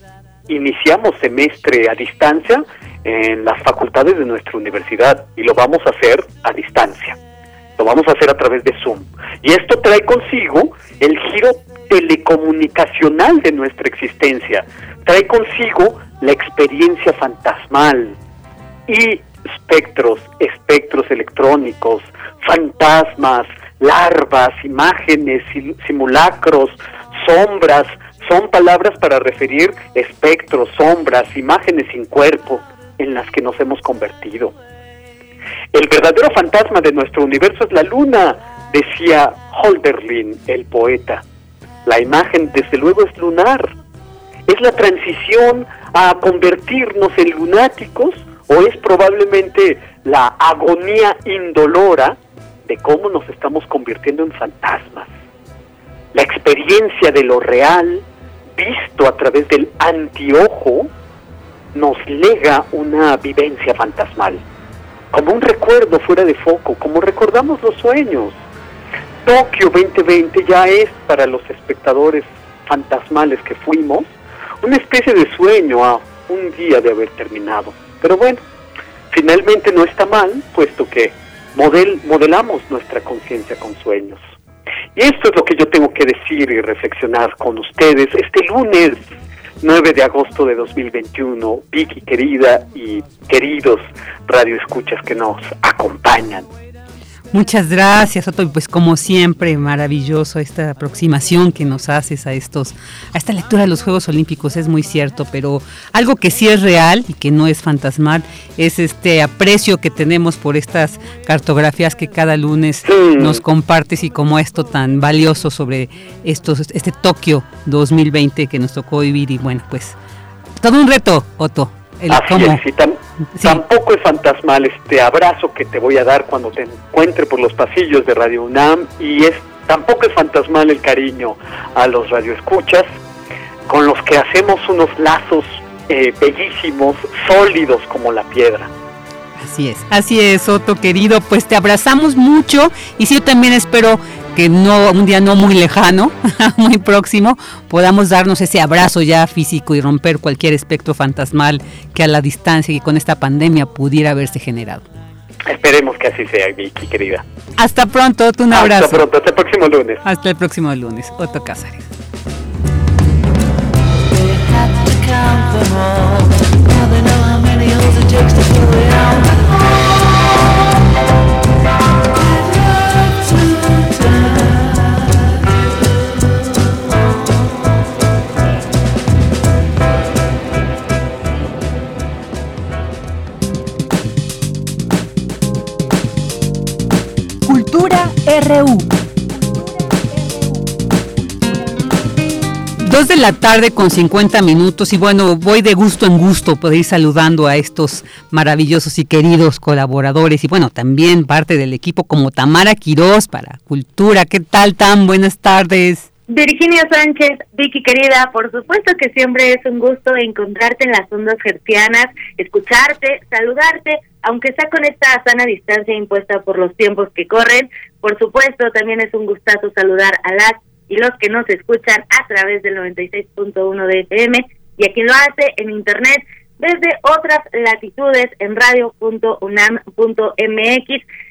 iniciamos semestre a distancia en las facultades de nuestra universidad y lo vamos a hacer a distancia. Lo vamos a hacer a través de Zoom. Y esto trae consigo el giro telecomunicacional de nuestra existencia. Trae consigo la experiencia fantasmal y espectros, espectros electrónicos, fantasmas, larvas, imágenes, simulacros, sombras, son palabras para referir espectros, sombras, imágenes sin cuerpo en las que nos hemos convertido. El verdadero fantasma de nuestro universo es la luna, decía Holderlin, el poeta. La imagen, desde luego, es lunar. ¿Es la transición a convertirnos en lunáticos o es probablemente la agonía indolora de cómo nos estamos convirtiendo en fantasmas? La experiencia de lo real, visto a través del antiojo, nos lega una vivencia fantasmal, como un recuerdo fuera de foco, como recordamos los sueños. Tokio 2020 ya es para los espectadores fantasmales que fuimos una especie de sueño a un día de haber terminado. Pero bueno, finalmente no está mal, puesto que model, modelamos nuestra conciencia con sueños. Y esto es lo que yo tengo que decir y reflexionar con ustedes este lunes 9 de agosto de 2021. Vicky querida y queridos radioescuchas que nos acompañan. Muchas gracias, Otto. Y pues como siempre, maravilloso esta aproximación que nos haces a estos, a esta lectura de los Juegos Olímpicos, es muy cierto, pero algo que sí es real y que no es fantasmal es este aprecio que tenemos por estas cartografías que cada lunes nos compartes y como esto tan valioso sobre estos, este Tokio 2020 que nos tocó vivir y bueno, pues todo un reto, Otto. Así es, tampoco es fantasmal este abrazo que te voy a dar cuando te encuentre por los pasillos de Radio UNAM y es tampoco es fantasmal el cariño a los radioescuchas con los que hacemos unos lazos eh, bellísimos, sólidos como la piedra. Así es, así es, Otto querido, pues te abrazamos mucho y sí, yo también espero que no un día no muy lejano, muy próximo, podamos darnos ese abrazo ya físico y romper cualquier espectro fantasmal que a la distancia y con esta pandemia pudiera haberse generado. Esperemos que así sea, Vicky, querida. Hasta pronto, un abrazo. Hasta pronto, hasta el próximo lunes. Hasta el próximo lunes, Otto Cázares. RU. Dos de la tarde con 50 minutos y bueno, voy de gusto en gusto poder ir saludando a estos maravillosos y queridos colaboradores y bueno, también parte del equipo como Tamara Quirós para Cultura. ¿Qué tal, Tan? Buenas tardes. Virginia Sánchez, Vicky querida, por supuesto que siempre es un gusto encontrarte en las ondas gertianas, escucharte, saludarte, aunque sea con esta sana distancia impuesta por los tiempos que corren. Por supuesto, también es un gustazo saludar a las y los que nos escuchan a través del 96.1 de FM y a quien lo hace en internet desde otras latitudes en radio.unam.mx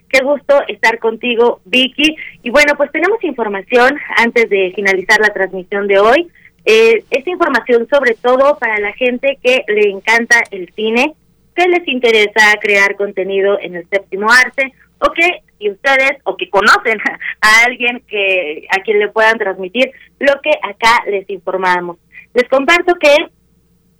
Qué gusto estar contigo, Vicky. Y bueno, pues tenemos información antes de finalizar la transmisión de hoy. Eh, esta información sobre todo para la gente que le encanta el cine, que les interesa crear contenido en el séptimo arte, o que y ustedes o que conocen a alguien que a quien le puedan transmitir lo que acá les informamos. Les comparto que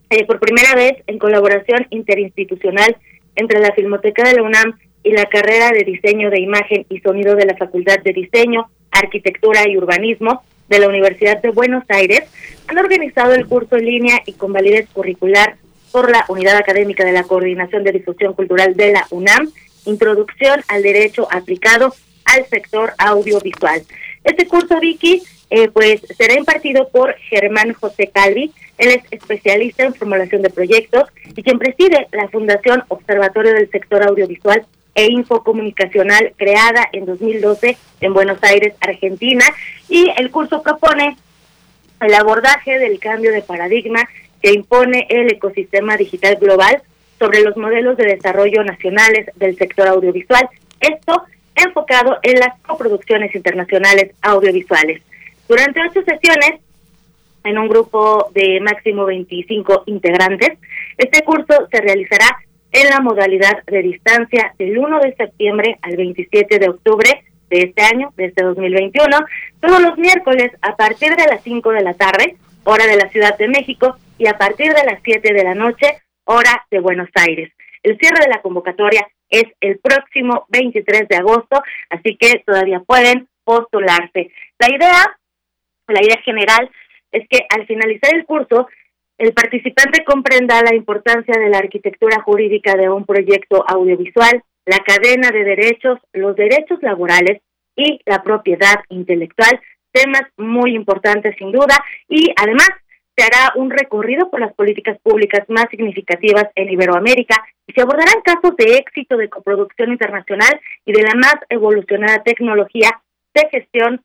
eh, por primera vez en colaboración interinstitucional entre la Filmoteca de la UNAM y la carrera de diseño de imagen y sonido de la Facultad de Diseño, Arquitectura y Urbanismo de la Universidad de Buenos Aires han organizado el curso en línea y con validez curricular por la Unidad Académica de la Coordinación de Difusión Cultural de la UNAM, Introducción al Derecho Aplicado al Sector Audiovisual. Este curso, Vicky, eh, pues será impartido por Germán José Calvi. Él es especialista en formulación de proyectos y quien preside la Fundación Observatorio del Sector Audiovisual e Infocomunicacional creada en 2012 en Buenos Aires, Argentina. Y el curso propone el abordaje del cambio de paradigma que impone el ecosistema digital global sobre los modelos de desarrollo nacionales del sector audiovisual. Esto enfocado en las coproducciones internacionales audiovisuales. Durante ocho sesiones, en un grupo de máximo 25 integrantes, este curso se realizará en la modalidad de distancia del 1 de septiembre al 27 de octubre de este año, de este 2021, todos los miércoles a partir de las 5 de la tarde, hora de la Ciudad de México, y a partir de las 7 de la noche, hora de Buenos Aires. El cierre de la convocatoria es el próximo 23 de agosto, así que todavía pueden postularse. La idea la idea general es que al finalizar el curso, el participante comprenda la importancia de la arquitectura jurídica de un proyecto audiovisual, la cadena de derechos, los derechos laborales y la propiedad intelectual, temas muy importantes sin duda, y además se hará un recorrido por las políticas públicas más significativas en Iberoamérica y se abordarán casos de éxito de coproducción internacional y de la más evolucionada tecnología de gestión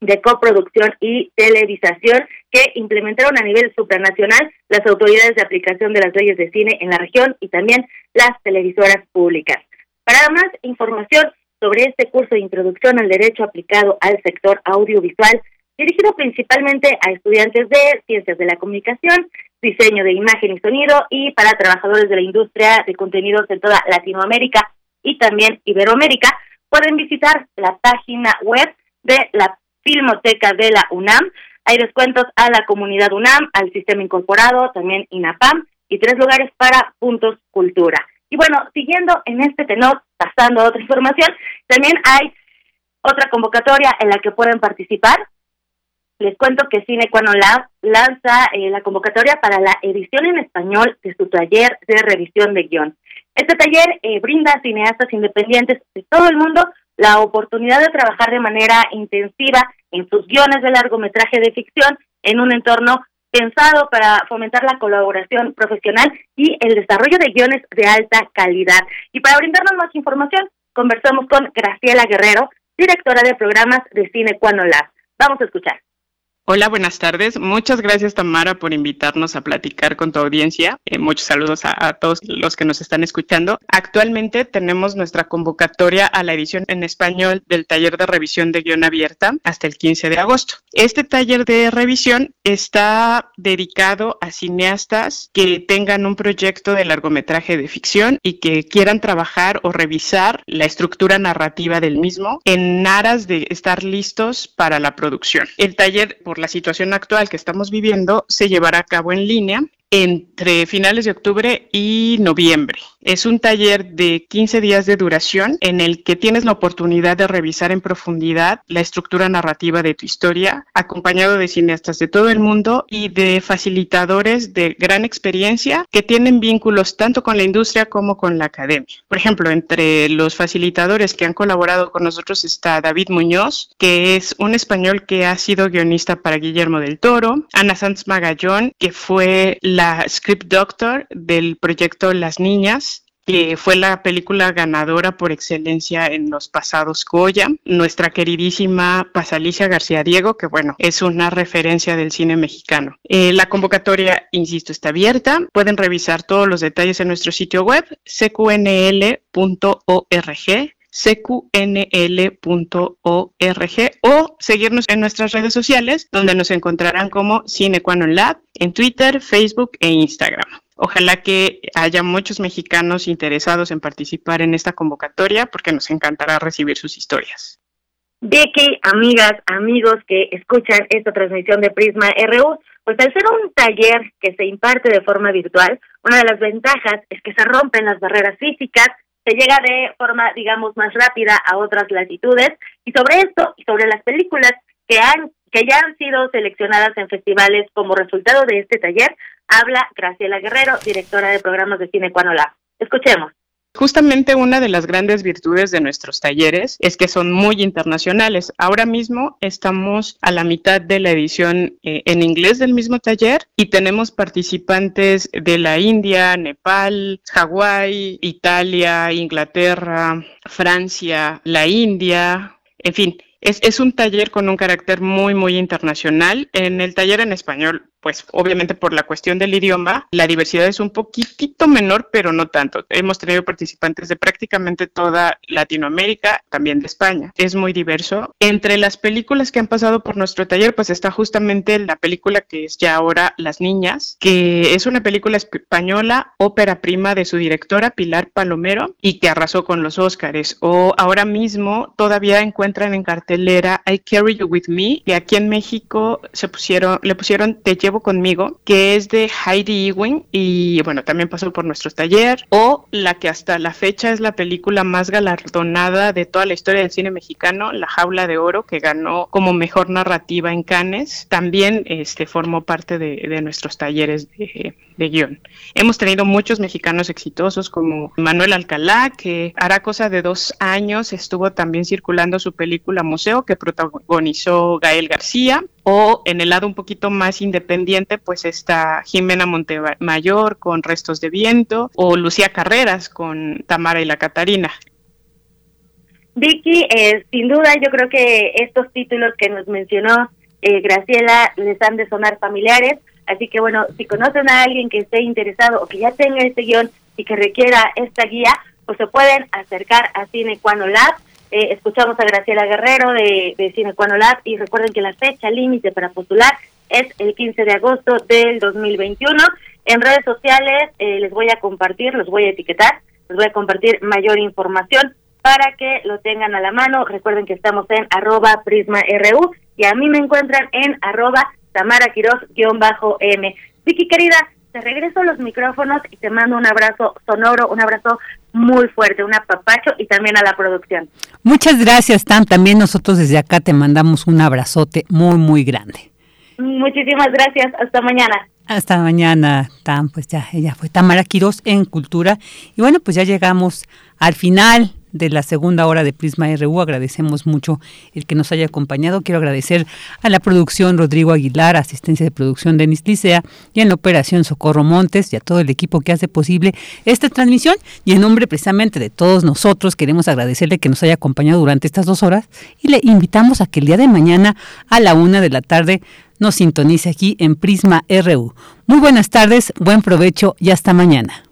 de coproducción y televisación que implementaron a nivel supranacional las autoridades de aplicación de las leyes de cine en la región y también las televisoras públicas. Para más información sobre este curso de introducción al derecho aplicado al sector audiovisual, dirigido principalmente a estudiantes de ciencias de la comunicación, diseño de imagen y sonido y para trabajadores de la industria de contenidos en toda Latinoamérica y también Iberoamérica, pueden visitar la página web de la Filmoteca de la UNAM. Hay descuentos a la comunidad UNAM, al sistema incorporado, también INAPAM y tres lugares para puntos cultura. Y bueno, siguiendo en este tenor, pasando a otra información, también hay otra convocatoria en la que pueden participar. Les cuento que Cine Cuano Lab lanza eh, la convocatoria para la edición en español de su taller de revisión de guion. Este taller eh, brinda a cineastas independientes de todo el mundo la oportunidad de trabajar de manera intensiva en sus guiones de largometraje de ficción en un entorno pensado para fomentar la colaboración profesional y el desarrollo de guiones de alta calidad. Y para brindarnos más información, conversamos con Graciela Guerrero, directora de programas de Cine Cuano Lab. Vamos a escuchar. Hola, buenas tardes. Muchas gracias Tamara por invitarnos a platicar con tu audiencia. Eh, muchos saludos a, todos los que nos están escuchando. Actualmente tenemos nuestra convocatoria a la edición en español del taller de revisión de guion abierta hasta el 15 de agosto. Este taller de revisión está dedicado a cineastas que tengan un proyecto de largometraje de ficción y que quieran trabajar o revisar la estructura narrativa del mismo en aras de estar listos para la producción. El taller por la situación actual que estamos viviendo, se llevará a cabo en línea entre finales de octubre y noviembre. Es un taller de 15 días de duración en el que tienes la oportunidad de revisar en profundidad la estructura narrativa de tu historia, acompañado de cineastas de todo el mundo y de facilitadores de gran experiencia que tienen vínculos tanto con la industria como con la academia. Por ejemplo, entre los facilitadores que han colaborado con nosotros está David Muñoz, que es un español que ha sido guionista para Guillermo del Toro, Ana Sanz Magallón, que fue la script doctor del proyecto Las Niñas, que fue la película ganadora por excelencia en los pasados Goya, nuestra queridísima Pasalicia García Diego, que bueno, es una referencia del cine mexicano. Eh, la convocatoria, insisto, está abierta. Pueden revisar todos los detalles en nuestro sitio web, cqnl.org cqnl.org o seguirnos en nuestras redes sociales donde nos encontrarán como Cinequanon Lab en Twitter, Facebook e Instagram. Ojalá que haya muchos mexicanos interesados en participar en esta convocatoria porque nos encantará recibir sus historias. Vicky, amigas, amigos que escuchan esta transmisión de Prisma RU, pues al ser un taller que se imparte de forma virtual, una de las ventajas es que se rompen las barreras físicas, se llega de forma, digamos, más rápida a otras latitudes y sobre esto y sobre las películas que han que ya han sido seleccionadas en festivales como resultado de este taller, habla Graciela Guerrero, directora de programas de Cine Cuanola. Escuchemos. Justamente una de las grandes virtudes de nuestros talleres es que son muy internacionales. Ahora mismo estamos a la mitad de la edición eh, en inglés del mismo taller y tenemos participantes de la India, Nepal, Hawái, Italia, Inglaterra, Francia, la India, en fin. Es, es un taller con un carácter muy, muy internacional. En el taller en español pues obviamente por la cuestión del idioma, la diversidad es un poquitito menor, pero no tanto. Hemos tenido participantes de prácticamente toda Latinoamérica, también de España. Es muy diverso. Entre las películas que han pasado por nuestro taller, pues está justamente la película que es ya ahora Las Niñas, que es una película española, ópera prima de su directora Pilar Palomero y que arrasó con los Óscares. O ahora mismo todavía encuentran en cartelera I Carry You With Me, que aquí en México se pusieron, le pusieron Te llevo conmigo, que es de Heidi Ewing y bueno, también pasó por nuestro taller, o la que hasta la fecha es la película más galardonada de toda la historia del cine mexicano, La Jaula de Oro, que ganó como mejor narrativa en Cannes, también este, formó parte de, nuestros talleres de, de guion. Hemos tenido muchos mexicanos exitosos como Manuel Alcalá, que hará cosa de dos años estuvo también circulando su película Museo, que protagonizó Gael García, o en el lado un poquito más independiente, pues está Jimena Montemayor con Restos de Viento, o Lucía Carreras con Tamara y la Catarina. Vicky, eh, sin duda yo creo que estos títulos que nos mencionó eh, Graciela les han de sonar familiares, así que bueno, si conocen a alguien que esté interesado o que ya tenga este guion y que requiera esta guía, pues se pueden acercar a Cine Cuano Lab. Eh, escuchamos a Graciela Guerrero de, de Cine Cuano Lab y recuerden que la fecha límite para postular es el 15 de agosto del 2021. En redes sociales eh, les voy a compartir, los voy a etiquetar, les voy a compartir mayor información para que lo tengan a la mano. Recuerden que estamos en arroba prisma.ru y a mí me encuentran en arroba Tamara Quiroz-M. Vicky querida, te regreso los micrófonos y te mando un abrazo sonoro, un abrazo muy fuerte, un apapacho y también a la producción. Muchas gracias, Tam. También nosotros desde acá te mandamos un abrazote muy, muy grande. Muchísimas gracias. Hasta mañana. Hasta mañana, Tam. Pues ya, ella fue Tamara Quiroz en Cultura. Y bueno, pues ya llegamos al final de la segunda hora de Prisma RU. Agradecemos mucho el que nos haya acompañado. Quiero agradecer a la producción Rodrigo Aguilar, asistencia de producción Denis Licea y en la operación Socorro Montes y a todo el equipo que hace posible esta transmisión. Y en nombre precisamente de todos nosotros queremos agradecerle que nos haya acompañado durante estas dos horas y le invitamos a que el día de mañana a la una de la tarde nos sintonice aquí en Prisma RU. Muy buenas tardes, buen provecho y hasta mañana.